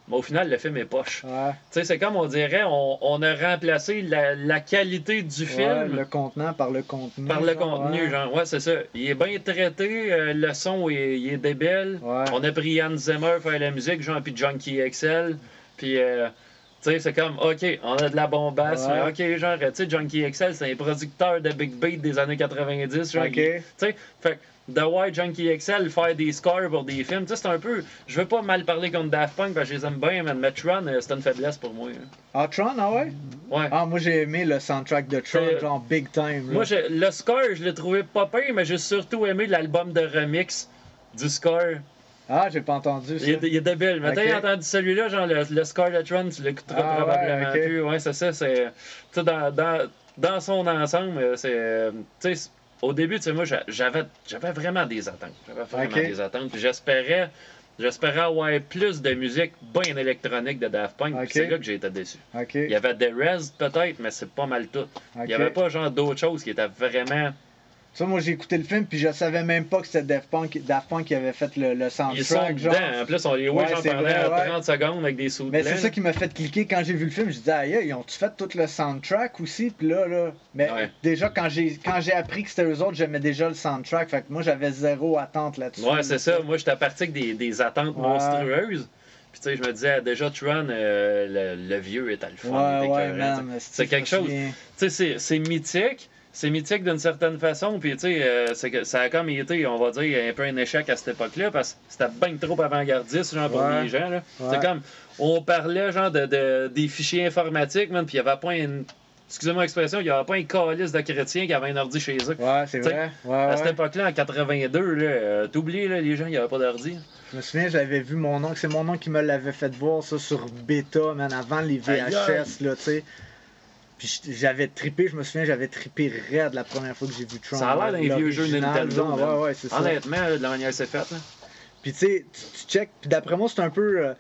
mais au final, le film est poche. Ouais. Tu sais, c'est comme on dirait, on, on a remplacé la, la qualité du Ouais, film le contenant par le contenu. par le contenu. ouais. Genre, ouais, c'est ça. Il est bien traité, euh, le son est, il est débile. Ouais. On a pris Hans Zimmer faire la musique, genre, puis Junkie XL. Puis, euh, tu sais, c'est comme, OK, on a de la bombasse. Mais OK, genre, tu sais, Junkie XL, c'est un producteur de Big Beat des années 90. Genre, tu sais, fait que de voir Junkie XL faire des scores pour des films, tu sais, c'est un peu. Je veux pas mal parler contre Daft Punk parce que je les aime bien, mais Metron, euh, c'est une faiblesse pour moi. hein. Ah, Tron, ah ouais? Ouais. Ah, moi j'ai aimé le soundtrack de Tron, C'est- genre big time. là. Moi, je- le score, je l'ai trouvé pas pire, mais j'ai surtout aimé l'album de remix du score. Ah, j'ai pas entendu ça. Il est, il est débile. Mais Ok. t'as entendu celui-là, genre le, le score de Tron, tu l'écouteras Ah, ouais, probablement ok. plus. Ouais, c'est ça. C'est, tu sais, dans, dans, dans son ensemble, euh, c'est. euh, Tu sais, au début, tu sais, moi, j'a- j'avais, j'avais vraiment des attentes. J'avais vraiment des attentes. Puis j'espérais. J'espérais avoir plus de musique bien électronique de Daft Punk. c'est là que j'ai été déçu. Il y avait des Rez peut-être, mais c'est pas mal tout. Il y avait pas genre d'autres choses qui étaient vraiment. Ça, moi j'ai écouté le film, puis je savais même pas que c'était Daft Punk, Daft Punk qui avait fait le, le Ils sont soundtrack. dedans. genre. En plus, on les Ouais, genre pendant vrai, ouais. 30 secondes avec des sous Mais c'est ça qui m'a fait cliquer quand j'ai vu le film. Je disais, aïe, ils ont-tu fait tout le soundtrack aussi? Puis là, là. Mais Ouais. déjà, quand j'ai quand j'ai appris que c'était eux autres, j'aimais déjà le soundtrack. Fait que moi, j'avais zéro attente là-dessus. Ouais, c'est ça. Moi, j'étais parti avec des, des attentes monstrueuses. Puis, tu sais, je me disais, déjà, Tron, euh, le, le vieux le écœurant, tu sais. man. C'est quelque chose. Tu sais, c'est- c'est mythique. C'est mythique d'une certaine façon. Puis, tu sais, euh, ça a comme été, on va dire, un peu un échec à cette époque-là parce que c'était bien trop avant-gardiste, genre, pour les gens. là. Ouais. C'est comme, on parlait, genre, de, de- des fichiers informatiques, man, puis il n'y avait pas une. Excusez-moi l'expression, il n'y avait pas un calice de chrétiens qui avait un ordi chez eux. Ouais, c'est T'sais, vrai. Ouais, À cette époque-là, en 82, là, euh, t'oublies, là, les gens, il n'y avait pas d'ordi. Je me souviens, j'avais vu mon oncle. C'est mon oncle qui me l'avait fait voir ça sur bêta, man, avant les. VHS, là, tu sais. Puis j'avais trippé, je me souviens, j'avais trippé raide la première fois que j'ai vu Tron. Ça a l'air d'un vieux jeu Nintendo, genre. Ouais, ouais, c'est ça. Honnêtement, là, de la manière c'est fait, là. Puis tu sais, tu tu check, puis d'après moi, c'est un peu euh,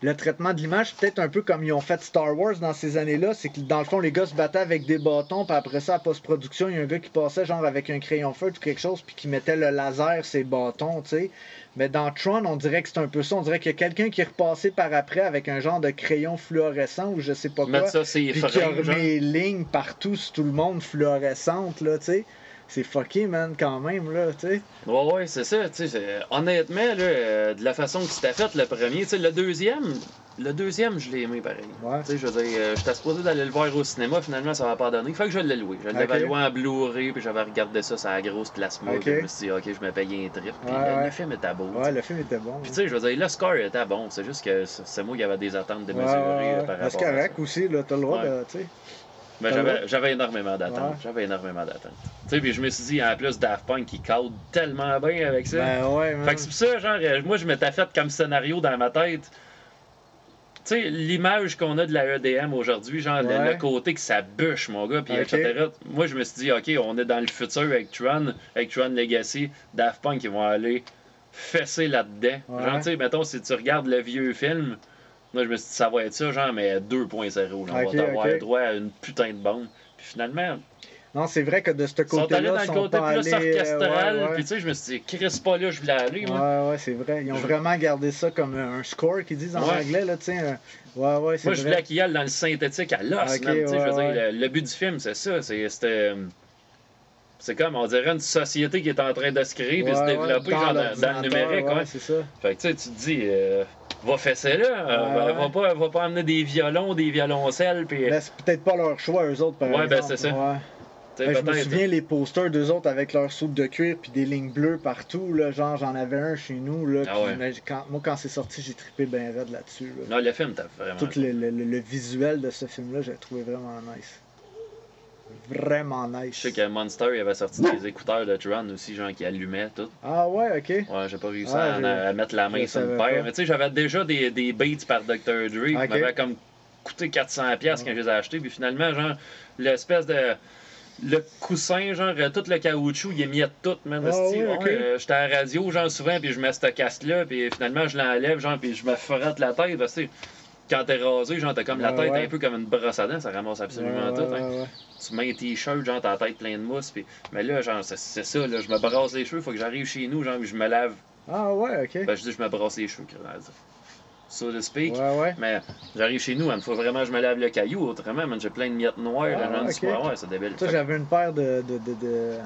le traitement de l'image, peut-être un peu comme ils ont fait Star Wars dans ces années-là, c'est que dans le fond, les gars se battaient avec des bâtons, puis après ça, à post-production, il y a un gars qui passait genre avec un crayon feutre ou quelque chose, puis qui mettait le laser, ses bâtons, tu sais. Mais dans Tron, on dirait que c'est un peu ça. On dirait qu'il y a quelqu'un qui est repassé par après avec un genre de crayon fluorescent ou je sais pas quoi. Mettre ça, c'est Puis qui a remis les lignes partout sur tout le monde fluorescentes, là, tu sais. C'est fucké, man, quand même, là, tu sais. Ouais, ouais, c'est ça. tu sais, Honnêtement, là, euh, de la façon que c'était fait, le premier, tu sais, le deuxième, le deuxième, je l'ai aimé pareil. Ouais. Tu sais, je veux dire, euh, j'étais supposé d'aller le voir au cinéma, finalement, ça m'a pas donné. Fait que je l'ai loué. Je l'avais Ok. loué en Blu-ray, puis j'avais regardé ça sur la grosse plasma. Ok. puis Je me suis dit, ok, je me payais un trip. Puis Ouais, le, film était beau. Ouais, le film était bon. Puis tu sais, je veux dire, le score était bon. C'est juste que c'est moi qui avais des attentes démesurées ouais. par rapport C'est à correct ça. aussi, là, t'as le droit de, tu sais. Mais T'as j'avais énormément d'attentes. Ouais. J'avais énormément d'attentes. Tu sais, puis je me suis dit, en plus, Daft Punk, qui cadre tellement bien avec ça. Ben ouais, man. Fait que c'est pour ça, genre, euh, moi, je m'étais fait comme scénario dans ma tête. Tu sais, l'image qu'on a de la EDM aujourd'hui, genre, le- Ouais. le, côté que ça bûche, mon gars, puis etc. Moi, je me suis dit, OK, on est dans le futur avec Tron, avec Tron Legacy, Daft Punk, ils vont aller fesser là-dedans. Ouais. Genre, tu sais, mettons, si tu regardes le vieux film, moi, je me suis dit, ça va être ça, genre, mais 2.0. genre, Ok, on va avoir droit à une putain de bombe. Puis finalement, Non, c'est vrai que de ce ils sont allés côté-là, dans le côté plus allés, euh, orchestral, ouais, ouais. puis tu sais, je me suis dit, Chris, pas là, je voulais aller, moi. Ouais, ouais, c'est vrai. Ils ont Je- vraiment gardé ça comme un score qu'ils disent en Ouais. anglais, là, tu sais. un- Ouais, ouais, c'est Moi, je voulais qu'il y aille dans le synthétique à l'os, Ok, man, tu sais, je veux dire, le, le but du film, c'est ça. c'est- C'était. C'est comme, on dirait, une société qui est en train de se créer et se développer genre, dans, le numérique. ouais, ouais. c'est ça. Fait que tu sais, tu te dis, euh, va fesser là, euh, Ouais, va, pas, va pas amener des violons, des violoncelles, puis. Mais c'est peut-être pas leur choix, eux autres, par Ouais, ben, exemple. c'est ça. Ouais. Ben, je me souviens les posters d'eux autres avec leur soupe de cuir puis des lignes bleues partout. Là, genre, j'en avais un chez nous. Là, Ah ouais. quand- moi, quand c'est sorti, j'ai trippé bien raide là-dessus. là. Non, le film, t'as vraiment. Tout le, le- le- le visuel de ce film-là, j'ai trouvé vraiment nice. Vraiment nice. Je sais que Monster, il avait sorti des écouteurs de Tron aussi, genre qui allumaient tout. Ah ouais, ok. Ouais, j'ai pas réussi Ah, à, mettre la main sur une paire. pas. Mais tu sais, j'avais déjà des, des beats par Dr. Dre qui Ok. m'avaient comme coûté 400$ piastres quand je les ai achetés. Puis finalement, genre, l'espèce de. Le coussin, genre, euh, tout le caoutchouc, il à tout, man. Ah esti. ouais, Ouais, ok. euh, J'étais à la radio, genre, souvent, puis je mets ce casque-là, puis finalement, je l'enlève, genre, puis je me frotte la tête, parce que quand t'es rasé, genre, t'as comme la tête un peu comme une brosse à dents, ça ramasse absolument tout. hein. Tu mets un t-shirt, genre, t'as la tête pleine de mousse. Mais là, genre, c'est- ça, là, je me brasse les cheveux, faut que j'arrive chez nous, genre, je me lave Ah ouais, ok. ben, je dis, je me brasse les cheveux. So to speak. Ouais, ouais. Mais j'arrive chez nous, il faut vraiment que je me lave le caillou. Autrement, j'ai plein de miettes noires. Ah, là, genre, ok. du soir. ouais, c'est débile. Fait- j'avais une paire de. de, de, de...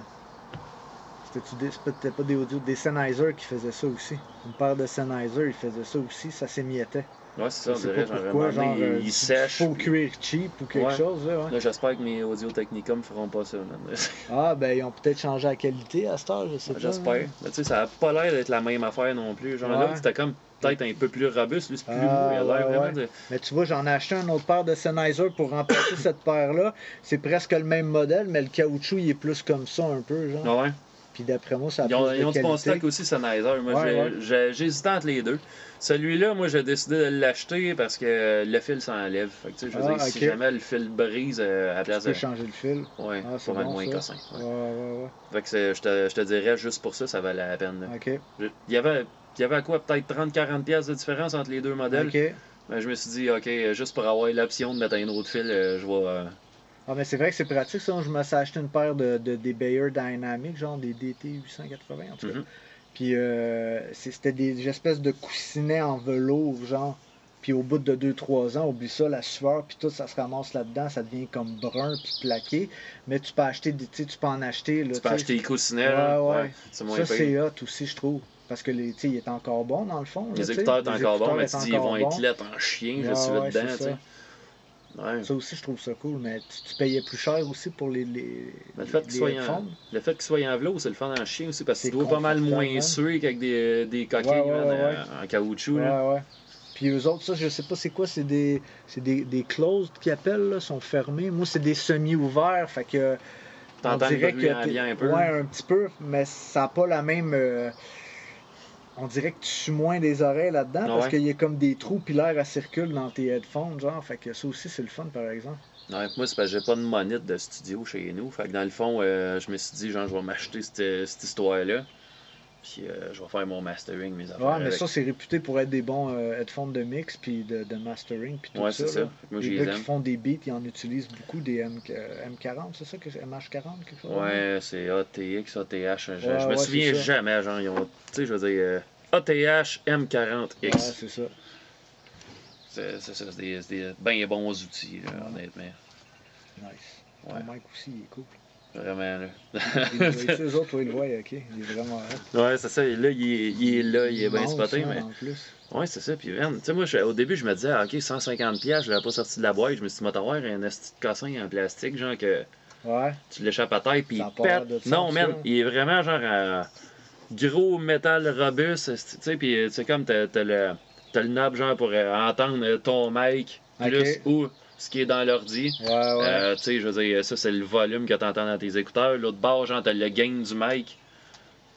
C'était pas des audios, des Sennheiser qui faisaient ça aussi. Une paire de Sennheiser, ils faisaient ça aussi, ça s'émiettait. Ouais, c'est ça, on dirait. pas Genre, pourquoi, genre, euh, il, il du sèche. faux puis- cuir cheap ou quelque Ouais. chose, là, ouais. Là, j'espère que mes audio technicum feront pas ça, man. <laughs> Ah, ben, ils ont peut-être changé la qualité à cette heure, je sais pas. J'espère. Mais tu sais, ça a pas l'air d'être la même affaire non plus. Genre là, c'était comme peut-être un peu plus robuste. Lui, c'est plus Ah, mou. Il a l'air ouais, vraiment ouais. de. Mais tu vois, j'en ai acheté une autre paire de Sennheiser pour remplacer <coughs> cette paire-là. C'est presque le même modèle, mais le caoutchouc, il est plus comme ça un peu, genre. Ah ouais? Puis d'après moi, ça a Ils ont, ils ont stock aussi, Sennheiser. Moi, Ouais, ouais. j'hésitais entre les deux. Celui-là, moi, j'ai décidé de l'acheter parce que le fil s'enlève. Fait que, tu sais, je veux Ah, dire, si jamais le fil brise euh, à la Tu place peux de. changer le fil. Ouais, Ah, c'est pas mal bon, moins cossin. Ouais, Ouais. ouais, ouais. Fait que je te, je te dirais, juste pour ça, ça valait la peine. là. Ok. Je- Il y avait. Il y avait quoi, peut-être 30-40$ piastres de différence entre les deux modèles. Ok. Mais je me suis dit, ok, juste pour avoir l'option de mettre un autre fil, euh, je vais. Ah, mais c'est vrai que c'est pratique, ça. Je me suis acheté une paire de, de- des Bayer Dynamic, genre des DT 880, en tout cas. Mhm. Puis euh, c'était des espèces de coussinets en velours, genre. Puis au bout de 2-3 ans, oublie ça, la sueur, puis tout, ça se ramasse là-dedans, ça devient comme brun, puis plaqué. Mais tu peux acheter, des- tu peux en acheter. Là, Tu peux acheter les coussinets, là. ouais. Ça, c'est hot aussi, je trouve. Parce que les, tu sais, il est encore bon dans le fond. là, Les écouteurs sont encore bons, mais tu dis, ils vont être lettres en chien, je Ouais, suis dedans, tu sais. Ouais. Ça aussi, je trouve ça cool, mais tu, tu payais plus cher aussi pour les, les, Mais le fait les qu'il soit, en, le fait qu'il soit en velours, c'est le fun en chien aussi, parce que C'est tu dois pas mal moins hein. suer qu'avec des, des coquilles Ouais, ouais, euh, en caoutchouc. Là. ouais. Puis eux autres, ça, je sais pas c'est quoi, c'est des, c'est des, des closed qu'ils appellent, là, sont fermés. Moi, c'est des semi-ouverts, fait que. T'entends le bruit que ambiant un peu. Ouais, un petit peu, mais ça n'a pas la même. euh, On dirait que tu sues moins des oreilles là-dedans Ah parce ouais. qu'il y a comme des trous, puis l'air circule dans tes headphones, genre. Fait que ça aussi, c'est le fun, par exemple. Ouais, moi, c'est parce que j'ai pas de monite de studio chez nous. Fait que dans le fond, euh, je me suis dit, genre, je vais m'acheter cette, cette histoire-là. Puis euh, je vais faire mon mastering, mes affaires. Ouais, mais avec. ça, c'est réputé pour être des bons euh, headphones de mix, puis de, de mastering, puis tout Ouais, ça. c'est ça. Moi, les gars les qui font des beats, ils en utilisent beaucoup, des M, euh, M40, c'est ça, que c'est MH40, quelque chose? Ouais, c'est ATX, ATH. Je, me souviens jamais, genre, ils ont. Tu sais, je veux dire. euh, ATH M40X. Ouais, c'est ça. c'est ça, c'est des, bien bons outils, là, honnêtement. Nice. Ton mic aussi, il est cool. Vraiment, là. Il est- eux autres, toi, ils le voient, ok. Il est vraiment hot. ouais, c'est ça. Là, il est, il est là, il est bien spoté, mais. En plus. Ouais, c'est ça. Puis, man, tu sais, moi, je- au début, je me disais, ah, ok, 150$, piastres, je l'avais pas sorti de la boîte. Je me suis dit, t'avoir un esti de cossin en plastique, genre que Ouais. tu l'échappes à terre, puis il pète. Non, ça. man, il est vraiment genre un gros métal robuste, tu sais, puis euh, c'est comme t'as le, t'as le knob, genre, pour euh, entendre euh, ton mic, plus Ok. ou ce qui est dans l'ordi. Ouais, ouais. Euh, tu sais, je veux dire, ça, c'est le volume que t'entends dans tes écouteurs. L'autre bord, genre, t'as le gain du mic,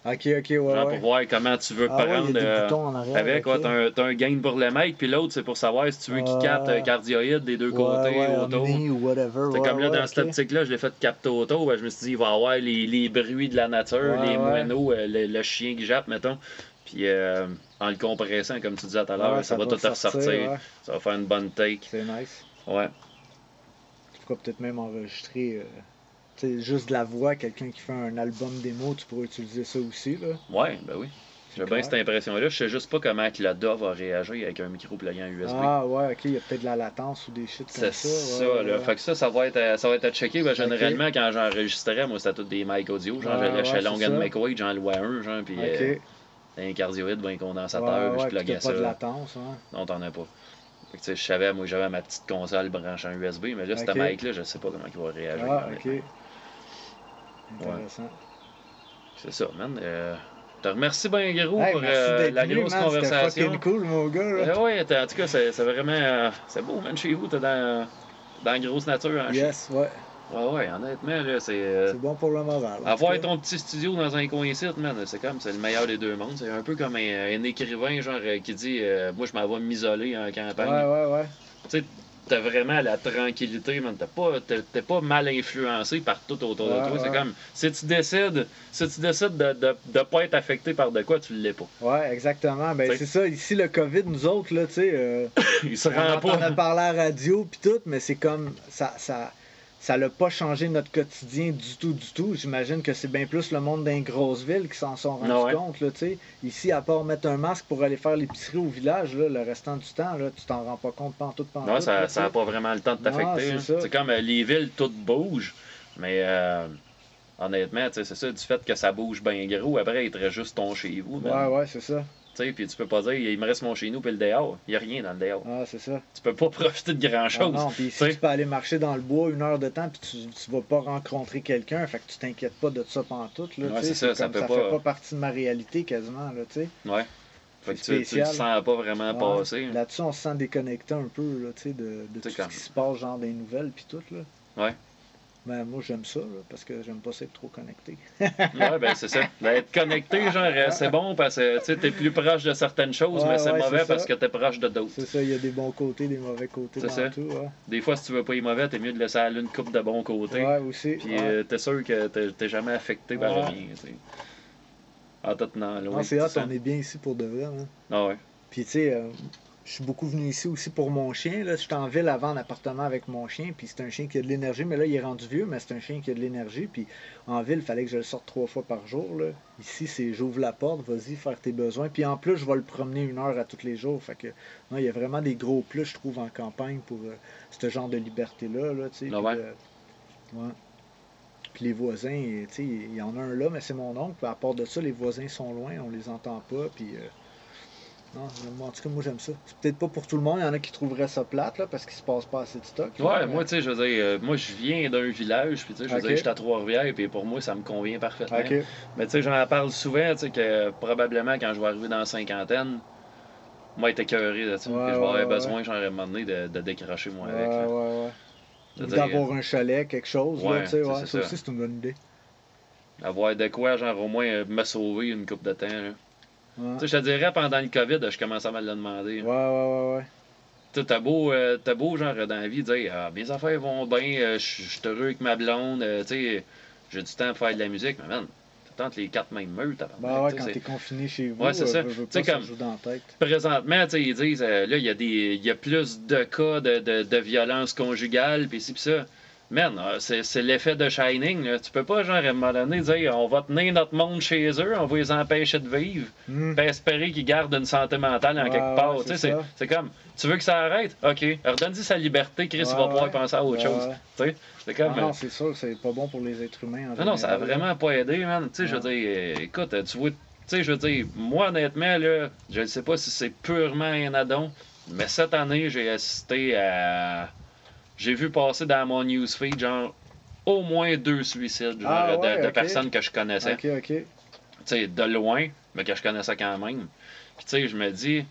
ok, ok, ouais. genre, ouais. pour voir comment tu veux Ah prendre. euh, boutons en arrière. avec, ok. ouais, t'as un, gain pour le mic, puis l'autre, c'est pour savoir si tu veux qu'il Ah. capte euh, cardioïde des deux côtés, autour. omni ou whatever. C'est comme là, dans cette optique-là, je l'ai fait capter auto. ben, je me suis dit, il va y avoir les, les bruits de la nature, les moineaux, le, le chien qui jappe, mettons. Puis euh, en le compressant, comme tu disais tout à l'heure, ça, va tout sortir, ressortir. ouais. Ça va faire une bonne take. C'est nice. Ouais. Tu pourras peut-être même enregistrer euh, tu sais, juste de la voix, quelqu'un qui fait un album démo, tu pourrais utiliser ça aussi. Là. Ouais, ben oui. J'ai bien cette impression-là. Je sais juste pas comment que la DA va réagir avec un micro plugin USB. Ah ouais, ok, il y a peut-être de la latence ou des shit comme C'est ça. ça, ouais, là. ouais. Fait que ça, ça va être à, ça va être à checker. Ben, généralement, quand j'enregistrais, moi, c'était tous des mics audio. Genre, Ouais, j'allais chez c'est Long and ça. McQuaid, j'en louais un, genre, puis Ok. euh, un cardioïde, ben, un condensateur, puis je pluguais ça. pas de latence. Hein. Non, t'en as pas. Je savais, moi, j'avais ma petite console branchée en USB, mais là, Ok. ce mic-là, je sais pas comment il va réagir. Ah, ok. Intéressant. C'est ça, man. Euh, te remercie bien gros Hey, pour euh, la venu, grosse man, c'était conversation. fucking cool, mon gars. Euh, ouais, en tout cas, c'est c'est vraiment. euh, c'est beau, man, chez vous. T'es dans, dans la grosse nature. Hein, Yes, ouais. Ouais, ouais, honnêtement, là, c'est. euh, C'est bon pour le moral. avoir ton petit studio dans un coin ici, man, c'est comme, c'est le meilleur des deux mondes. C'est un peu comme un, un écrivain, genre, euh, qui dit euh, Moi, je m'en vais m'isoler en campagne. Ouais, ouais, ouais. Tu sais, t'as vraiment la tranquillité, man. T'es pas, pas mal influencé par tout autour de Ouais, toi. C'est comme, si tu décides, si tu décides de, de, de pas être affecté par de quoi, tu l'es pas. Ouais, exactement. Ben, c'est ça. Ici, le COVID, nous autres, là, tu sais, euh, <coughs> Il se on rend pas. parler à la radio puis tout, mais c'est comme ça, ça, ça l'a pas changé notre quotidien du tout, du tout. J'imagine que c'est bien plus le monde d'une grosse ville qui s'en sont rendus ouais. compte, là. Ici, à part mettre un masque pour aller faire l'épicerie au village, là, le restant du temps, là, tu t'en rends pas compte pantoute, pantoute. Non, là, ça n'a pas vraiment le temps de Non, t'affecter. c'est hein. comme euh, les villes, toutes bougent. Mais euh, honnêtement, c'est ça, du fait que ça bouge bien gros, après, il te reste juste ton chez vous. man. Ouais, ouais, c'est ça. Tu sais, puis tu peux pas dire, il me reste mon chez nous puis le dehors. Il n'y a rien dans le dehors. Ah, c'est ça. Tu peux pas <laughs> profiter de grand Ah chose. non, puis t'sais. tu peux aller marcher dans le bois une heure de temps, puis tu, tu vas pas rencontrer quelqu'un, fait que tu t'inquiètes pas de ça pantoute, là, Ouais, c'est ça, ça comme- peut ça pas- fait pas partie de ma réalité quasiment, là, tu sais. Ouais. Fait que tu, tu le sens pas vraiment Ouais. passer. hein. Là-dessus, on se sent déconnecté un peu, là, tu sais, de, de tout ce qui se passe, genre des nouvelles, puis tout, là. Ouais. Ben, moi, j'aime ça, là, parce que j'aime pas être trop connecté. <laughs> Ouais, ben c'est ça. D'être connecté, genre, c'est bon parce que tu t'es plus proche de certaines choses, Ouais, mais c'est ouais, mauvais c'est parce que t'es proche de d'autres. C'est ça, il y a des bons côtés, des mauvais côtés C'est ça. tout, ouais. Des fois, si tu veux pas y mauvais, t'es mieux de laisser aller une coupe de bons côtés. Ouais, aussi. Puis euh, t'es sûr que t'es- jamais affecté par rien. tu sais. En l'autre. Non, c'est hot, tu sais. on est bien ici pour de vrai, hein. Ah ouais. Puis tu sais, euh, je suis beaucoup venu ici aussi pour mon chien. Là. J'étais en ville avant en appartement avec mon chien, puis c'est un chien qui a de l'énergie, mais là il est rendu vieux, mais c'est un chien qui a de l'énergie. Puis en ville, il fallait que je le sorte trois fois par jour. Là. Ici, c'est j'ouvre la porte, vas-y faire tes besoins. Puis en plus, je vais le promener une heure à tous les jours. Fait que non, il y a vraiment des gros plus, je trouve, en campagne pour euh, ce genre de liberté-là. Là, tu sais. Ah Puis, euh, ouais. Puis les voisins, tu sais, il y en a un là, mais c'est mon oncle. Puis à part de ça, les voisins sont loin, on les entend pas. Puis euh, non, moi, en tout cas, moi j'aime ça. C'est peut-être pas pour tout le monde, il y en a qui trouveraient ça plate là, parce qu'il se passe pas assez de stock. là, Ouais, mais- moi, tu sais, je veux dire, euh, moi, je viens d'un village, puis tu sais, je veux dire, je suis à Trois-Rivières, puis pour moi, ça me convient parfaitement. Mais tu sais, j'en parle souvent, tu sais, que probablement quand je vais arriver dans la cinquantaine, moi, être écœuré de ça. Ouais, puis je vais avoir ouais. besoin, de, de décrocher, moi, avec. là. ouais, ouais. D'avoir un chalet, quelque chose, tu sais, ça ça. aussi c'est une bonne idée. Avoir de quoi, genre, au moins, euh, me sauver une coupe de temps, là. Ouais, Tu sais, je te dirais, pendant le COVID, je commençais à me le demander. ouais, ouais, ouais. ouais. Tu t'as beau, euh, beau, genre, dans la vie, dire, ah, mes affaires vont bien, euh, je suis heureux avec ma blonde, euh, tu sais, j'ai du temps pour faire de la musique, mais man, entre les quatre mêmes tabarnak, Bah ouais, quand t'es confiné chez vous, Ouais, c'est ça. Tu comme- joue dans la tête. Présentement, tu sais, ils disent, là, il y, a des- y a plus de cas de, de, de violence conjugale, puis ci, puis ça. Man, euh, c'est l'effet de Shining. Là. Tu peux pas, genre, à un moment donné, dire on va tenir notre monde chez eux, on va les empêcher de vivre, puis espérer qu'ils gardent une santé mentale en Ouais, quelque part. ouais, Tu sais, c'est comme, tu veux que ça arrête? OK. Redonne-lui sa liberté, Chris, il va pouvoir penser à autre chose. ouais. Tu sais, c'est comme. Ah non, euh, c'est sûr, c'est pas bon pour les êtres humains. en non, non, ça a vraiment pas aidé, man. Tu sais, je veux dire, euh, écoute, tu vois, tu sais, je veux dire, moi, honnêtement, là, je ne sais pas si c'est purement un addon, mais cette année, j'ai assisté à. J'ai vu passer dans mon newsfeed, genre, au moins deux suicides, genre, Ah de, ouais, de ok. personnes que je connaissais. Ok, ok. Tu sais, de loin, mais que je connaissais quand même. Puis, tu sais, je me dis.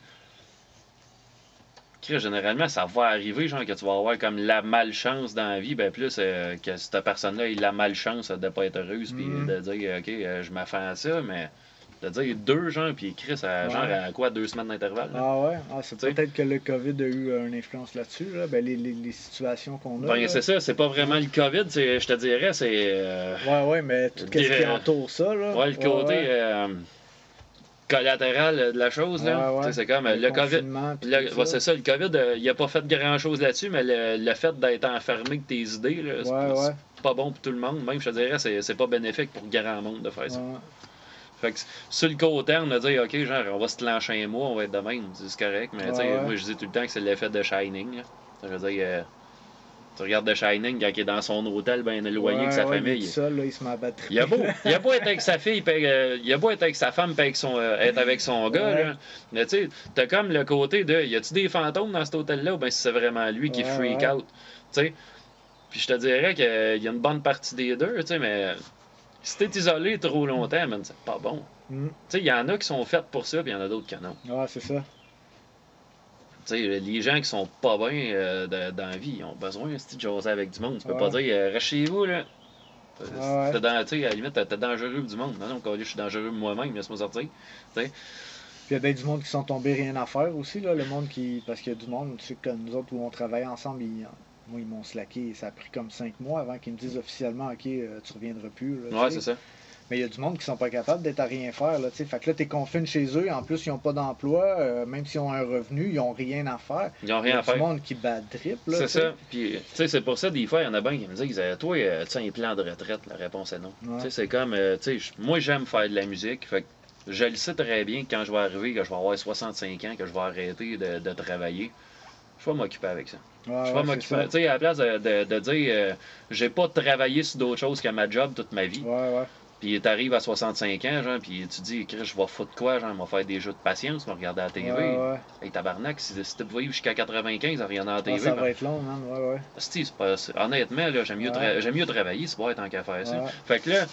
Généralement, ça va arriver, genre, que tu vas avoir comme la malchance dans la vie, ben plus euh, que cette personne-là ait la malchance de pas être heureuse, puis Mhm. de dire, OK, euh, je m'affais à ça, mais de dire deux, genre, puis Chris, à, genre, à quoi, deux semaines d'intervalle? Ah ouais, ah, c'est peut-être que le COVID a eu une influence là-dessus, là. Ben, les, les, les situations qu'on a. Ben, c'est ça, c'est pas vraiment le COVID, je te dirais, c'est. euh, Ouais, ouais, mais tout ce qui entoure ça, là? ouais, le côté ouais. euh, collatéral de la chose, là. Ouais, ouais. C'est comme le, COVID. ouais, c'est ça, le COVID, euh, il a pas fait grand chose là-dessus, mais le, le fait d'être enfermé avec tes idées, là, c'est pas- bon pour tout le monde. Même, je te dirais, c'est c'est pas bénéfique pour grand monde de faire ça. Fait que sur le court terme, de dire, OK, genre, on va se clencher un mois, on va être de même, c'est correct, mais Ouais, ouais. moi, je dis tout le temps que c'est l'effet de Shining. Là. Je veux dire, euh, tu regardes The Shining quand il est dans son hôtel bien éloigné Ouais, avec sa ouais, famille. Il est seul, là, il se met à battre. Il a beau, <laughs> il a beau être avec sa fille, puis, euh, il a beau être avec sa femme, puis avec son, euh, être avec son gars, là. Mais tu sais, t'as comme le côté de, y a-tu des fantômes dans cet hôtel-là, ou ben si c'est vraiment lui qui freak out, tu sais? Puis je te dirais qu'il y a une bonne partie des deux, tu sais, mais si t'es isolé trop longtemps, man, c'est pas bon. Hmm. Tu sais, il y en a qui sont faites pour ça, puis il y en a d'autres qui non. Ouais, c'est ça. Tu sais, les gens qui sont pas bien euh, de- dans la vie, ils ont besoin de jaser avec du monde? Tu peux Ouais. pas dire, euh, reste chez vous, là. Euh, Ouais. T'es dans- tu sais, à la limite, t'es t'es dangereux du monde. Non, non, quand je suis dangereux moi-même, laisse-moi sortir. Puis il y a bien du monde qui sont tombés rien à faire aussi, là, le monde qui. Parce qu'il y a du monde, tu sais, comme nous autres où on travaille ensemble, ils... moi ils m'ont slacké. Ça a pris comme 5 mois avant qu'ils me disent officiellement ok, euh, tu reviendras plus. là, tu Ouais, c'est ça. Mais il y a du monde qui sont pas capables d'être à rien faire. Là, tu fait que là, t'es confine chez eux, en plus ils ont pas d'emploi, euh, même s'ils ont un revenu, ils ont rien à faire. Ils ont Il y rien a à du faire. monde qui bat drip. là, C'est tu ça. Puis, tu c'est pour ça, des fois, il y en a bien qui me disent euh, Toi, euh, tu as un plan de retraite La réponse est non. Ouais. Tu c'est comme, tu moi, j'aime faire de la musique. Fait que je le sais très bien que quand je vais arriver, que je vais avoir 65 ans, que je vais arrêter de, de travailler. Je vais m'occuper avec ça. Ouais, je ouais, vais c'est m'occuper. Tu sais, à la place de, de- de dire euh, J'ai pas travaillé sur d'autres choses que ma job toute ma vie. Ouais, ouais. Puis t'arrives à 65 ans, genre, puis tu dis, Chris, je vais foutre quoi, genre, je vais faire des jeux de patience, je vais regarder la TV. Ouais, ouais. Hey, tabarnak, si, si tu vivre jusqu'à 95 à regarder la Ah, TV, ça ben, va être long, man. Ouais, ouais. C'est pas- honnêtement, là, j'aime mieux, Ouais. tra- j'aime mieux travailler, c'est pas tant qu'à faire ça. Ouais. Fait que là, tu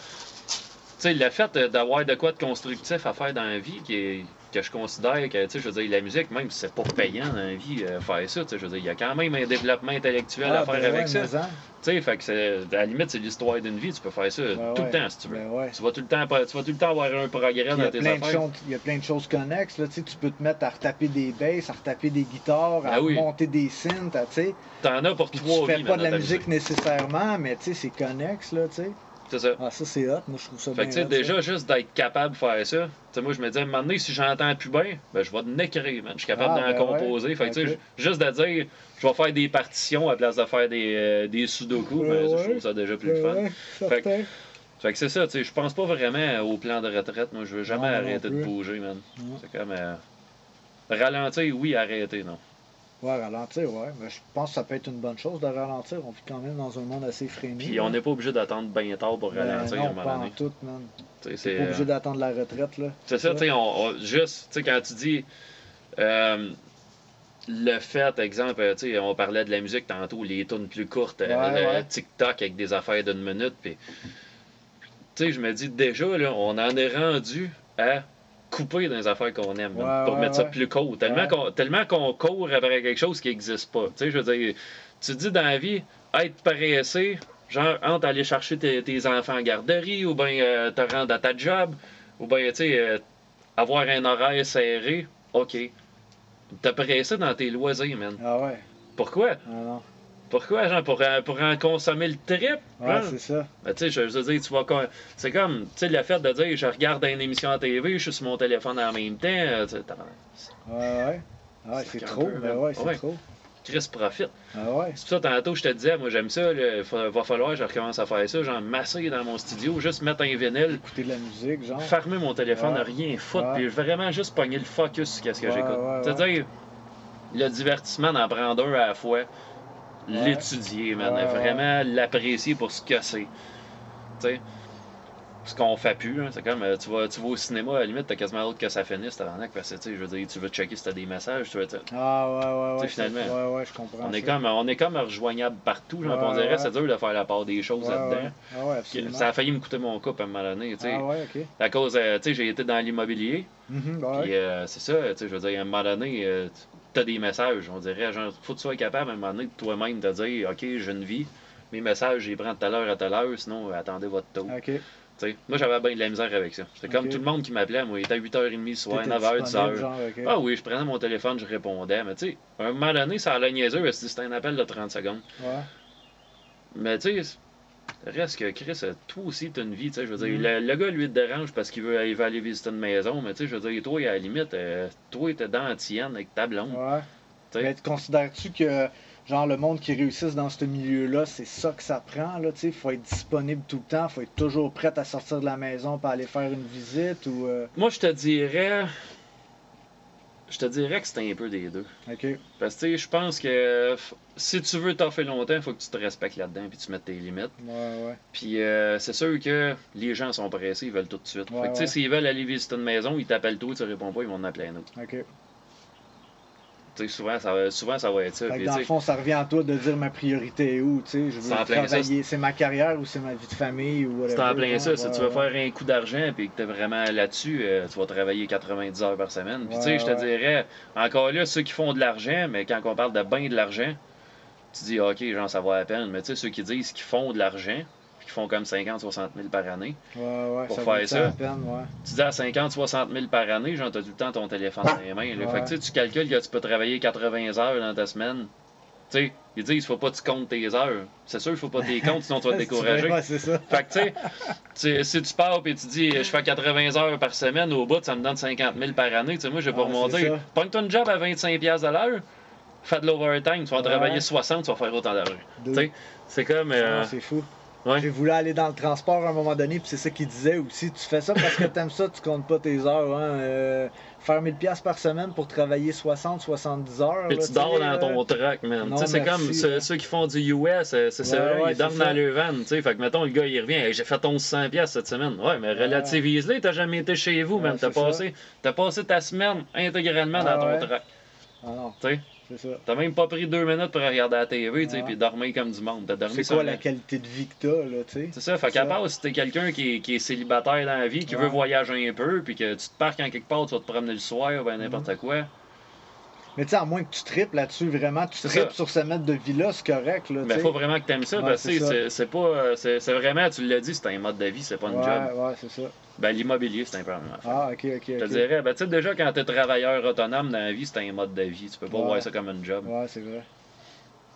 sais, le fait euh, d'avoir de quoi de constructif à faire dans la vie, qui est- que je considère que, tu sais, je veux dire, la musique, même si c'est pas payant dans la vie, euh, faire ça, tu sais, je veux dire, il y a quand même un développement intellectuel à Ah, faire ben avec ouais, ça. en- Tu sais, fait que c'est, à la limite, c'est l'histoire d'une vie, tu peux faire ça Ben tout ouais. le temps si tu veux. Ben ouais. Tu vas tout le temps, tu vas tout le temps avoir un progrès Puis Il y, dans a tes plein de affaires. choses, il y a plein de choses connexes. Là, tu sais, tu peux te mettre à retaper des basses, à retaper des guitares, à oui. monter des synths. à, tu sais. T'en as pour Puis trois tu fais vies, pas de la musique nécessairement, mais tu sais, c'est connexe. Là, tu sais. C'est ça. ah, ça, c'est hot. Moi, je trouve ça Fait bien que, tu sais, déjà, juste d'être capable de faire ça, tu sais, moi, je me dis, à un moment donné, si j'entends plus bien, ben, je vais nécrer, man. Je suis capable Ah, d'en ben ouais. composer. Fait que, tu sais, juste de dire, je vais faire des partitions à la place de faire des, euh, des sudoku, Ben ben, je trouve ça déjà plus Ben fun. ouais, Fait que-. Fait c'est ça, tu sais, je pense pas vraiment au plan de retraite. Moi, je veux jamais Non, moi non arrêter de bouger, man. C'est comme. euh, ralentir, oui, arrêter, non. Ouais, ralentir, ouais. Mais je pense que ça peut être une bonne chose de ralentir. On vit quand même dans un monde assez freiné. Puis on n'est pas obligé d'attendre bien tard pour Ben ralentir à un non, moment pas donné. en tout, man. C'est, pas obligé euh, d'attendre la retraite, là. C'est ça, tu sais, on, on- juste, tu sais, quand tu dis euh, le fait, exemple, tu sais, on parlait de la musique tantôt, les tunes plus courtes, euh, Ouais, le ouais. TikTok avec des affaires d'une minute, puis, tu sais, je me dis déjà, là, on en est rendu à couper dans les affaires qu'on aime, pour ouais, mettre ça plus court. Tellement qu'on tellement qu'on court après quelque chose qui n'existe pas. Tu sais, je veux dire, tu dis dans la vie, être pressé, genre, entre aller chercher tes, tes enfants en garderie, ou bien euh, te rendre à ta job, ou bien, tu sais, euh, avoir un horaire serré, ok. T'as pressé dans tes loisirs, man. Ah ouais. Pourquoi? Ah non. Pourquoi, genre, pour, en- pour en consommer le trip? Ouais, c'est ça. Ben, tu sais, je veux dire, tu vas. C'est comme, tu sais, le fait de dire, je regarde une émission à TV, je suis sur mon téléphone en même temps. euh, Ouais, ouais. Ouais, Ça c'est trop, peu, ben ouais, c'est Ouais. trop. Chris profite. Ah ouais. C'est pour ça, tantôt, je te disais, moi, j'aime ça, il va falloir que je recommence à faire ça, genre, masser dans mon studio, juste mettre un vinyle, Écouter de la musique, genre. fermer mon téléphone, Ouais. rien foutre, puis vraiment juste pogner le focus sur ce que j'écoute. C'est-à-dire, le divertissement d'en prendre un à la fois, Ouais. l'étudier, man, Ouais, vraiment l'apprécier pour ce que c'est. Tu sais, ce qu'on fait plus, hein, c'est comme, euh, tu vas, tu vas au cinéma, à la limite, t'as quasiment hâte que ça finisse, tabarnak, parce que, tu sais, je veux dire, tu veux checker si t'as des messages, tu veux, Ah ouais, ouais, ouais. Finalement, Ouais, ouais, je comprends. on est ça. comme, on est comme rejoignable partout, genre, Ouais, on dirait, c'est dur de faire la part des choses là-dedans. Ah ouais, absolument. Ça a failli me coûter mon couple à un moment donné, tu sais. Ah ouais, ok. À cause, euh, tu sais, j'ai été dans l'immobilier, ouais. puis euh, c'est ça, tu sais, je veux dire, à un moment donné, euh, t'as des messages, on dirait, genre, faut que tu sois capable à un moment donné de toi-même de dire, OK, j'ai une vie, mes messages, je les prends de telle heure à telle heure, sinon, attendez votre taux. Ok. Tu sais, moi, j'avais bien de la misère avec ça. C'était comme tout le monde qui m'appelait, moi, il était à 8h30 le soir, T'étais 9h, disponible, 10h. genre, ok. Ah oui, je prenais mon téléphone, je répondais, mais tu sais, à un moment donné, ça allait niaiseux, c'était un appel de 30 secondes. Ouais. Mais tu sais, reste que Chris, toi aussi, t'as une vie, tu sais, je veux dire, Mhm. le, le gars, lui, te dérange parce qu'il veut, il veut aller visiter une maison, mais tu sais, je veux dire, toi, à la limite, euh, toi, t'es dans la tienne avec ta blonde, Ouais. Mais considères-tu que, genre, le monde qui réussisse dans ce milieu-là, c'est ça que ça prend, là, tu sais? Faut être disponible tout le temps, faut être toujours prêt à sortir de la maison pour aller faire une visite ou... euh, Moi, je te dirais, je te dirais que c'est un peu des deux. Ok. Parce que, je pense que si tu veux t'en faire longtemps, il faut que tu te respectes là-dedans, puis tu mettes tes limites. Ouais, ouais. Puis euh, c'est sûr que les gens sont pressés, ils veulent tout de suite. Ouais, fait que tu sais, s'ils veulent aller visiter une maison, ils t'appellent toi, tu réponds pas, ils vont en appeler un autre. Ok. Souvent, ça va, souvent, ça va être ça. Puis, dans le fond, ça revient à toi de dire ma priorité est où, tu sais? Je veux travailler, c'est ma carrière ou c'est ma vie de famille ou c'est en plein ça. Si ouais, tu veux faire un coup d'argent puis que tu es vraiment là-dessus, euh, tu vas travailler 90 heures par semaine. Puis tu sais, je te ouais. dirais, encore là, ceux qui font de l'argent, mais quand on parle de bien de l'argent, tu dis, OK, genre, ça va à peine. Mais tu sais, ceux qui disent qu'ils font de l'argent, qui font comme 50, 60 000 par année, Ouais, ouais, pour ça faire ça. peine, ouais. tu dis à 50, 60 000 par année, genre, t'as tout le temps ton téléphone dans les mains. Fait que tu calcules que tu peux travailler 80 heures dans ta semaine. Tu sais, ils disent, faut pas que tu comptes tes heures. C'est sûr, il faut pas tes comptes, sinon tu vas te <laughs> décourager. Ouais, c'est ça. Fait que, tu sais, si tu pars et tu dis, je fais 80 heures par semaine, au bout, ça me donne 50 000 par année. Tu sais, moi, je vais pas remonter. Pogne-toi une job à 25 pièces de l'heure, fais de l'overtime, tu vas en travailler 60, tu vas faire autant d'argent. Deux. Tu sais, c'est comme. euh, c'est fou. Ouais. J'ai voulu aller dans le transport à un moment donné, puis c'est ça qu'il disait aussi. Tu fais ça parce que t'aimes ça, tu comptes pas tes heures. Hein. Euh, faire 1000$ piastres par semaine pour travailler 60, 70 heures. Puis tu dors dans euh, ton truck, man. c'est comme ceux, qui font du US, euh, c'est Ouais, ouais, ils dorment dans le van, tu sais. Fait que, mettons, le gars, il revient, Hey, j'ai fait 1100$ piastres cette semaine. Ouais, mais relativise-les, t'as jamais été chez vous, man. T'as passé, passé ta semaine intégralement Ah dans ton ouais. truck, Ah non. C'est ça. T'as même pas pris deux minutes pour regarder la TV, tu sais, puis dormir comme du monde. T'as dormi C'est quoi la qualité de vie que t'as, là, tu sais? C'est ça, fait qu'à part si t'es quelqu'un qui, est- qui est célibataire dans la vie, qui Ouais. veut voyager un peu, puis que tu te parques en quelque part, tu vas te promener le soir, ou ben Mhm. n'importe quoi. Mais tu sais, à moins que tu tripes là-dessus, vraiment, tu tripes ça. sur ce mètre de vie-là, c'est correct, là, Mais tu faut vraiment que t'aimes ça, Ouais, parce que c'est tu ça. pas. C'est vraiment, tu l'as dit, c'est un mode de vie, c'est pas une Ouais, job. ouais, c'est ça. Ben, l'immobilier, c'est un peu. Ah, ok, ok, Je te dirais, ben, tu sais, déjà, quand t'es travailleur autonome dans la vie, c'est un mode de vie. Tu peux pas Ouais. voir ça comme une job. Ouais, c'est vrai.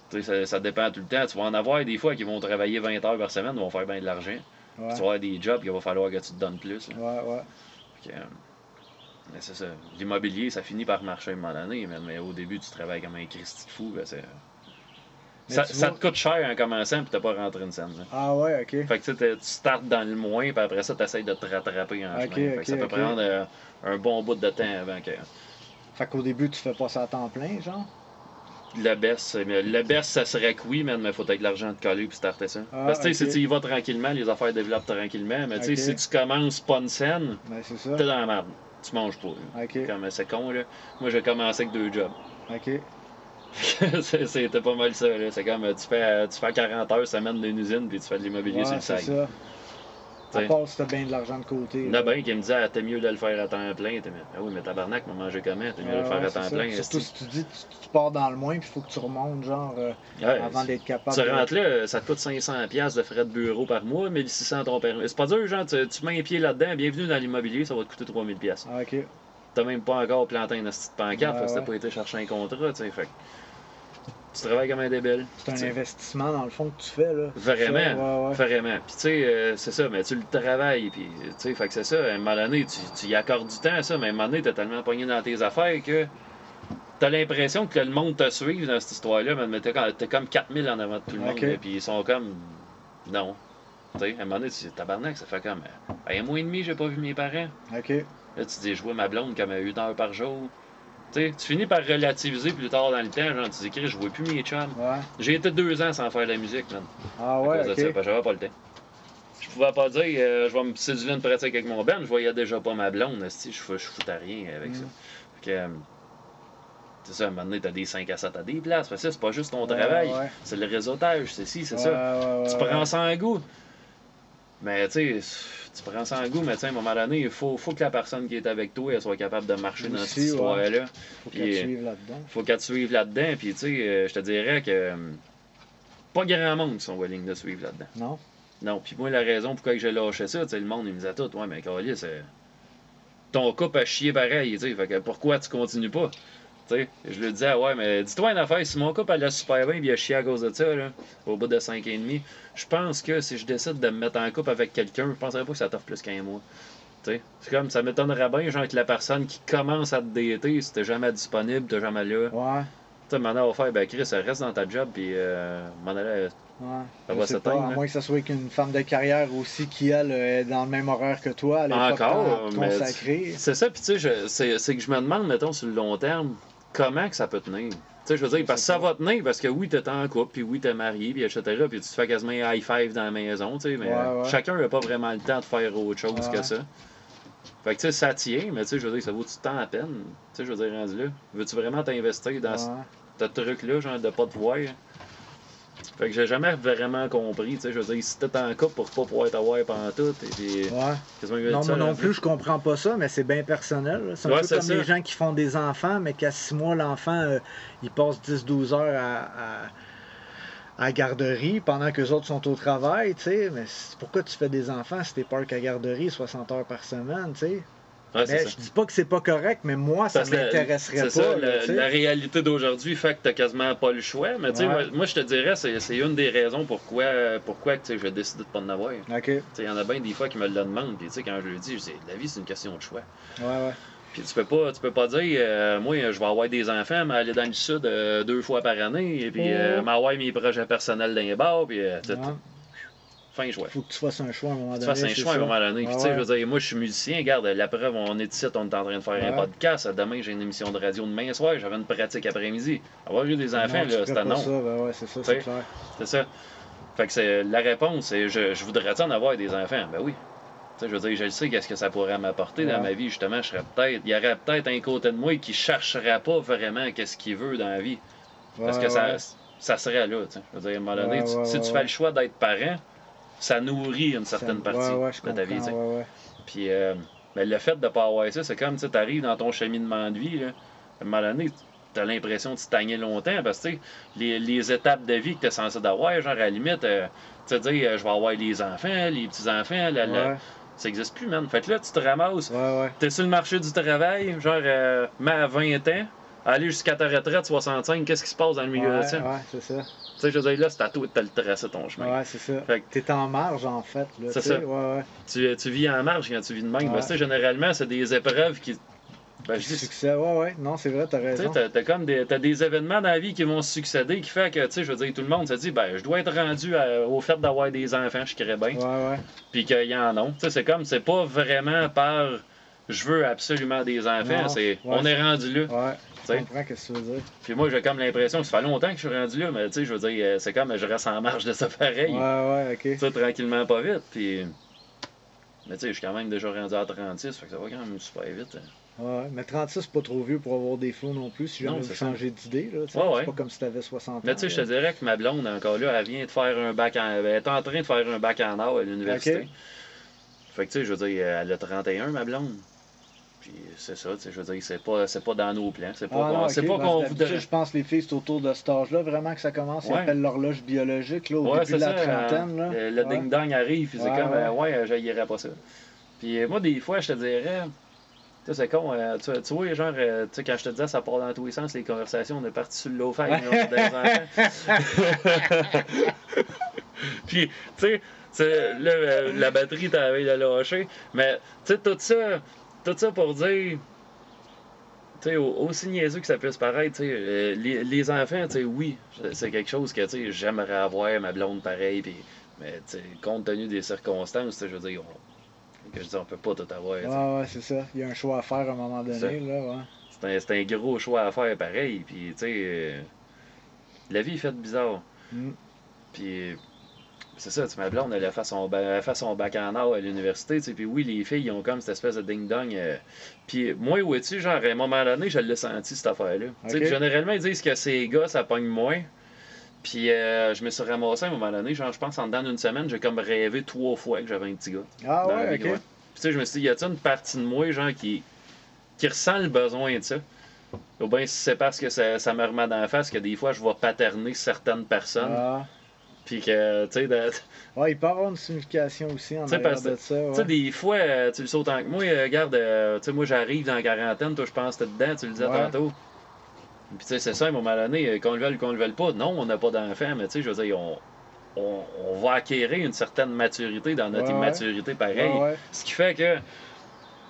Tu sais, ça, ça dépend tout le temps. Tu vas en avoir des fois qui vont travailler 20 heures par semaine, ils vont faire bien de l'argent. Ouais, Tu vas avoir des jobs qu'il va falloir que tu te donnes plus. là. ouais, ouais. Mais c'est ça. L'immobilier, ça finit par marcher à un moment donné, mais, mais au début, tu travailles comme un Christy de fou. ben, ça, ça vois- te coûte cher en commençant, puis t'as pas rentré une scène. là. Ah, ouais, ok. Fait que tu startes dans le moins, puis après ça, tu essaies de te rattraper en chemin. Fait que ça peut prendre euh, un bon bout de temps avant que Fait qu'au début, tu fais pas ça à temps plein, genre? Le best, ça serait que oui, man, mais faut être de l'argent de coller puis starter ça. Ah, Parce que tu sais, ok. si tu y vas tranquillement, les affaires développent tranquillement. Mais si tu commences pas une scène, Ben, t'es dans la merde. Tu manges pas. Comme c'est con, là. Moi, j'ai commencé avec deux jobs. <laughs> ok. C'était pas mal ça, là. C'est comme, tu fais, tu fais 40 heures semaine d'une usine, puis tu fais de l'immobilier Ouais, sur le c'est site. À part si t'as bien de l'argent de côté. Il y en a bien qui me disaient, ah, t'es mieux de le faire à temps plein. T'es Ah oui, mais tabarnak, m'a mangé comment? T'es mieux de le Ouais, faire à temps plein. Surtout si tu dis tu, tu pars dans le moins puis il faut que tu remontes genre euh, avant d'être capable Tu rentres là, ça te coûte 500$ piastres de frais de bureau par mois, 1600$ ton permis. C'est pas dur, genre, tu, tu mets un pied là-dedans, bienvenue dans l'immobilier, ça va te coûter 3000$. piastres. Ah, ok. T'as même pas encore planté une petite pancarte, Ouais, parce que t'as ouais. pas été chercher un contrat, tu sais. Fait Tu travailles comme un débile. C'est un investissement dans le fond que tu fais là. Vraiment, Ouais, ouais. vraiment. Puis tu sais, euh, c'est ça, mais tu le travailles, puis tu sais, fait que c'est ça, à un moment donné, tu, tu y accordes du temps à ça, mais à un moment donné, t'es tellement pogné dans tes affaires que t'as l'impression que le monde te suive dans cette histoire-là, mais t'es comme, t'es comme 4000 en avant de tout le monde, Ok. là, puis ils sont comme, non. Tu sais, à un moment donné, tu tabarnak, ça fait comme, euh, un mois et demi, j'ai pas vu mes parents. Ok. Là, tu dis, je vois ma blonde comme à une heure par jour. Tu finis par relativiser plus tard dans le temps, genre, tu dis, je vois plus mes chums. Ouais. J'ai été deux ans sans faire de la musique, man. Ah À ouais, de ça, j'avais pas le temps. Je pouvais pas dire, euh, je vais me séduire une pratique avec mon band, je voyais déjà pas ma blonde, esti, je fous- je foutais rien avec Mm. ça. Fait que, euh, c'est ça, à un moment donné, t'as des 5 à 7 à des places, parce que c'est pas juste ton Ouais, travail, ouais. c'est le réseautage, c'est ci, c'est Ouais, ça. tu prends ça en goût. Mais tu sais, tu prends ça en goût, mais tu sais, à un moment donné, il faut, faut que la personne qui est avec toi elle soit capable de marcher dans cette Aussi, ouais. histoire-là. Faut qu'elle te euh, suive là-dedans. Faut qu'elle te suive là-dedans, puis tu sais, euh, je te dirais que euh, pas grand monde qui sont willing de suivre là-dedans. Non? Non, puis moi, la raison pourquoi j'ai lâché ça, tu sais, le monde, il me disait tout, ouais, mais Carlis, c'est. Ton couple a chié pareil, tu sais, fait que pourquoi tu continues pas? Tu je lui disais, ouais, mais dis-toi une affaire, si mon couple allait super bien, il a chié à cause de ça, là, au bout de 5 et demi, je pense que si je décide de me mettre en couple avec quelqu'un, je penserais pas que ça t'offre plus qu'un mois. Tu sais, c'est comme, ça m'étonnerait bien, genre, que la personne qui commence à te dater, si t'es jamais disponible, t'es jamais là. Tu Ouais. sais, maintenant, on va faire, ben Chris, reste dans ta job, puis euh, m'en aller. Ouais. Ça va s'éteindre, à hein. moins que ce soit qu'une femme de carrière aussi qui, elle, est dans le même horaire que toi. Elle est Encore, pas consacrée. C'est ça, puis tu sais, c'est que je me demande, mettons, sur le long terme, comment que ça peut tenir? Tu sais, je veux dire, parce que ça va tenir, parce que oui, t'es en couple, puis oui, t'es marié, puis etc., puis tu te fais quasiment un high five dans la maison, tu sais, mais Ouais, ouais. chacun n'a pas vraiment le temps de faire autre chose Ouais. que ça. Fait que tu sais, ça tient, mais tu sais, je veux dire, ça vaut du temps à peine? Tu sais, je veux dire, rendu là. Veux-tu vraiment t'investir dans ce truc-là, genre de pas te voir? Fait que j'ai jamais vraiment compris, tu sais, je veux dire, si t'es en couple pour pas pouvoir te voir pendant tout, et puis Ouais. Non, moi non plus, je comprends pas ça, mais c'est bien personnel. C'est un Ouais, peu comme ça. les gens qui font des enfants, mais qu'à 6 mois, l'enfant, euh, il passe 10-12 heures à, à, à la garderie pendant que les autres sont au travail, tu sais. Mais pourquoi tu fais des enfants si t'es pas à garderie 60 heures par semaine, tu sais? Ouais, Mais je dis pas que c'est pas correct, mais moi, ça m'intéresserait pas. C'est ça, là, la, réalité d'aujourd'hui fait que t'as quasiment pas le choix. Mais Ouais. moi, moi, je te dirais, c'est une des raisons pourquoi, pourquoi j'ai décidé de pas en avoir. Il y en a bien des fois qui me le demandent. Puis quand je le dis, je dis, la vie, c'est une question de choix. ouais, ouais. Puis tu peux pas, tu peux pas dire, euh, moi, je vais avoir des enfants, mais aller dans le sud euh, deux fois par année, et puis euh, Oh. m'avoir mes projets personnels dans les bars, puis euh, tu sais, Ouais. Fin choix. Faut que tu fasses un choix à un moment Tu donné. fasses un choix à un moment donné. Puis, tu sais, ouais. je veux dire, moi, je suis musicien. Regarde, la preuve, on est ici, on est en train de faire un podcast. Demain, j'ai une émission de radio demain soir. J'avais une pratique après-midi. Avoir eu des enfants, Non, tu là, c'était non. ça, ben ouais, c'est ça, Tu c'est clair. C'est ça. Fait que c'est la réponse, c'est je, je voudrais en avoir des enfants? Ben oui. Tu sais, je veux dire, je sais qu'est-ce que ça pourrait m'apporter dans ma vie, justement. Je serais peut-être. Il y aurait peut-être un côté de moi qui chercherait pas vraiment qu'est-ce qu'il veut dans la vie. Parce que ça, ouais. ça serait là, tu sais. Je veux dire, à un moment donné, tu- si tu fais le choix d'être parent, ça nourrit une certaine Ça- partie ouais, ouais, je de ta vie, ouais. Puis euh, ben, le fait de pas avoir ça, c'est comme tu arrives dans ton cheminement de vie, là, à un moment donné, tu as l'impression de stagner longtemps parce que les, les étapes de vie que tu es censé d'avoir, genre à la limite, euh, tu te dis, euh, je vais avoir les enfants, les petits-enfants, la- la- Ouais, ça existe plus, man. Fait que là, tu te ramasses, tu es sur le marché du travail, genre, euh, mais à 20 ans, aller jusqu'à ta retraite, 65, qu'est-ce qui se passe dans le milieu de ça? ouais, c'est ça. Tu sais, je veux dire, là, c'est à toi de te le tracer ton chemin. Ouais, c'est ça. Fait que- T'es en marge, en fait. là, C'est tu ça. Ouais, ouais. Tu, tu vis en marge quand tu vis de même. Ouais. Tu sais, généralement, c'est des épreuves qui. Ben, je dis, succès, ouais, ouais. Non, c'est vrai, t'as Tu sais, raison. t'as, t'as comme des, t'as des événements dans la vie qui vont se succéder qui fait que, tu sais, je veux dire, tout le monde se dit, ben, je dois être rendu à- au fait d'avoir des enfants, je crée bien, Ouais, ouais. puis qu'il y en a. Tu sais, c'est comme, c'est pas vraiment par je veux absolument des enfants, c'est ouais, on est rendu là. Ouais, tu je comprends ce que tu veux dire. Puis moi, j'ai comme l'impression que ça fait longtemps que je suis rendu là, mais tu sais, je veux dire, euh, c'est comme, je reste en marge de ça pareil. Ouais, ouais, ok. Tu sais, tranquillement, pas vite, puis. Mais tu sais, je suis quand même déjà rendu à 36, fait que ça va quand même super vite. hein. Ouais, mais 36, c'est pas trop vieux pour avoir des flots non plus, si jamais Non, vous changez d'idée. Ouais, ouais. C'est pas comme si t'avais 60 ans. Mais tu sais, je te dirais que ma blonde, encore là, elle vient de faire un bac en. Elle est en train de faire un bac en art à l'université. Fait que tu sais, je veux dire, elle a 31, ma blonde. Puis c'est ça, tu sais, je veux dire, c'est pas, pas dans nos plans. C'est pas Ah, qu'on non, pas voudrait. Je pense que les filles, c'est autour de cet âge-là, vraiment que ça commence. Ils Ouais. appellent l'horloge biologique, là, au Ouais, début de la ça. trentaine. Là. euh, le Ouais. ding-dong arrive, puis c'est comme, ouais. euh, ouais, j'haïrais pas ça. Puis euh, moi, des fois, je te dirais, Tu sais, c'est con. euh, tu, tu vois, genre, euh, tu sais, quand je te disais, ça part dans tous les sens, les conversations, on est parti sur le enfants. <laughs> Puis, tu sais, là, euh, la batterie t'avait de lâcher. Mais, tu sais, tout ça, tout ça pour dire. Aussi niaiseux que ça puisse paraître, euh, les, les enfants, oui, c'est quelque chose que, j'aimerais avoir ma blonde pareil, puis, mais, compte tenu des circonstances, je veux dire, on, que je dis, on peut pas tout avoir, sais. Ouais, c'est ça. Il y a un choix à faire à un moment donné, là, ouais. C'est un, c'est un gros choix à faire pareil. Puis, euh, la vie est faite bizarre. Mm. Puis, c'est ça, tu ma blonde, elle a fait son, elle a fait son bac en art à l'université, tu sais. Puis, oui, les filles, ils ont comme cette espèce de ding-dong. euh, puis, moi, où es-tu, genre, à un moment donné, je l'ai senti, cette affaire-là. Tu sais, généralement, ils disent que ces gars, ça pogne moins. Puis, euh, je me suis ramassé à un moment donné, genre, je pense, en dedans d'une semaine, j'ai comme rêvé trois fois que j'avais un petit gars. Ah ouais, ok. Puis, tu sais, je me suis dit, y a-t-il une partie de moi, genre, qui, qui ressent le besoin de ça? Ou bien si c'est parce que ça, ça me remet dans la face que des fois, je vais paterner certaines personnes. Ah. Puis que, tu sais, de- <laughs> Ouais, il peut avoir une signification aussi en arrière de ça. tu sais, des fois, euh, tu le sais autant que moi, euh, regarde, euh, tu sais, moi, j'arrive dans la quarantaine, toi, je pense que t'es dedans, tu le disais Ouais. tantôt. Puis, tu sais, c'est ça, à un moment donné, qu'on le veuille ou qu'on le veuille pas, non, on n'a pas d'enfant, mais tu sais, je veux dire, on, on, on va acquérir une certaine maturité dans notre Ouais, immaturité pareil. Ce qui fait que,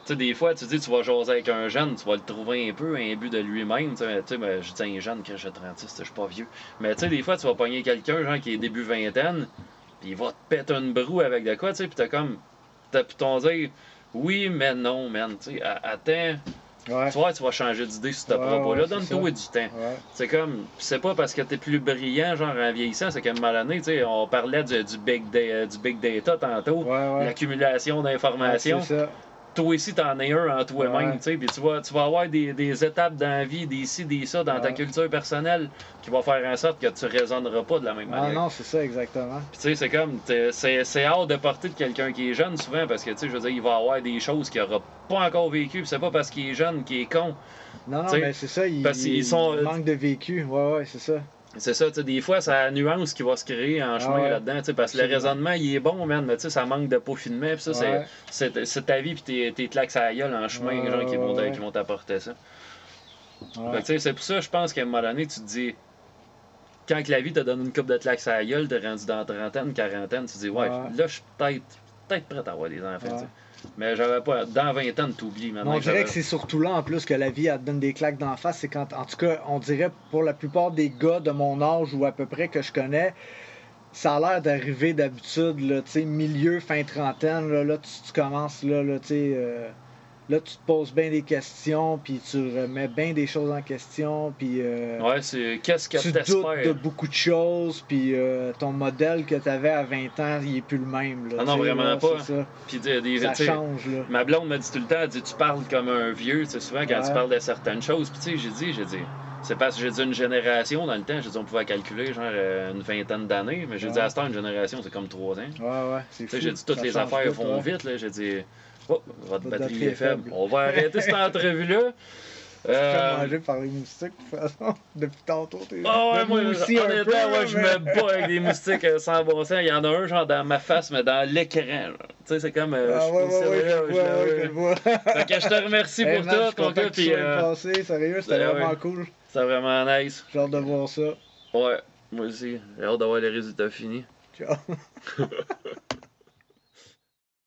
sais, des fois, tu dis, tu vas jaser avec un jeune, tu vas le trouver un peu imbu de lui-même. Tu sais, ben, je dis un jeune que j'ai 36, je suis pas vieux. Mais tu sais, des fois, tu vas pogner quelqu'un, genre, qui est début vingtaine, puis il va te péter une broue avec de quoi, tu sais, puis t'as comme, t'as pu t'en dire, oui, mais non, man, tu sais, attends, Ouais. tu vois, tu vas changer d'idée sur Ouais, propos-là, ouais, c'est donne-toi du temps. C'est comme, c'est pas parce que t'es plus brillant, genre en vieillissant, c'est qu'à un moment donné, tu sais, on parlait du, du, big, da- du big data tantôt, l'accumulation d'informations. Toi aussi, t'en es un en toi-même, tu sais, puis tu vas, tu vas avoir des, des étapes dans la vie, des ci, des ça, dans ta culture personnelle, qui vont faire en sorte que tu raisonneras pas de la même Ah manière. non, c'est ça, exactement. Puis tu sais, c'est comme, t'es- c'est c'est hors de portée de quelqu'un qui est jeune souvent, parce que, tu sais, je veux dire, il va avoir des choses qu'il aura pas encore vécues, c'est pas parce qu'il est jeune qu'il est con. Non, non, T'sais, mais c'est ça, il, parce qu'ils sont- il manque de vécu. Ouais, ouais, c'est ça. C'est ça, tu sais, des fois, c'est la nuance qui va se créer en chemin Ah ouais. là-dedans, tu sais, parce que le raisonnement, il est bon, man, mais tu sais, ça manque de peaufinement, puis ça, c'est- Ouais. c'est c'est ta vie, puis tes, tes claques à la gueule en chemin, Ouais, genre, qui vont, qui vont t'apporter ça. C'est pour ça, je pense qu'à un moment donné, tu te dis, quand que la vie te donne une coupe de claques à la gueule, t'es rendu dans trentaine, quarantaine, tu te dis, ouais, là, je suis peut-être peut-être prêt à avoir des enfants. Mais j'avais pas, dans 20 ans, t'oublies maintenant. on dirait que c'est surtout là en plus que la vie elle te donne des claques d'en face. C'est quand, en tout cas, on dirait pour la plupart des gars de mon âge ou à peu près que je connais, ça a l'air d'arriver d'habitude, là, tu sais, milieu, fin trentaine, là, là tu, tu commences, là, là tu sais, euh, là tu te poses bien des questions, puis tu remets bien des choses en question, puis euh, Ouais, c'est qu'est-ce que tu doutes de beaucoup de choses, puis euh, ton modèle que tu avais à 20 ans, il est plus le même. Là, Ah non, vraiment là, pas. c'est Ça, Puis des, des- ça change, là. Ma blonde me dit tout le temps, elle dit tu parles comme un vieux, tu sais, souvent quand tu parles de certaines choses. Puis tu sais, j'ai dit, j'ai dit, c'est parce que j'ai dit une génération dans le temps, j'ai dit on pouvait calculer genre euh, une vingtaine d'années, mais j'ai dit à ce temps une génération c'est comme trois ans. Ouais, ouais, c'est j'ai dit toutes Ça les affaires vont vite, là, j'ai dit oh, votre batterie est faible. On va arrêter cette <laughs> entrevue-là. Je suis Euh, mangé par les moustiques, de toute façon. <laughs> Depuis tantôt, t'es. Ah ouais, Mais moi, aussi un honnêtement, peu, ouais, je me bats avec des moustiques euh, sans bon sens. Il y en a un, genre, dans ma face, mais dans l'écran. Tu sais, c'est comme. euh, Ah ouais, ouais, ouais, je ouais, je le vois. Fait que je te remercie <laughs> pour tout, ton gars, puis euh, passé, sérieux, c'était ben vraiment ouais. cool. c'est vraiment nice. J'ai hâte de voir ça. Ouais, moi aussi. J'ai hâte d'avoir les résultats finis. Ciao.